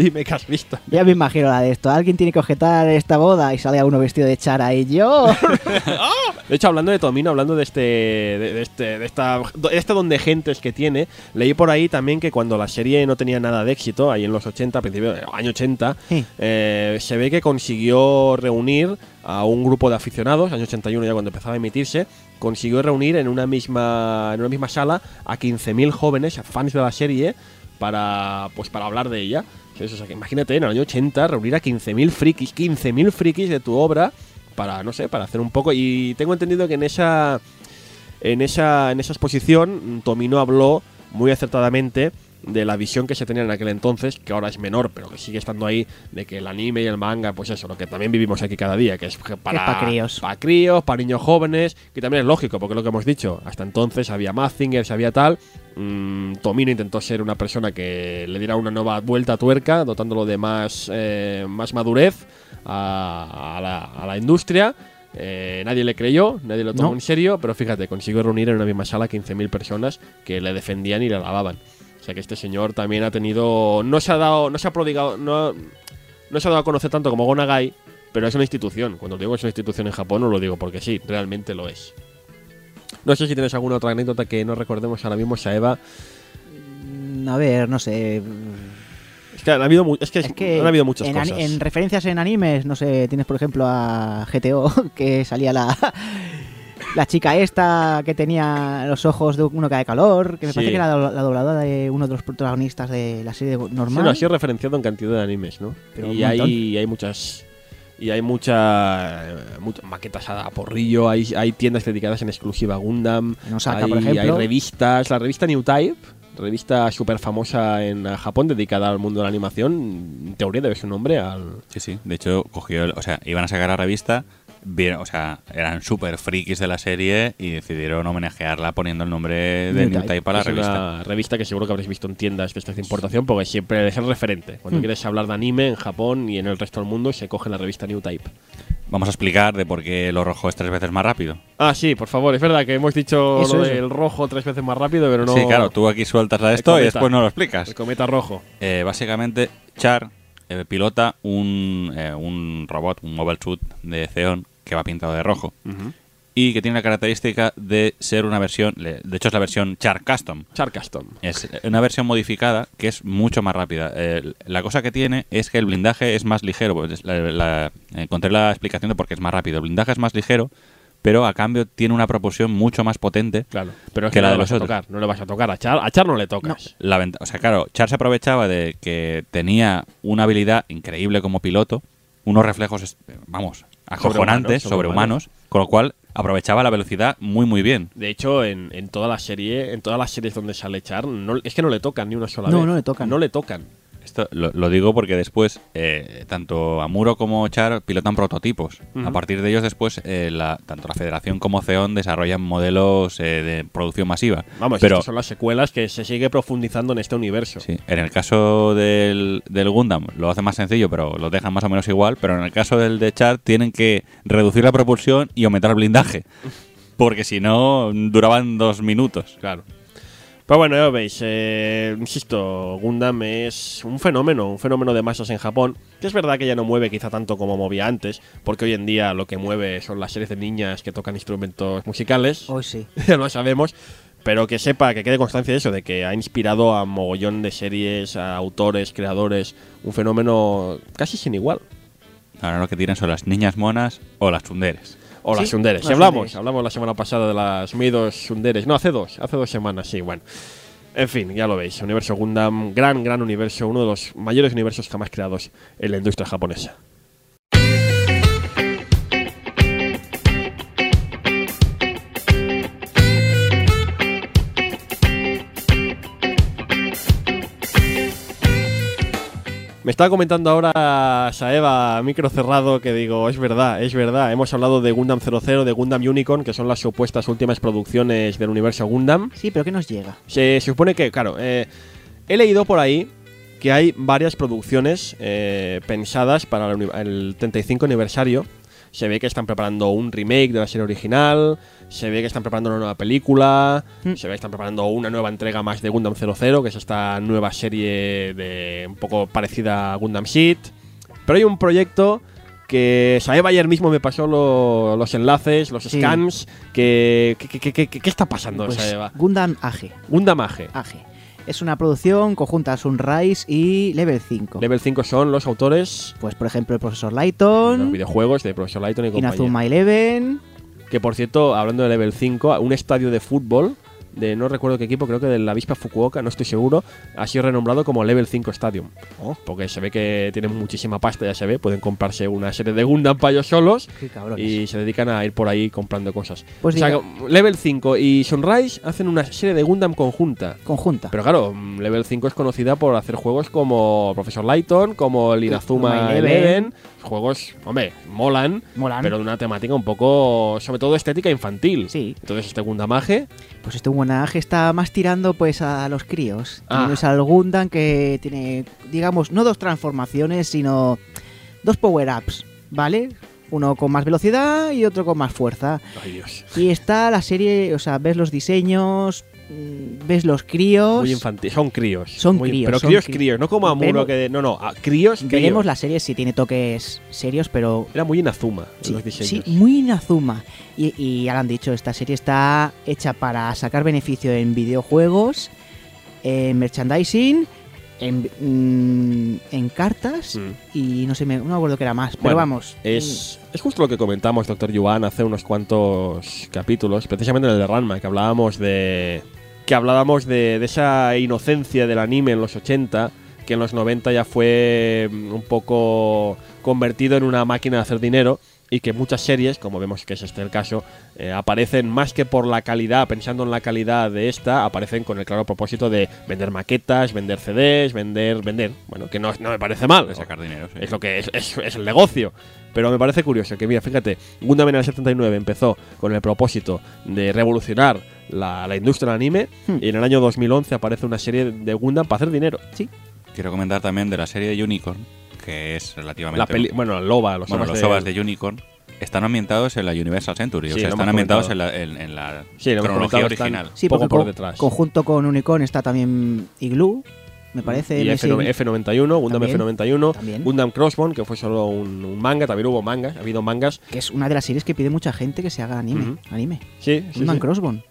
Dime qué has visto. Ya me imagino la de esto. Alguien tiene que objetar esta boda y sale a uno vestido de chara y yo. De hecho, hablando de Tomino, hablando de este, de, de este, de esta, de este don de gentes que tiene, leí por ahí también que cuando la serie no tenía nada de éxito, ahí en los 80, a principios del año 80, Sí. eh, se ve que consiguió reunir a un grupo de aficionados, año 81 ya cuando empezaba a emitirse, consiguió reunir en una misma, en una misma sala a 15.000 jóvenes, fans de la serie, para, pues, para hablar de ella. O sea, que imagínate, en el año 80, reunir a 15.000 frikis, 15.000 frikis de tu obra para, no sé, para hacer un poco. Y tengo entendido que en esa en esa, en esa exposición Tomino habló muy acertadamente de la visión que se tenía en aquel entonces, que ahora es menor, pero que sigue estando ahí, de que el anime y el manga, pues eso, lo que también vivimos aquí cada día, que es para, pa' críos. para críos, para niños jóvenes, que también es lógico, porque es lo que hemos dicho, hasta entonces había Mazinger, había tal, mm, Tomino intentó ser una persona que le diera una nueva vuelta a tuerca, dotándolo de más, eh, más madurez a, a la, a la industria. Eh, nadie le creyó, nadie lo tomó No. en serio, pero fíjate, consiguió reunir en una misma sala 15.000 personas que le defendían y le alababan. O sea que este señor también ha tenido. No se ha dado. No se ha prodigado. No, no se ha dado a conocer tanto como Gonagai, pero es una institución. Cuando digo que es una institución en Japón, no lo digo porque sí, realmente lo es. No sé si tienes alguna otra anécdota que no recordemos ahora mismo, Saeva. Mm, A ver, no sé. Es que han habido, es que, Es que han habido muchas en, cosas. en referencias en animes, no sé, tienes por ejemplo a GTO, que salía la, la chica esta que tenía los ojos de uno que de calor, que me Sí. parece que era la, la dobladora de uno de los protagonistas de la serie Sí, normal. no, ha sido referenciado en cantidad de animes, ¿no? Pero y hay, hay muchas. Y hay mucha, muchas maquetas a porrillo, hay, hay tiendas dedicadas en exclusiva a Gundam, En Osaka, hay, por ejemplo. hay revistas, la revista New Type, revista súper famosa en Japón dedicada al mundo de la animación, en teoría debe ser un nombre al... Sí, sí. De hecho, cogió, el- o sea, iban a sacar la revista, vieron, o sea, eran súper frikis de la serie y decidieron homenajearla poniendo el nombre de New New Type. Type a la es revista. una revista que seguro que habréis visto en tiendas de esta importación porque siempre es el referente. Cuando Hmm. quieres hablar de anime en Japón y en el resto del mundo se coge la revista New Type. Vamos a explicar de por qué lo rojo es tres veces más rápido. Ah, sí, por favor, es verdad que hemos dicho Eso, lo eso. del rojo tres veces más rápido, pero no... Sí, claro, tú aquí sueltas la de esto y después no lo explicas. El cometa rojo. Eh, básicamente, Char eh, pilota un, eh, un robot, un mobile suit de Zeon que va pintado de rojo y que tiene la característica de ser una versión, de hecho es la versión Char Custom. Charcaston. Es una versión modificada que es mucho más rápida. Eh, la cosa que tiene es que el blindaje es más ligero. Pues, la- la- encontré la explicación de por qué es más rápido. El blindaje es más ligero, pero a cambio tiene una propulsión mucho más potente. Claro, pero es Que que, la no de los vas a otros. tocar, no le vas a tocar a Char, a Char no le tocas. La o sea, claro, Char se aprovechaba de que tenía una habilidad increíble como piloto, unos reflejos, vamos, acojonantes, Sobrehumanos, sobrehumanos, con lo cual aprovechaba la velocidad muy, muy bien. De hecho, en, en toda la serie, en todas las series donde sale Char, no- es que no le tocan ni una sola No, vez. no le tocan. No le tocan. Esto lo, lo digo porque después eh, tanto Amuro como Char pilotan prototipos. A partir de ellos después eh, la- tanto la Federación como Zeon desarrollan modelos eh, de producción masiva. Vamos, pero estas son las secuelas que se sigue profundizando en este universo. sí, en el caso del, del Gundam lo hace más sencillo, pero lo dejan más o menos igual. Pero en el caso del de Char tienen que reducir la propulsión y aumentar el blindaje. Porque si no, duraban dos minutos. Claro. Pero bueno, ya veis, eh, insisto, Gundam es un fenómeno, un fenómeno de masas en Japón, que es verdad que ya no mueve quizá tanto como movía antes, porque hoy en día lo que mueve son las series de niñas que tocan instrumentos musicales, Hoy sí. ya lo sabemos, pero que sepa, que quede constancia de eso, de que ha inspirado a mogollón de series, a autores, creadores, un fenómeno casi sin igual. Ahora lo que tienen son las niñas monas o las tunderes. O Sí, las sunderes. Las hablamos, sunderes. hablamos la semana pasada de las Midos sunderes. No, hace dos, hace dos semanas, sí, bueno. En fin, ya lo veis. Universo Gundam, gran, gran universo, uno de los mayores universos jamás creados en la industria japonesa. Me estaba comentando ahora Saeva, micro cerrado, que digo, es verdad, es verdad. Hemos hablado de Gundam 00, de Gundam Unicorn, que son las supuestas últimas producciones del universo Gundam. Sí, pero ¿qué nos llega? Se, se supone que, claro, eh, he leído por ahí que hay varias producciones eh, pensadas para el 35 aniversario. Se ve que están preparando un remake de la serie original, se ve que están preparando una nueva película, Mm. se ve que están preparando una nueva entrega más de Gundam 00, que es esta nueva serie de un poco parecida a Gundam Seed. Pero hay un proyecto que Saeva ayer mismo me pasó lo- los enlaces, los Sí. scans, que, que- que- que- ¿qué está pasando, Pues Saeva? Gundam AG. Gundam AG. AG. Es una producción conjunta Sunrise y Level 5. Level 5 son los autores Pues por ejemplo el profesor de los Lighton, videojuegos de Profesor Lighton y compañía. Inazuma Eleven. Que por cierto, hablando de Level 5, un estadio de fútbol de no recuerdo qué equipo, creo que de la avispa Fukuoka, no estoy seguro, ha sido renombrado como Level 5 Stadium. Oh. Porque se ve que tienen muchísima pasta, ya se ve, pueden comprarse una serie de Gundam para ellos solos y se dedican a ir por ahí comprando cosas. Pues o sea, diga- que Level 5 y Sunrise hacen una serie de Gundam conjunta. Conjunta. Pero claro, mm, Level 5 es conocida por hacer juegos como Professor Lighton, como el Inazuma Inazuma Eleven. Juegos, hombre, molan, Molan. pero de una temática un poco, sobre todo estética infantil. Sí. Entonces este Gundamaje, Pues este Guanaje está más tirando pues a los críos. Ah. Al Gundam que tiene, digamos, no dos transformaciones, sino dos power-ups, ¿vale? Uno con más velocidad y otro con más fuerza. ay Dios, Y está la serie, o sea, ves los diseños, ves los críos. muy infantil. Son críos. Son muy- críos, Pero son críos, críos. críos, no como Amuro que... No, no, a críos, críos. Veremos la serie si tiene toques serios, pero Era muy Inazuma Sí, los diseños. sí, muy Inazuma. Y, y ya lo han dicho, esta serie está hecha para sacar beneficio en videojuegos, en merchandising, en, mm, en cartas Mm. y no sé, me, no me acuerdo qué era más. Pero Bueno, vamos. Es, es justo lo que comentamos, Doctor Yuan, hace unos cuantos capítulos, precisamente en el de Ranma, que hablábamos de. Que hablábamos de, de esa inocencia del anime en los 80, que en los 90 ya fue mm, un poco convertido en una máquina de hacer dinero. Y que muchas series, como vemos que es este el caso, eh, aparecen más que por la calidad, pensando en la calidad de esta, aparecen con el claro propósito de vender maquetas, vender CDs, vender, vender. Bueno, que no, no me parece mal. De sacar dinero, sí. Es lo que es, es, es el negocio. Pero me parece curioso que, mira, fíjate, Gundam en el 79 empezó con el propósito de revolucionar la, la industria del anime Hmm. y en el año 2011 aparece una serie de Gundam para hacer dinero. Quiero comentar también de la serie de Unicorn, que es relativamente... La peli, bueno, la Loba, los bueno, ovas los de- ovas de Unicorn están ambientados en la Universal Century, Sí, o sea, están ambientados en la, en, en la Sí, cronología original. Sí, poco por detrás. conjunto con Unicorn está también Igloo, me parece. Y en F9- ese- F91, Gundam También, F91, también. Gundam Crossbone, que fue solo un, un manga, también hubo mangas, ha habido mangas. que es una de las series que pide mucha gente que se haga anime. Ujú. Anime. Sí, sí, Gundam sí. Crossbone.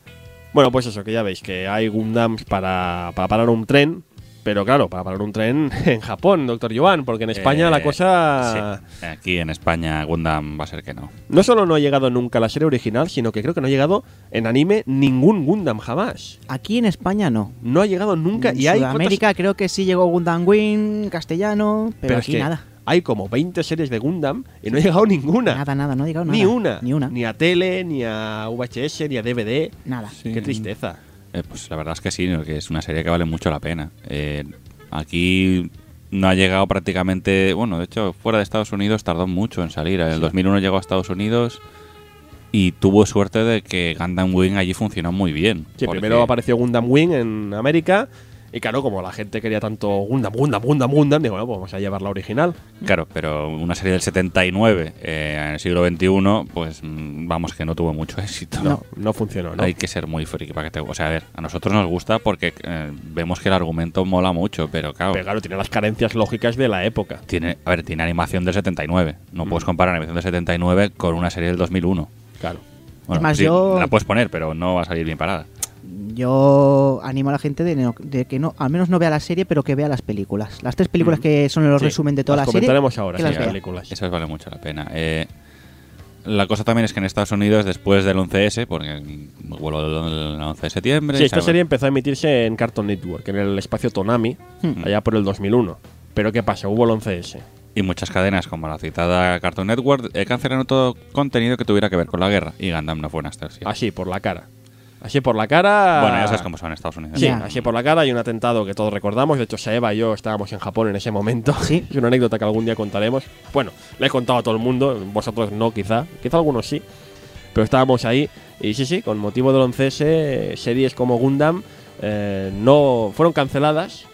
Bueno, pues eso, que ya veis que hay Gundams para, para parar un tren, pero claro, para parar un tren en Japón, doctor Joan, porque en España Eh, la cosa... sí. Aquí en España Gundam va a ser que no. No solo no ha llegado nunca la serie original, sino que creo que no ha llegado en anime ningún Gundam jamás. Aquí en España no. No ha llegado nunca en y hay... Sudamérica creo que sí llegó Gundam Wing, castellano, pero, Pero es aquí que nada. Hay como 20 series de Gundam y no ha llegado ninguna. Nada, nada, no ha llegado nada. Ni una. Ni una. Ni a tele, ni a VHS, ni a DVD. Nada. Sí. Qué tristeza. Eh, pues la verdad es que sí, que es una serie que vale mucho la pena. Eh, aquí no ha llegado prácticamente, bueno, de hecho, fuera de Estados Unidos tardó mucho en salir. En el 2001 llegó a Estados Unidos y tuvo suerte de que Gundam Wing allí funcionó muy bien. Sí, porque- primero apareció Gundam Wing en América. Y claro, como la gente quería tanto Gundam, Gundam, Gundam, Gundam, digo, bueno, pues vamos a llevar la original. Claro, pero una serie del 79 eh, en el siglo XXI, pues mm, vamos que no tuvo mucho éxito. No, no funcionó, ¿no? Hay que ser muy friki para que te... O sea, a ver, a nosotros nos gusta porque eh, vemos que el argumento mola mucho, pero claro, Pero claro, tiene las carencias lógicas de la época. tiene, a ver, tiene animación del 79. No Mm. puedes comparar animación del 79 con una serie del 2001. Claro. Bueno, más, sí, yo- la puedes poner, pero no va a salir bien parada. Yo animo a la gente de, no- de que no, al menos no vea la serie, pero que vea las películas. Las tres películas Mm. que son el Sí, resumen de toda las la serie. comentaremos ahora, que sí, las películas. Eso vale mucho la pena. Eh, la cosa también es que en Estados Unidos, después del 11S, porque vuelo el 11 de septiembre... Sí, esta ¿sabes? serie empezó a emitirse en Cartoon Network, en el espacio Tonami, Hmm. allá por el 2001. Pero ¿qué pasa? Hubo el 11S. Y muchas cadenas, como la citada Cartoon Network, eh, cancelaron todo contenido que tuviera que ver con la guerra. Y Gundam no fue una excepción. Así, por la cara. Así por la cara. Bueno, ya sabes cómo son en Estados Unidos. Sí, Ya. así por la cara hay un atentado que todos recordamos. De hecho, Saeva y yo estábamos en Japón en ese momento. Sí. es una anécdota que algún día contaremos. Bueno, le he contado a todo el mundo. Vosotros no, quizá. Quizá algunos sí. Pero estábamos ahí. Y sí, sí, con motivo del 11S, series como Gundam eh, no fueron canceladas.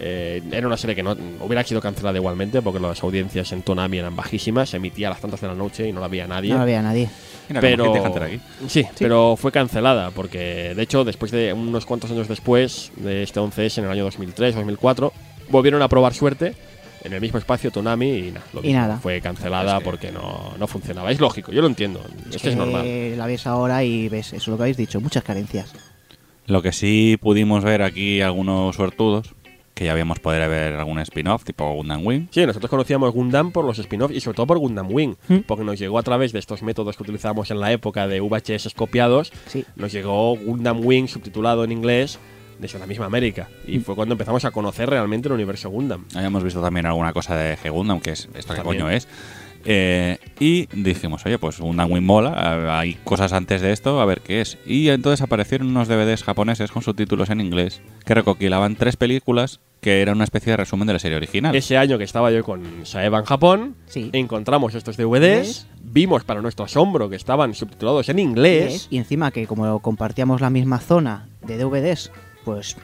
Eh, era una serie que no hubiera sido cancelada igualmente porque las audiencias en Tonami eran bajísimas. Se emitía a las tantas de la noche y no la veía nadie No la vea nadie. Como pero Hit Hunter aquí. Sí, pero fue cancelada porque de hecho después de unos cuantos años después de este 11S en el año 2003 2004 volvieron a probar suerte en el mismo espacio Tonami y, nada, lo Y mismo, nada. fue cancelada Es que- porque no, no funcionaba. Es lógico, yo lo entiendo, es, que es normal. La ves ahora y ves eso lo que habéis dicho, muchas carencias. Lo que sí pudimos ver aquí algunos suertudos que ya habíamos podido ver algún spin-off tipo Gundam Wing. Sí, nosotros conocíamos Gundam por los spin-offs y sobre todo por Gundam Wing, Mm. porque nos llegó a través de estos métodos que utilizábamos en la época de VHS copiados, Sí. nos llegó Gundam Wing subtitulado en inglés desde la misma América. Y Mm. fue cuando empezamos a conocer realmente el universo Gundam. Habíamos visto también alguna cosa de G-Gundam, que es esto que coño es. Eh, y dijimos, oye, pues Gundam Wing mola, hay cosas antes de esto, a ver qué es. Y entonces aparecieron unos DVDs japoneses con subtítulos en inglés que recopilaban tres películas que era una especie de resumen de la serie original. Ese año que estaba yo con Saeva en Japón, Sí. encontramos estos DVDs, vimos para nuestro asombro que estaban subtitulados en inglés. Y encima que como compartíamos la misma zona de DVDs, pues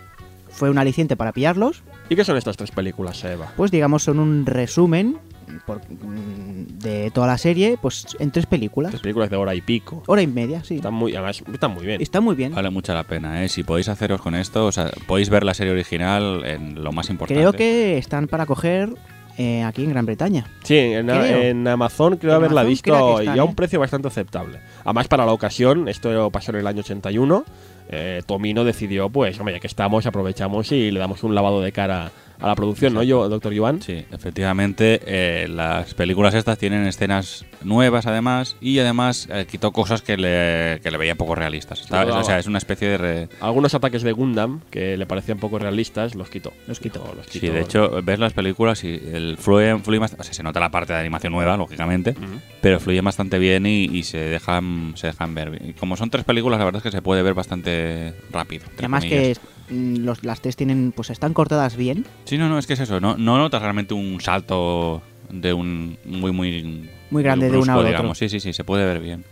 fue un aliciente para pillarlos. ¿Y qué son estas tres películas, Saeva? Pues digamos son un resumen por- mm, de toda la serie, pues en tres películas. Tres películas de hora y pico. Hora y media, sí. Están muy, además, están muy bien. Está muy bien. Vale mucho la pena, ¿eh? Si podéis haceros con esto, o sea, podéis ver la serie original en lo más importante. Creo que están para coger eh, aquí en Gran Bretaña. Sí, en, Creo. en Amazon creo En haberla Amazon visto y a un ¿eh? precio bastante aceptable. Además, para la ocasión, esto pasó en el año 81, eh, Tomino decidió, pues, hombre, ya que estamos, aprovechamos y le damos un lavado de cara a la producción, ¿no, yo, doctor Yuan? Sí, efectivamente, eh, las películas estas tienen escenas nuevas además y además eh, quitó cosas que le, que le veía poco realistas. O sea, es una especie de... re- Algunos ataques de Gundam que le parecían poco realistas, los quitó. Los quitó. Los Sí, quitó. de hecho, ves las películas y el fluye, fluye bast- o sea, se nota la parte de animación nueva, lógicamente, pero fluye bastante bien y, y se dejan se dejan ver. Y como son tres películas, la verdad es que se puede ver bastante rápido. Además que comillas. Los, las tres tienen, pues están cortadas bien. Sí, no, no, es que es eso. No, no notas realmente un salto de un muy, muy... Muy grande de brusco, una a otro. digamos. Sí, sí, sí, se puede ver bien.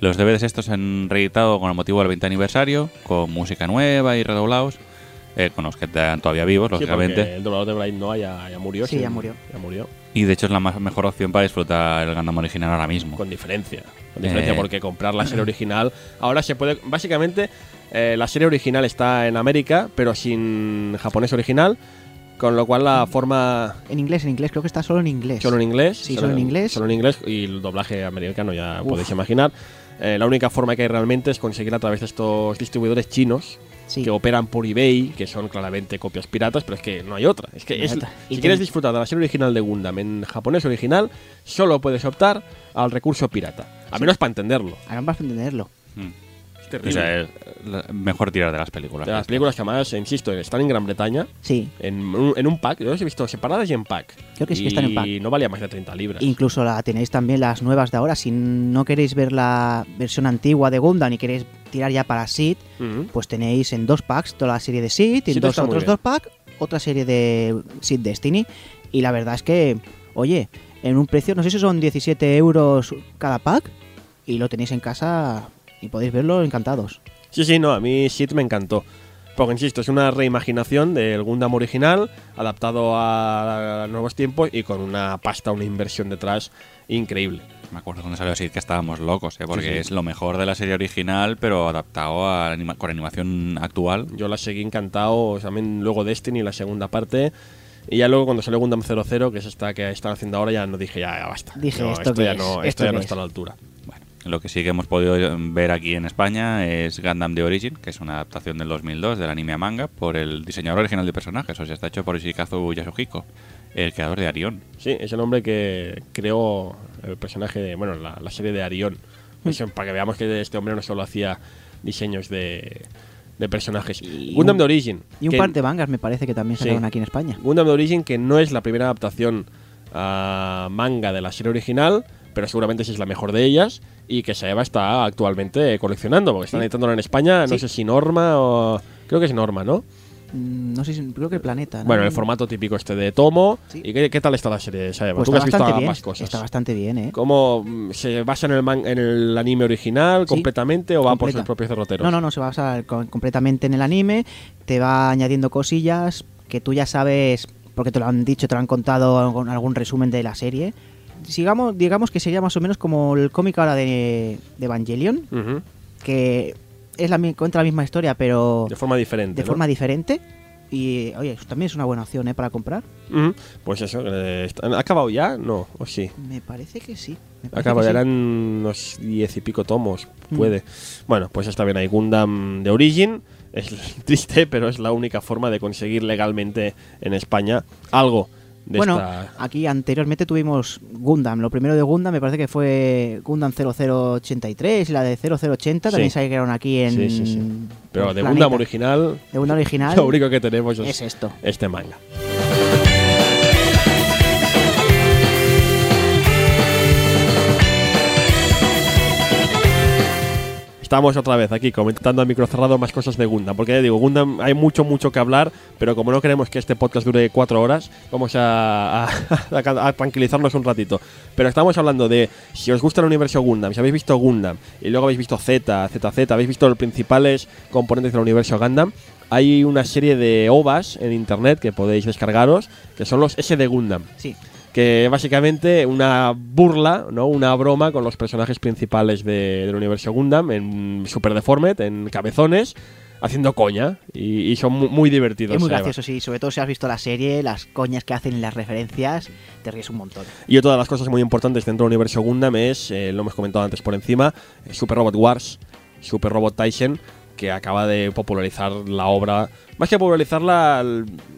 Los DVDs estos se han reeditado con el motivo del 20 aniversario, con música nueva y redoblados, eh, con los que están todavía vivos, Sí, lógicamente. el doblador de Bright Noah ya, ya murió. Sí, ya murió. Ya murió. Y de hecho es la más, mejor opción para disfrutar el Gundam original ahora mismo. Con diferencia. Con diferencia, Eh. porque comprar la serie original. Ahora se puede. Básicamente, eh, la serie original está en América, pero sin japonés original. Con lo cual, la forma. En inglés, en inglés, creo que está solo en inglés. Solo en inglés. Sí, solo en inglés. Solo en inglés. Y el doblaje americano, ya Uf. podéis imaginar. Eh, la única forma que hay realmente es conseguir a través de estos distribuidores chinos Sí. que operan por eBay, que son claramente copias piratas, pero es que no hay otra. Es que es- si Y quieres disfrutar de la serie original de Gundam en japonés original, solo puedes optar al recurso pirata. A menos para entenderlo. Ahora vas a entenderlo. Mm. O terrible. sea, es la- mejor tirar de las películas. de las películas que además, insisto, están en Gran Bretaña, Sí. en un, en un pack. Yo las he visto separadas y en pack. Creo que sí y que están en pack. no valía más de 30 libras. Incluso la tenéis también las nuevas de ahora. Si no queréis ver la versión antigua de Gundam y queréis tirar ya para Sid, Ujú. pues tenéis en dos packs toda la serie de Sid y en Sid dos está muy otros bien. dos packs otra serie de Sid Destiny. Y la verdad es que, oye, en un precio, no sé si son 17 euros cada pack y lo tenéis en casa y podéis verlo encantados. Sí, sí, no, a mí Shit me encantó. Porque, insisto, es una reimaginación del Gundam original, adaptado a nuevos tiempos y con una pasta, una inversión detrás increíble. Me acuerdo cuando salió así que estábamos locos, ¿eh? porque Sí, sí. es lo mejor de la serie original, pero adaptado a anima- con animación actual. Yo la seguí encantado, también luego Destiny, la segunda parte. Y ya luego cuando salió Gundam 00, que es esta que están haciendo ahora, ya no dije, ya, ya basta. Dije, No, ¿esto ya es? no, ¿Esto esto ya no es? está a la altura. Bueno, lo que sí que hemos podido ver aquí en España es Gundam The Origin, que es una adaptación del 2002 del anime a manga por el diseñador original de personajes, o sea, está hecho por Ishikazu Yasuhiko, el creador de Arión. Sí, es el hombre que creó el personaje de, bueno, la, la serie de Arión. Eso, para que veamos que este hombre no solo hacía diseños de, de personajes. Y Gundam un- de Origin. Y un que- par de mangas me parece que también Sí. salieron aquí en España. Gundam de Origin, que no es la primera adaptación a manga de la serie original, pero seguramente sí es la mejor de ellas y que Saeva está actualmente coleccionando, porque están Sí. editándola en España, no sé si Norma o... Creo que es Norma, ¿no? Mm, No sé si, creo que el planeta. ¿no? Bueno, el formato típico este de tomo. Sí. ¿Y qué, qué tal está la serie de Saeva? Pues Tú está has visto bien. ambas cosas. Está bastante bien, ¿eh? ¿Cómo mm, se basa en el, man- en el anime original Sí, completamente o va por sus propios derroteros? No, no, no, se va a basar co- completamente en el anime, te va añadiendo cosillas que tú ya sabes, porque te lo han dicho, te lo han contado con algún resumen de la serie. Sigamos, digamos que sería más o menos como el cómic ahora de, de Evangelion, que es la, cuenta la misma historia, pero De forma diferente. de ¿no? forma diferente. Y, oye, eso también es una buena opción, ¿eh? Para comprar. Pues eso, eh, ¿ha acabado ya? No, o sí. Me parece que sí. me parece Acaba, que sí. eran unos diez y pico tomos, Mm. puede. Bueno, pues está bien, hay Gundam de Origin. Es triste, pero es la única forma de conseguir legalmente en España algo de Bueno, esta. aquí anteriormente tuvimos Gundam. Lo primero de Gundam me parece que fue Gundam 0083 y la de 0080 también Sí. salieron aquí en. Sí, sí, sí. Pero de. Gundam original, De Gundam original. lo único que tenemos es, es esto. este manga. Estamos otra vez aquí comentando a micro cerrado más cosas de Gundam, porque ya digo, Gundam hay mucho, mucho que hablar, pero como no queremos que este podcast dure cuatro horas, vamos a, tranquilizarnos un ratito. Pero estamos hablando de si os gusta el universo Gundam, si habéis visto Gundam y luego habéis visto Z, ZZ, habéis visto los principales componentes del universo Gundam, hay una serie de OVAs en internet que podéis descargaros, que son los S de Gundam Sí. Que básicamente una burla, ¿no? Una broma con los personajes principales de- del universo Gundam en Super Deformed, en cabezones, haciendo coña y, y son mu- muy divertidos. Es muy Eva. gracioso, sí. Sobre todo si has visto la serie, las coñas que hacen y las referencias, te ríes un montón. Y otra de las cosas muy importantes dentro del universo Gundam es, eh, lo hemos comentado antes por encima, Super Robot Wars, Super Robot Tyson, que acaba de popularizar la obra. Más que popularizarla,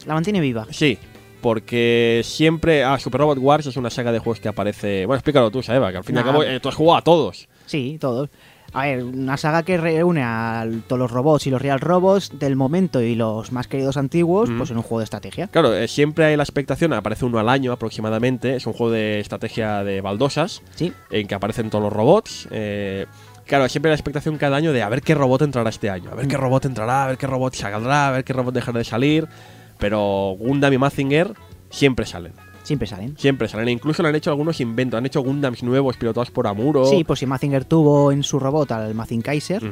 La mantiene viva. sí. Porque siempre. Ah, Super Robot Wars es una saga de juegos que aparece. Bueno, explícalo tú, Saeva, que al fin y al Nah. cabo eh, tú has jugado a todos. Sí, todos. A ver, una saga que reúne a todos los robots y los real robots del momento y los más queridos antiguos, Mm. pues en un juego de estrategia. Claro, eh, siempre hay la expectación, aparece uno al año aproximadamente, es un juego de estrategia de baldosas, Sí. en que aparecen todos los robots. eh, claro, siempre hay la expectación cada año de a ver qué robot entrará este año, a ver qué robot entrará, a ver qué robot saldrá, a ver qué robot dejará de salir. Pero Gundam y Mazinger siempre salen, Siempre salen. siempre salen. E incluso le han hecho algunos inventos, han hecho Gundams nuevos pilotados por Amuro. Sí, pues si Mazinger tuvo en su robot al Mazin Kaiser,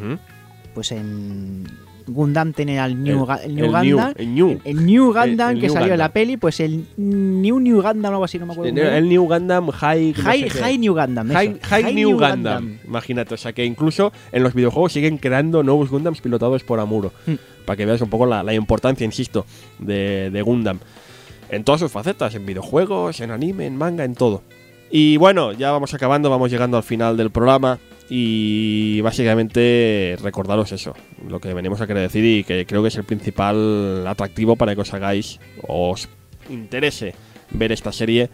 pues en Gundam tiene al New, El- New el Gundam. el New. El New Gundam El- que New salió en la Gundam. peli, pues el New New Gundam o algo así, no me acuerdo. El, New Gundam High. no High, sé qué. High New Gundam. eso. High, High New Gundam. Imagínate, o sea que incluso en los videojuegos siguen creando nuevos Gundams pilotados por Amuro. Mm. Para que veas un poco la, importancia, insisto, de, Gundam. En todas sus facetas, en videojuegos, en anime, en manga, en todo. Y bueno, ya vamos acabando, vamos llegando al final del programa. Y básicamente recordaros eso, lo que venimos a querer decir y que creo que es el principal atractivo para que os hagáis, os interese ver esta serie,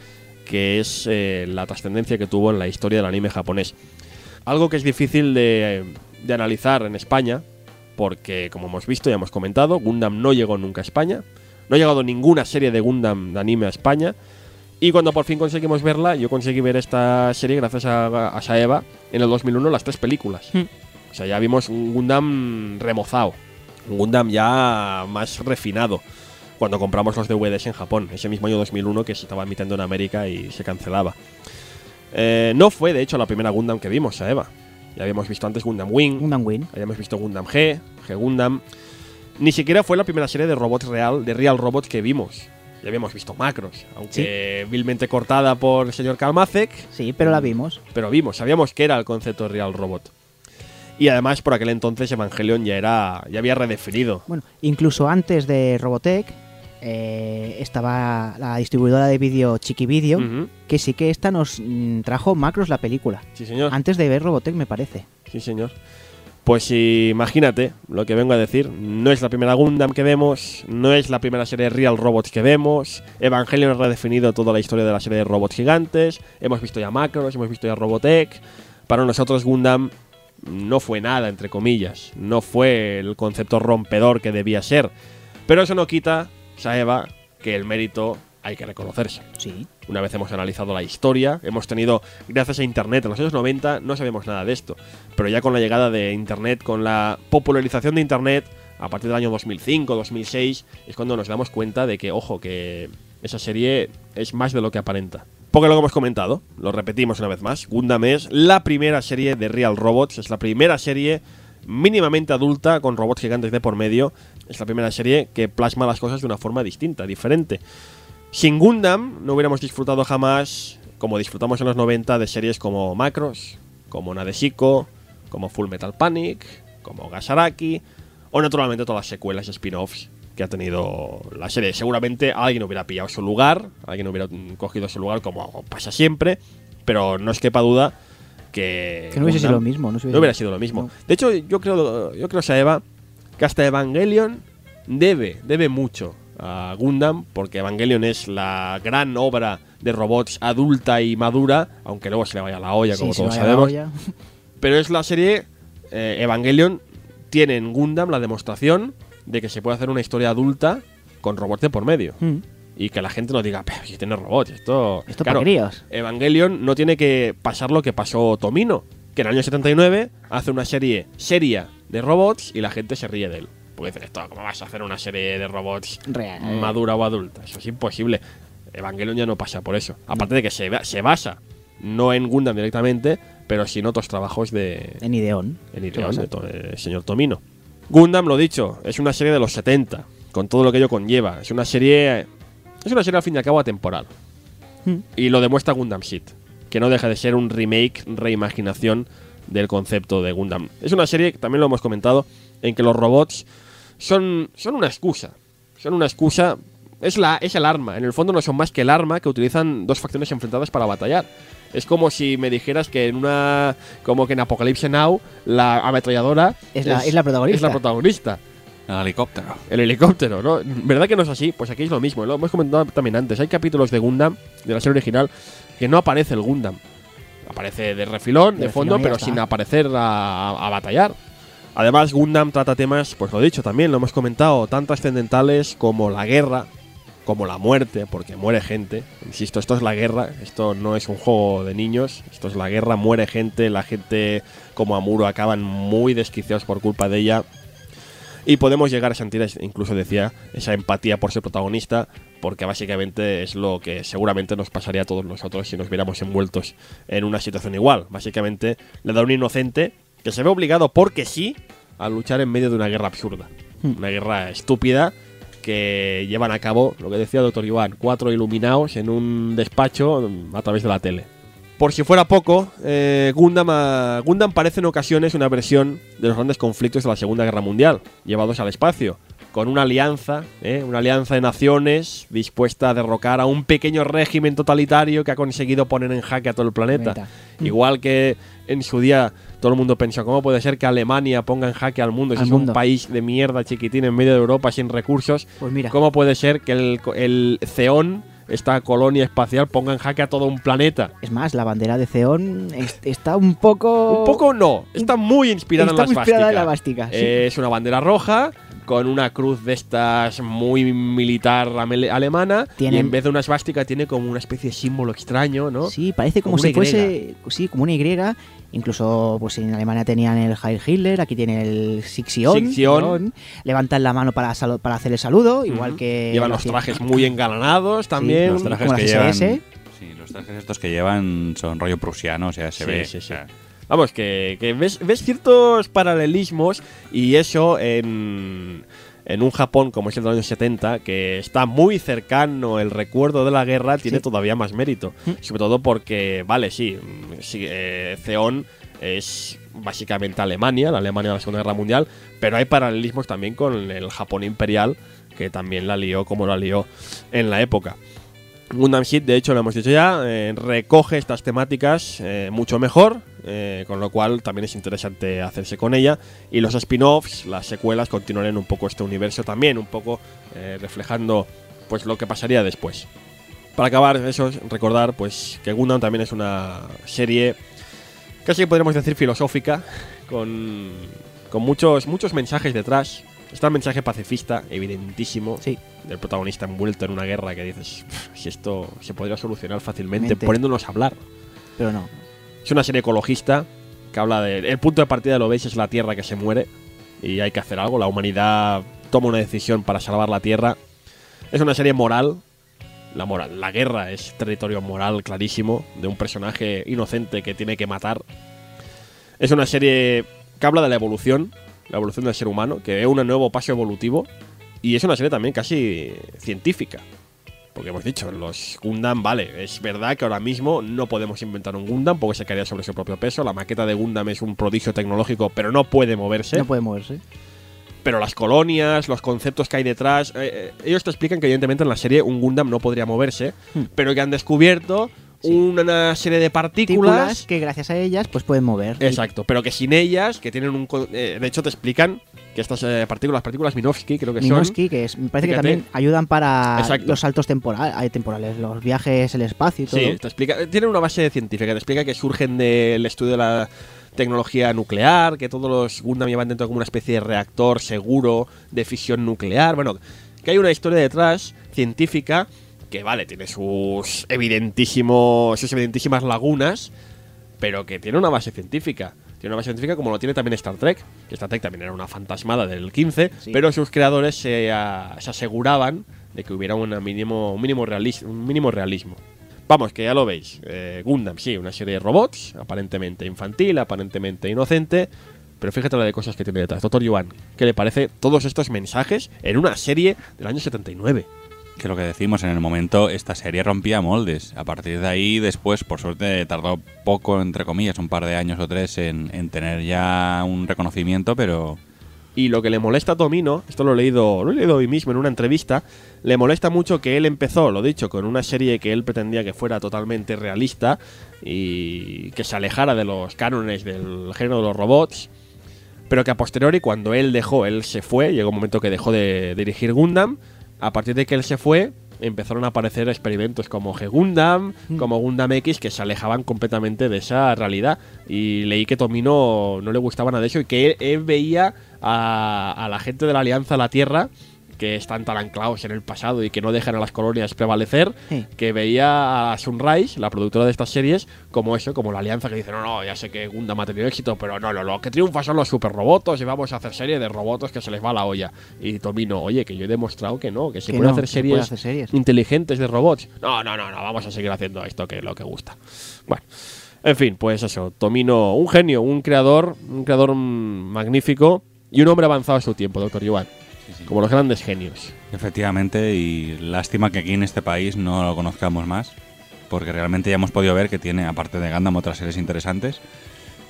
que es eh, la trascendencia que tuvo en la historia del anime japonés. Algo que es difícil de, de analizar en España, porque como hemos visto y hemos comentado, Gundam no llegó nunca a España, no ha llegado ninguna serie de Gundam de anime a España, y cuando por fin conseguimos verla, yo conseguí ver esta serie gracias a, a Saeva en el 2001, las tres películas. Hmm. O sea, ya vimos un Gundam remozado, un Gundam ya más refinado. Cuando compramos los DVDs en Japón, ese mismo año 2001 que se estaba emitiendo en América y se cancelaba. Eh, no fue, de hecho, la primera Gundam que vimos, Saeva. Ya habíamos visto antes Gundam Wing, Gundam Win. habíamos visto Gundam G, G Gundam. Ni siquiera fue la primera serie de robots real, de Real Robots que vimos. Ya habíamos visto Macros, aunque vilmente cortada por el señor Kalmacek, Sí, pero la vimos. pero vimos, sabíamos que era el concepto de Real Robot. Y además por aquel entonces Evangelion ya era ya había redefinido. Bueno, incluso antes de Robotech eh, estaba la distribuidora de vídeo Chiqui Video, que sí que esta nos mm, trajo Macros la película. Sí, señor. Antes de ver Robotech, me parece. Sí, señor. Pues imagínate lo que vengo a decir. No es la primera Gundam que vemos, no es la primera serie de Real Robots que vemos. Evangelion ha redefinido toda la historia de la serie de robots gigantes. Hemos visto ya Macros, hemos visto ya Robotech. Para nosotros Gundam no fue nada, entre comillas. No fue el concepto rompedor que debía ser. Pero eso no quita, Saeva, que el mérito hay que reconocerse. Sí. Una vez hemos analizado la historia, hemos tenido, gracias a Internet, en los años 90 no sabíamos nada de esto, pero ya con la llegada de Internet, con la popularización de Internet, a partir del año 2005, 2006, es cuando nos damos cuenta de que, ojo, que esa serie es más de lo que aparenta. Porque lo que hemos comentado, lo repetimos una vez más, Gundam es la primera serie de Real Robots, es la primera serie mínimamente adulta con robots gigantes de por medio, es la primera serie que plasma las cosas de una forma distinta, diferente. Sin Gundam no hubiéramos disfrutado jamás, como disfrutamos en los 90, de series como Macros, como Nadeshiko, como Full Metal Panic, como Gasaraki, o naturalmente todas las secuelas y spin-offs que ha tenido la serie. Seguramente alguien hubiera pillado su lugar, alguien hubiera cogido su lugar como pasa siempre, pero no es quepa duda que... Que no hubiese Gundam sido lo mismo. No, se no hubiera sido lo mismo. No. De hecho, yo creo, yo creo Saeva, que hasta Evangelion debe, debe mucho a Gundam, porque Evangelion es la gran obra de robots adulta y madura, aunque luego se le vaya la olla, Sí, como todos sabemos. Pero es la serie eh, Evangelion tiene en Gundam la demostración de que se puede hacer una historia adulta con robots de por medio. Mm. Y que la gente no diga, pero si tiene robots, esto... Esto Claro, para críos. Evangelion no tiene que pasar lo que pasó Tomino, que en el año 79 hace una serie seria de robots y la gente se ríe de él. Porque dicen, esto, ¿cómo vas a hacer una serie de robots Real. madura o adulta? Eso es imposible. Evangelion ya no pasa por eso. Aparte de que se, ba- se basa, no en Gundam directamente, pero sí en otros trabajos de, En Ideon. en to- eh, señor Tomino. Gundam, lo dicho, es una serie de los 70, con todo lo que ello conlleva. Es una serie. Es una serie al fin y al cabo atemporal. Mm. Y lo demuestra Gundam Seed, que no deja de ser un remake, reimaginación del concepto de Gundam. Es una serie, que también lo hemos comentado, en que los robots son, son una excusa. Son una excusa. Es, la, es el arma. En el fondo no son más que el arma que utilizan dos facciones enfrentadas para batallar. Es como si me dijeras que en una. Como que en Apocalypse Now, la ametralladora. Es la- es la protagonista. Es la protagonista. El helicóptero. El helicóptero, ¿no? ¿Verdad que no es así? Pues aquí es lo mismo, lo hemos comentado también antes. Hay capítulos de Gundam, de la serie original, que no aparece el Gundam. Aparece de refilón, de, De fondo, pero está. sin aparecer a, a batallar. Además, Gundam trata temas, pues lo he dicho también, lo hemos comentado, tan trascendentales como la guerra, como la muerte, porque muere gente. Insisto, esto es la guerra, esto no es un juego de niños, esto es la guerra, muere gente, la gente como Amuro acaban muy desquiciados por culpa de ella. Y podemos llegar a sentir, incluso decía, esa empatía por ser protagonista, porque básicamente es lo que seguramente nos pasaría a todos nosotros si nos viéramos envueltos en una situación igual. Básicamente le da un inocente que se ve obligado porque sí a luchar en medio de una guerra absurda. Hmm. Una guerra estúpida que llevan a cabo, lo que decía el doctor Iván, cuatro iluminados en un despacho a través de la tele. Por si fuera poco, eh, Gundam, ah, Gundam parece en ocasiones una versión de los grandes conflictos de la Segunda Guerra Mundial, llevados al espacio, con una alianza, eh, una alianza de naciones dispuesta a derrocar a un pequeño régimen totalitario que ha conseguido poner en jaque a todo el planeta. Planeta. Igual que en su día todo el mundo pensó, ¿cómo puede ser que Alemania ponga en jaque al mundo? Si Al es mundo. un país de mierda chiquitín en medio de Europa sin recursos. Pues mira. ¿Cómo puede ser que el, el Zeon, esta colonia espacial, ponga en jaque a todo un planeta? Es más, la bandera de Zeon es- está un poco. Un poco no, está muy inspirada Está en la muy inspirada en la sí. Es una bandera roja con una cruz de estas muy militar alemana y en vez de una svástica tiene como una especie de símbolo extraño, ¿no? Sí, parece como, si fuese. Sí, como una Y. Incluso pues en Alemania tenían el Heil Hitler, aquí tienen el Sixion. Sixion. Levantan la mano para, para hacer el saludo, igual que. Llevan lo los trajes muy engalanados también. Los trajes como que las llevan. Sí, los trajes estos que llevan son rollo prusiano, o sea, se Sí, ve. sí, o sí. sea, Vamos, que, que ves, ves ciertos paralelismos y eso en, en un Japón como es el de los años 70, que está muy cercano el recuerdo de la guerra, tiene Sí. todavía más mérito. Mm. Sobre todo porque, vale, sí, sí eh, Zeon es básicamente Alemania, la Alemania de la Segunda Guerra Mundial, pero hay paralelismos también con el Japón imperial, que también la lió como la lió en la época. Gundam Seed, de hecho, lo hemos dicho ya, eh, recoge estas temáticas eh, mucho mejor, eh, con lo cual también es interesante hacerse con ella. Y los spin-offs, las secuelas, continuarán un poco este universo también, un poco reflejando pues lo que pasaría después. Para acabar, eso es recordar pues que Gundam también es una serie casi podríamos decir filosófica, con, con muchos, muchos mensajes detrás. Está el mensaje pacifista, evidentísimo, Sí. del protagonista envuelto en una guerra que dices, "Pff, si esto se podría solucionar fácilmente Mente. poniéndonos a hablar. Pero no. Es una serie ecologista que habla de... El punto de partida, lo veis, es la Tierra que se muere y hay que hacer algo. La humanidad toma una decisión para salvar la Tierra. Es una serie moral. La, moral, la guerra es territorio moral clarísimo de un personaje inocente que tiene que matar. Es una serie que habla de la evolución, la evolución del ser humano, que ve un nuevo paso evolutivo. Y es una serie también casi científica. Porque hemos dicho, los Gundam, vale, es verdad que ahora mismo no podemos inventar un Gundam porque se caería sobre su propio peso. La maqueta de Gundam es un prodigio tecnológico, pero no puede moverse. No puede moverse. Pero las colonias, los conceptos que hay detrás, eh, eh, ellos te explican que evidentemente en la serie un Gundam no podría moverse, Hmm. pero que han descubierto Sí. una serie de Partículas partículas. que gracias a ellas pues pueden mover. Exacto, pero que sin ellas, que tienen un... eh, de hecho te explican que estas eh, partículas, partículas Minovsky, creo que Minovsky, que es, me parece Fíjate. que también ayudan para Exacto. los saltos temporal- eh, temporales, los viajes, el espacio y todo. Sí, te explica, tiene una base científica, te explica que surgen del estudio de la tecnología nuclear, que todos los Gundam llevan dentro como una especie de reactor seguro de fisión nuclear. Bueno, que hay una historia detrás científica que, vale, tiene sus evidentísimos, sus evidentísimas lagunas, pero que tiene una base científica. Tiene una base científica como lo tiene también Star Trek, que Star Trek también era una fantasmada del 15, Sí. pero sus creadores se, ah, se aseguraban de que hubiera una mínimo, un, mínimo realis- un mínimo realismo. Vamos, que ya lo veis. eh, Gundam, sí, una serie de robots, aparentemente infantil, aparentemente inocente, pero fíjate la de cosas que tiene detrás. Doctor Yuan, ¿qué le parece todos estos mensajes en una serie del año 79? Que lo que decimos en el momento, esta serie rompía moldes. A partir de ahí, después, por suerte, tardó poco, entre comillas, un par de años o tres en, en tener ya un reconocimiento, pero Y lo que le molesta a Tomino, esto lo he leído, lo he leído hoy mismo en una entrevista, le molesta mucho que él empezó, lo dicho, con una serie que él pretendía que fuera totalmente realista y que se alejara de los cánones del género de los robots, pero que a posteriori cuando él dejó, él se fue, llegó un momento que dejó de dirigir Gundam, a partir de que él se fue, empezaron a aparecer experimentos como G-Gundam, como Gundam X, que se alejaban completamente de esa realidad. Y leí que Tomino no le gustaba nada de eso y que él, él veía a, a la gente de la Alianza La Tierra que están tan anclados en el pasado y que no dejan a las colonias prevalecer, Sí. que veía a Sunrise, la productora de estas series, como eso, como la alianza que dice, no, no, ya sé que Gundam ha tenido éxito, pero no, no, lo que triunfa son los superrobotos y vamos a hacer serie de robotos que se les va la olla. Y Tomino, oye, que yo he demostrado que no, que se Que no, hacer que se puede series, hacer series. inteligentes de robots. No, no, no, no, vamos a seguir haciendo esto que es lo que gusta. Bueno. En fin, pues eso, Tomino, un genio, un creador, un creador magnífico y un hombre avanzado a su tiempo, doctor Yuan. Como los grandes genios. efectivamente, y lástima que aquí en este país no lo conozcamos más, porque realmente ya hemos podido ver que tiene, aparte de Gundam, otras series interesantes.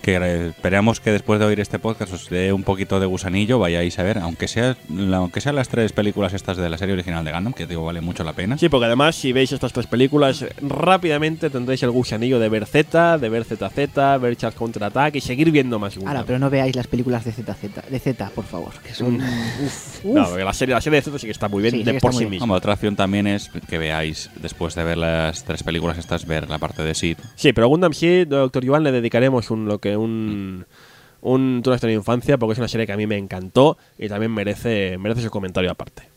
Que esperamos que después de oír este podcast os dé un poquito de gusanillo, vayáis a ver, aunque sea aunque sean las tres películas estas de la serie original de Gundam, que digo vale mucho la pena. Sí, porque además, si veis estas tres películas, rápidamente tendréis el gusanillo de ver Z, de ver ZZ, ver Charles Counterattack y seguir viendo más Gundam. Ahora, pero no veáis las películas de ZZ, de Z, por favor, que son uf, uf. No, porque la serie, la serie de Z sí que está muy bien Sí, de por sí misma. Otra opción también es que veáis, después de ver las tres películas estas, ver la parte de Sid. Sí, pero a Gundam sí, Doctor Yuan le dedicaremos un lo que un un toda de infancia porque es una serie que a mí me encantó y también merece merece su comentario aparte.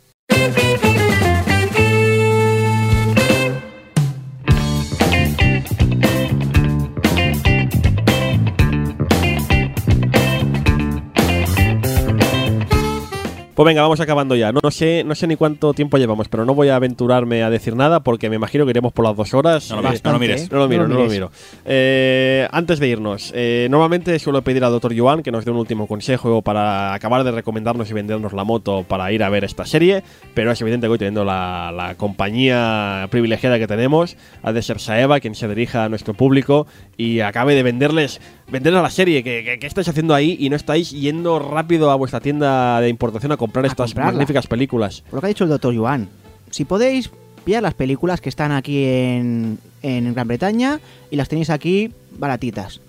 Pues venga, vamos acabando ya. No, no sé, no sé ni cuánto tiempo llevamos, pero no voy a aventurarme a decir nada porque me imagino que iremos por las dos horas. No lo mires, no lo mires. no lo miro, No no lo miro. Eh, antes de irnos, eh, normalmente suelo pedir al doctor Yuan que nos dé un último consejo para acabar de recomendarnos y vendernos la moto para ir a ver esta serie, pero es evidente que hoy teniendo la, la compañía privilegiada que tenemos, ha de ser Saeva quien se dirija a nuestro público y acabe de venderles, venderles la serie, que, que- estáis haciendo ahí y no estáis yendo rápido a vuestra tienda de importación a comprar A estas comprarla. magníficas películas. Por lo que ha dicho el doctor Yuan, si podéis, pillar las películas que están aquí en, en Gran Bretaña y las tenéis aquí baratitas.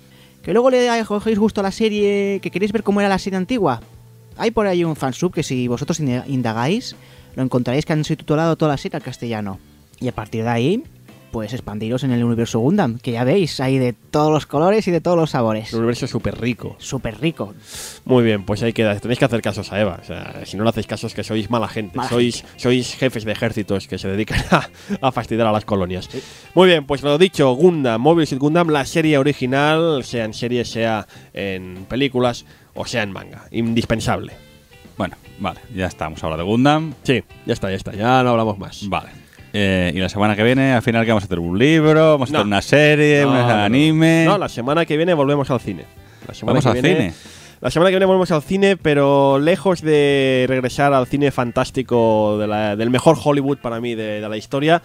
Que luego le cogéis gusto a la serie, que queréis ver cómo era la serie antigua. Hay por ahí un fansub que si vosotros inda- indagáis, lo encontraréis que han subtitulado toda la serie al castellano. Y a partir de ahí, pues expandiros en el universo Gundam, que ya veis, hay de todos los colores y de todos los sabores. Un universo súper rico. Súper rico. Muy bien, pues ahí queda. Tenéis que hacer casos a Eva. O sea, si no le hacéis casos, que sois mala gente. Mala sois, sois jefes de ejércitos que se dedican a, a fastidiar a las colonias. Muy bien, pues lo dicho, Gundam, Mobile Suit Gundam, la serie original, sea en serie, sea en películas o sea en manga. Indispensable. Bueno, vale, ya estamos ahora de Gundam. Sí, ya está, ya está. Ya no hablamos más. Vale. Eh, y la semana que viene, al final, que vamos a hacer un libro, vamos a No. hacer una serie, No, un anime. No, la semana que viene volvemos al cine. La semana Vamos que al viene- cine. La semana que viene volvemos al cine, pero lejos de regresar al cine fantástico de la- del mejor Hollywood para mí de, de la historia,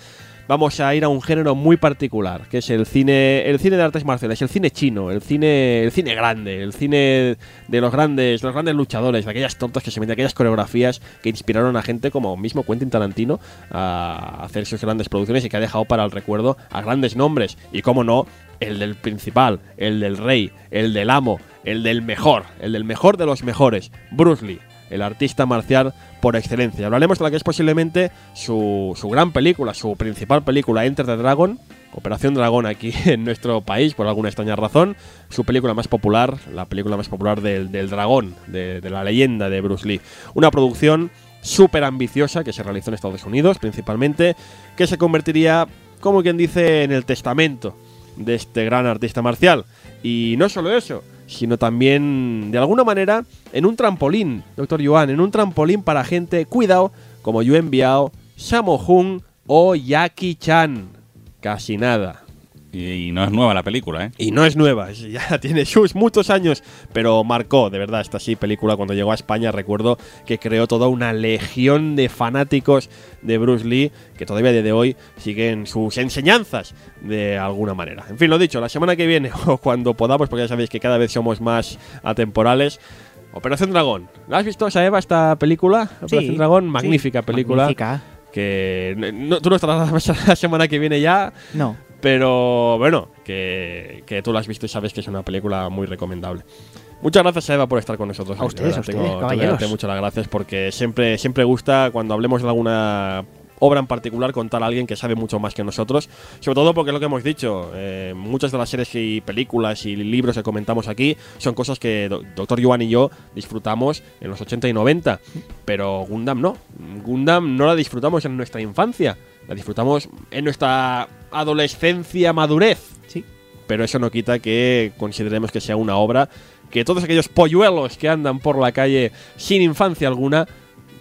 vamos a ir a un género muy particular, que es el cine, el cine de artes marciales, el cine chino, el cine, el cine grande, el cine de los grandes, de los grandes luchadores, de aquellas tortas que se meten, aquellas coreografías que inspiraron a gente como mismo Quentin Tarantino a hacer sus grandes producciones y que ha dejado para el recuerdo a grandes nombres y cómo no el del principal, el del rey, el del amo, el del mejor, el del mejor de los mejores, Bruce Lee. el artista marcial por excelencia. Hablaremos de la que es posiblemente su, su gran película, su principal película, Enter the Dragon, Operación Dragón aquí en nuestro país, por alguna extraña razón. Su película más popular, la película más popular del, del dragón, de, de la leyenda de Bruce Lee. Una producción súper ambiciosa que se realizó en Estados Unidos principalmente, que se convertiría, como quien dice, en el testamento de este gran artista marcial. Y no solo eso, sino también, de alguna manera, en un trampolín, Doctor Yuan, en un trampolín para gente, cuidado, como Yuen Biao, Sammo Hung o Jackie Chan. Casi nada. Y, y no es nueva la película, ¿eh? Y no es nueva, es- ya tiene sus muchos años, pero marcó, de verdad, esta sí película cuando llegó a España, recuerdo que creó toda una legión de fanáticos de Bruce Lee que todavía a día de hoy siguen sus enseñanzas de alguna manera. En fin, lo dicho, la semana que viene o cuando podamos, porque ya sabéis que cada vez somos más atemporales. Operación Dragón. ¿La has visto, Saeva, esta película? Operación Dragón, sí, magnífica película. magnífica. Que no- tú no estarás la semana que viene ya, No, pero bueno, que, que tú la has visto y sabes que es una película muy recomendable. Muchas gracias, Eva, por estar con nosotros. A ustedes, a ustedes, Tengo- tengo caballeros. darte muchas gracias porque siempre, siempre gusta cuando hablemos de alguna obra en particular contar a alguien que sabe mucho más que nosotros. Sobre todo porque es lo que hemos dicho. eh, muchas de las series y películas y libros que comentamos aquí son cosas que Do- Doctor Yuan y yo disfrutamos en los 80 y 90. Pero Gundam no. Gundam no la disfrutamos en nuestra infancia. La disfrutamos en nuestra adolescencia, madurez sí. pero eso no quita que consideremos que sea una obra que todos aquellos polluelos que andan por la calle sin infancia alguna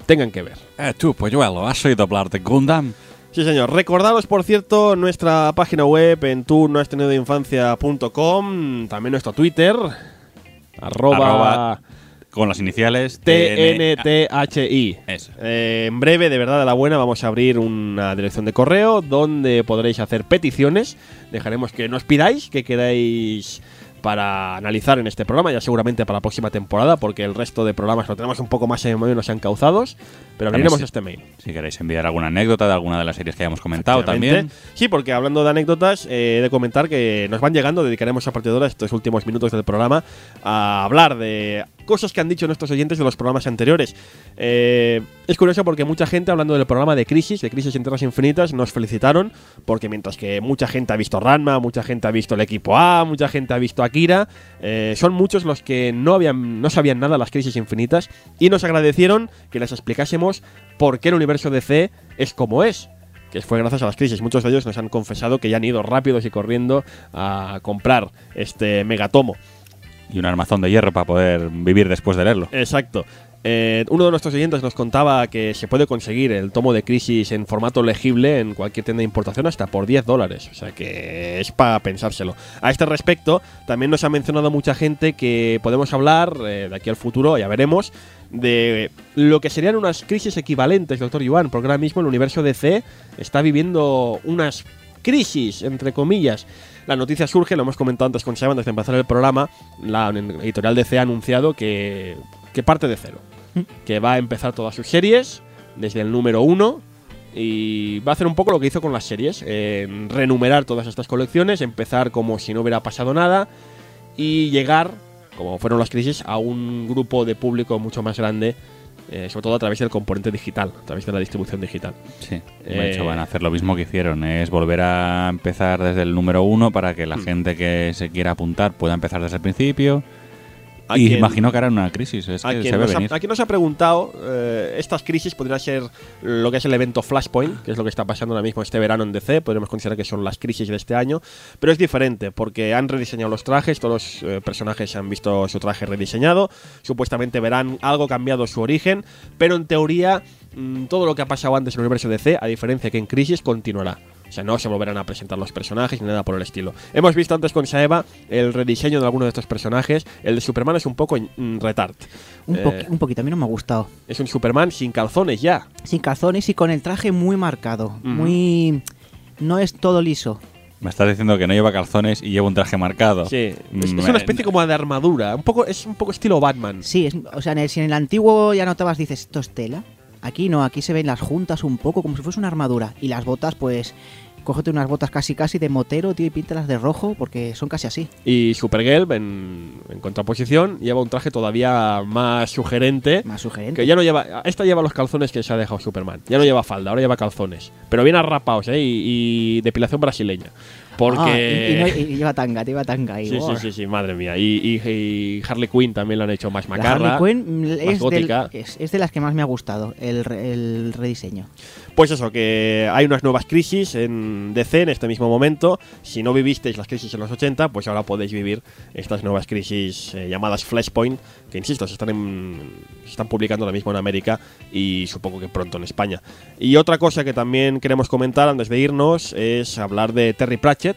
tengan que ver. Eh, tú, polluelo, ¿has oído hablar de Gundam? Sí, señor. Recordaros, por cierto, nuestra página web en tú no has tenido infancia.com, también nuestro Twitter, arroba, Arroba Con las iniciales TNTHI. Eh, en breve, de verdad, de la buena, vamos a abrir una dirección de correo donde podréis hacer peticiones. Dejaremos que nos pidáis que queráis para analizar en este programa, ya seguramente para la próxima temporada, porque el resto de programas lo tenemos un poco más o menos encauzados. Pero abriremos sí. este mail. Si queréis enviar alguna anécdota de alguna de las series que hayamos comentado también. Sí, porque hablando de anécdotas, eh, he de comentar que nos van llegando, dedicaremos a partir de ahora estos últimos minutos del programa a hablar de cosas que han dicho nuestros oyentes de los programas anteriores. Eh, es curioso porque mucha gente, hablando del programa de Crisis, de Crisis en Tierras Infinitas, nos felicitaron porque mientras que mucha gente ha visto Ranma, mucha gente ha visto el equipo A, mucha gente ha visto Akira, eh, son muchos los que no, habían, no sabían nada de las Crisis Infinitas y nos agradecieron que les explicásemos por qué el universo DC es como es que fue gracias a las crisis. Muchos de ellos nos han confesado que ya han ido rápidos y corriendo a comprar este megatomo. Y un armazón de hierro para poder vivir después de leerlo. Exacto. Eh, uno de nuestros oyentes nos contaba que se puede conseguir el tomo de crisis en formato legible en cualquier tienda de importación hasta por 10 dólares. O sea que es para pensárselo. A este respecto, también nos ha mencionado mucha gente que podemos hablar eh, de aquí al futuro, ya veremos, de lo que serían unas crisis equivalentes, doctor Yuan, porque ahora mismo el universo DC está viviendo unas crisis, entre comillas. La noticia surge, lo hemos comentado antes con Seba antes de empezar el programa, la editorial DC ha anunciado que, que parte de cero, que va a empezar todas sus series desde el número uno y va a hacer un poco lo que hizo con las series, eh, renumerar todas estas colecciones, empezar como si no hubiera pasado nada y llegar, como fueron las crisis, a un grupo de público mucho más grande, eh, sobre todo a través del componente digital, a través de la distribución digital. Sí. Eh, De hecho, van a hacer lo mismo que hicieron. Es volver a empezar desde el número uno para que la Mm. gente que se quiera apuntar pueda empezar desde el principio. Y quien- imagino que hará una crisis. Es A que quien, se ve ha, venir. a quien nos ha preguntado, eh, estas crisis podrían ser lo que es el evento Flashpoint, que es lo que está pasando ahora mismo este verano en DC, podríamos considerar que son las crisis de este año, pero es diferente porque han rediseñado los trajes, todos los eh, personajes han visto su traje rediseñado, supuestamente verán algo cambiado su origen, pero en teoría mm, todo lo que ha pasado antes en el universo DC, a diferencia que en crisis, continuará. O sea, no se volverán a presentar los personajes ni nada por el estilo. Hemos visto antes con Saeva el rediseño de algunos de estos personajes. El de Superman es un poco mm, retard. Un, Eh, un poquito, a mí no me ha gustado. es un Superman sin calzones ya. Sin calzones y con el traje muy marcado. Muy. No es todo liso. Me estás diciendo que no lleva calzones y lleva un traje marcado. Sí. Es, es una especie como de armadura. Un poco, es un poco estilo Batman. Sí, es, o sea, en el, si en el antiguo ya notabas, dices, esto es tela. Aquí no, aquí se ven las juntas un poco como si fuese una armadura. Y las botas, pues, cógete unas botas casi casi de motero, tío, y píntalas de rojo, porque son casi así. Y Supergirl, en, en contraposición, lleva un traje todavía más sugerente. Más sugerente. Que ya no lleva. Esta lleva los calzones que se ha dejado Superman. Ya no lleva falda, ahora lleva calzones. Pero bien arrapados, ¿eh? Y, y depilación brasileña. Porque. Ah, y, y no- y lleva tanga, lleva tanga ahí. Sí, sí, wow. sí, sí, madre mía. Y, Harley Quinn también lo han hecho más La macarra. Harley Quinn más es, del- gótica. es, es de las que más me ha gustado, el, el rediseño. Pues eso, que hay unas nuevas crisis en DC en este mismo momento. Si no vivisteis las crisis en los 80, pues ahora podéis vivir estas nuevas crisis eh, llamadas Flashpoint, que insisto, se están, en- se están publicando ahora mismo en América y supongo que pronto en España. Y otra cosa que también queremos comentar antes de irnos es hablar de Terry Pratchett,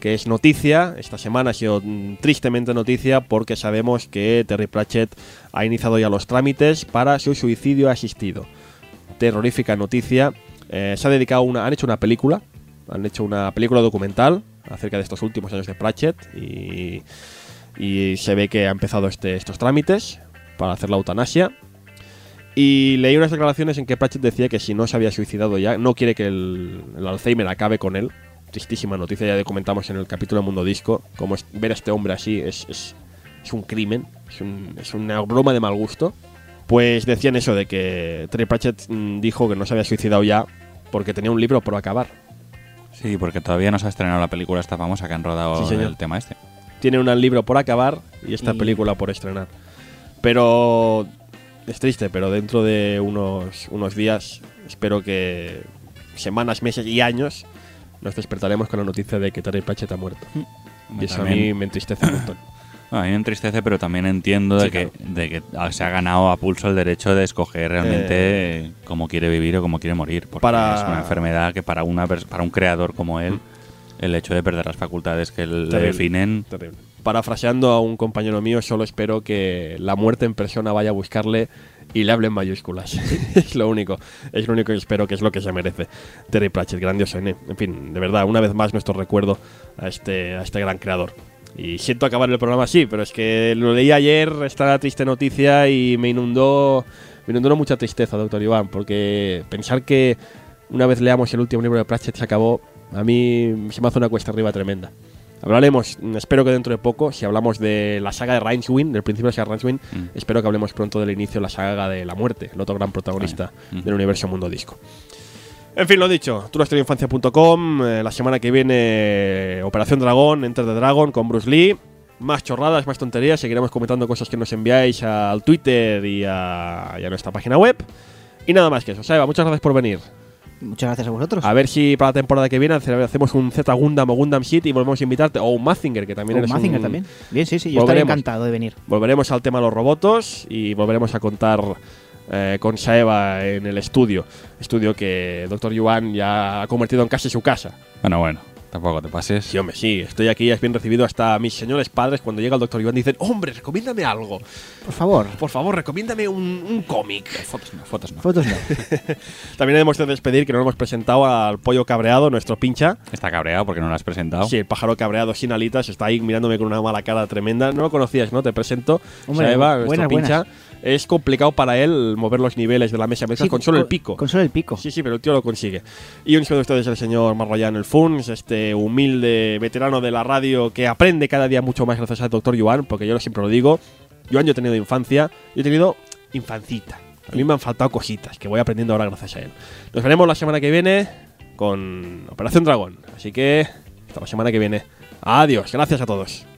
que es noticia, esta semana ha sido tristemente noticia porque sabemos que Terry Pratchett ha iniciado ya los trámites para su suicidio asistido. Terrorífica noticia. Eh, se ha dedicado una, han hecho una película, han hecho una película documental acerca de estos últimos años de Pratchett y, y se ve que ha empezado este, estos trámites para hacer la eutanasia. Y leí unas declaraciones en que Pratchett decía que si no se había suicidado ya, no quiere que el, el Alzheimer acabe con él. Tristísima noticia, ya comentamos en el capítulo de Mundo Disco, como ver a este hombre así es, es, es un crimen, es, un- es una broma de mal gusto. Pues decían eso de que Terry Pratchett mm, dijo que no se había suicidado ya porque tenía un libro por acabar. Sí, porque todavía no se ha estrenado la película esta famosa que han rodado Sí, el tema este. Tiene un libro por acabar y esta Y- película por estrenar. Pero es triste, pero dentro de unos, unos días, espero que semanas, meses y años, nos despertaremos con la noticia de que Terry Pratchett ha muerto. Y eso a mí me entristece un montón. A mí me entristece, pero también entiendo de, Sí, que, claro. de que se ha ganado a pulso el derecho de escoger realmente cómo quiere vivir o cómo quiere morir. Porque Eh. Para- es una enfermedad que para, una, para un creador como él, el hecho de perder las facultades que le Terrible. definen... Terrible. Parafraseando a un compañero mío, solo espero que la muerte en persona vaya a buscarle y le hable en mayúsculas. es lo único. Es lo único que espero que es lo que se merece. Terry Pratchett, grandioso. ¿eh? En fin, de verdad, una vez más nuestro recuerdo a este, a este gran creador. Y siento acabar el programa así, pero es que lo leí ayer, esta triste noticia y me inundó, me inundó mucha tristeza, doctor Iván, porque pensar que una vez leamos el último libro de Pratchett se acabó, a mí se me hace una cuesta arriba tremenda. Hablaremos, mm, espero que dentro de poco, si hablamos de la saga de Rincewind, del principio de la saga de Rincewind, Mm. espero que hablemos pronto del inicio de la saga de la muerte, el otro gran protagonista Ah, mm. del universo Mundo Disco. En fin, lo dicho, tunuestroinfancia.com, eh, la semana que viene Operación Dragón, Enter the Dragon con Bruce Lee. Más chorradas, más tonterías, seguiremos comentando cosas que nos enviáis al Twitter y a, y a nuestra página web. Y nada más que eso. Saeva, muchas gracias por venir. Muchas gracias a vosotros. A ver si para la temporada que viene hace- hacemos un Z Gundam o Gundam Seed y volvemos a invitarte. O un Mazinger, que también O eres Mazinger un- también. Bien, sí, sí, yo estaré Volveremos. encantado de venir. Volveremos al tema de los robots y volveremos a contar eh, con Saeva en el estudio. Estudio que Dr. Yuan ya ha convertido en casi su casa. Bueno, bueno, tampoco te pases. Sí, hombre, sí. Estoy aquí, es bien recibido hasta mis señores padres. Cuando llega el Dr. Yuan dicen, hombre, recomiéndame algo. Por favor. Por favor, recomiéndame un, un cómic. Fotos no, fotos no. Fotos no. También hemos de despedir que no hemos presentado al pollo cabreado, nuestro pincha. Está cabreado porque no lo has presentado. Sí, el pájaro cabreado sin alitas está ahí mirándome con una mala cara tremenda. No lo conocías, ¿no? Te presento. Hombre, Saeva, nuestro buenas, pincha. Es complicado para él mover los niveles de la mesa de mezclas Sí, con solo el pico. Con solo el pico. Sí, sí, pero el tío lo consigue. Y un saludo a ustedes el señor Marroyan el Funs, este humilde veterano de la radio que aprende cada día mucho más gracias al doctor Yuan, porque yo siempre lo digo. Yuan, yo he tenido infancia, yo he tenido infancita. A mí me han faltado cositas que voy aprendiendo ahora gracias a él. Nos veremos la semana que viene con Operación Dragón. Así que hasta la semana que viene. Adiós, gracias a todos.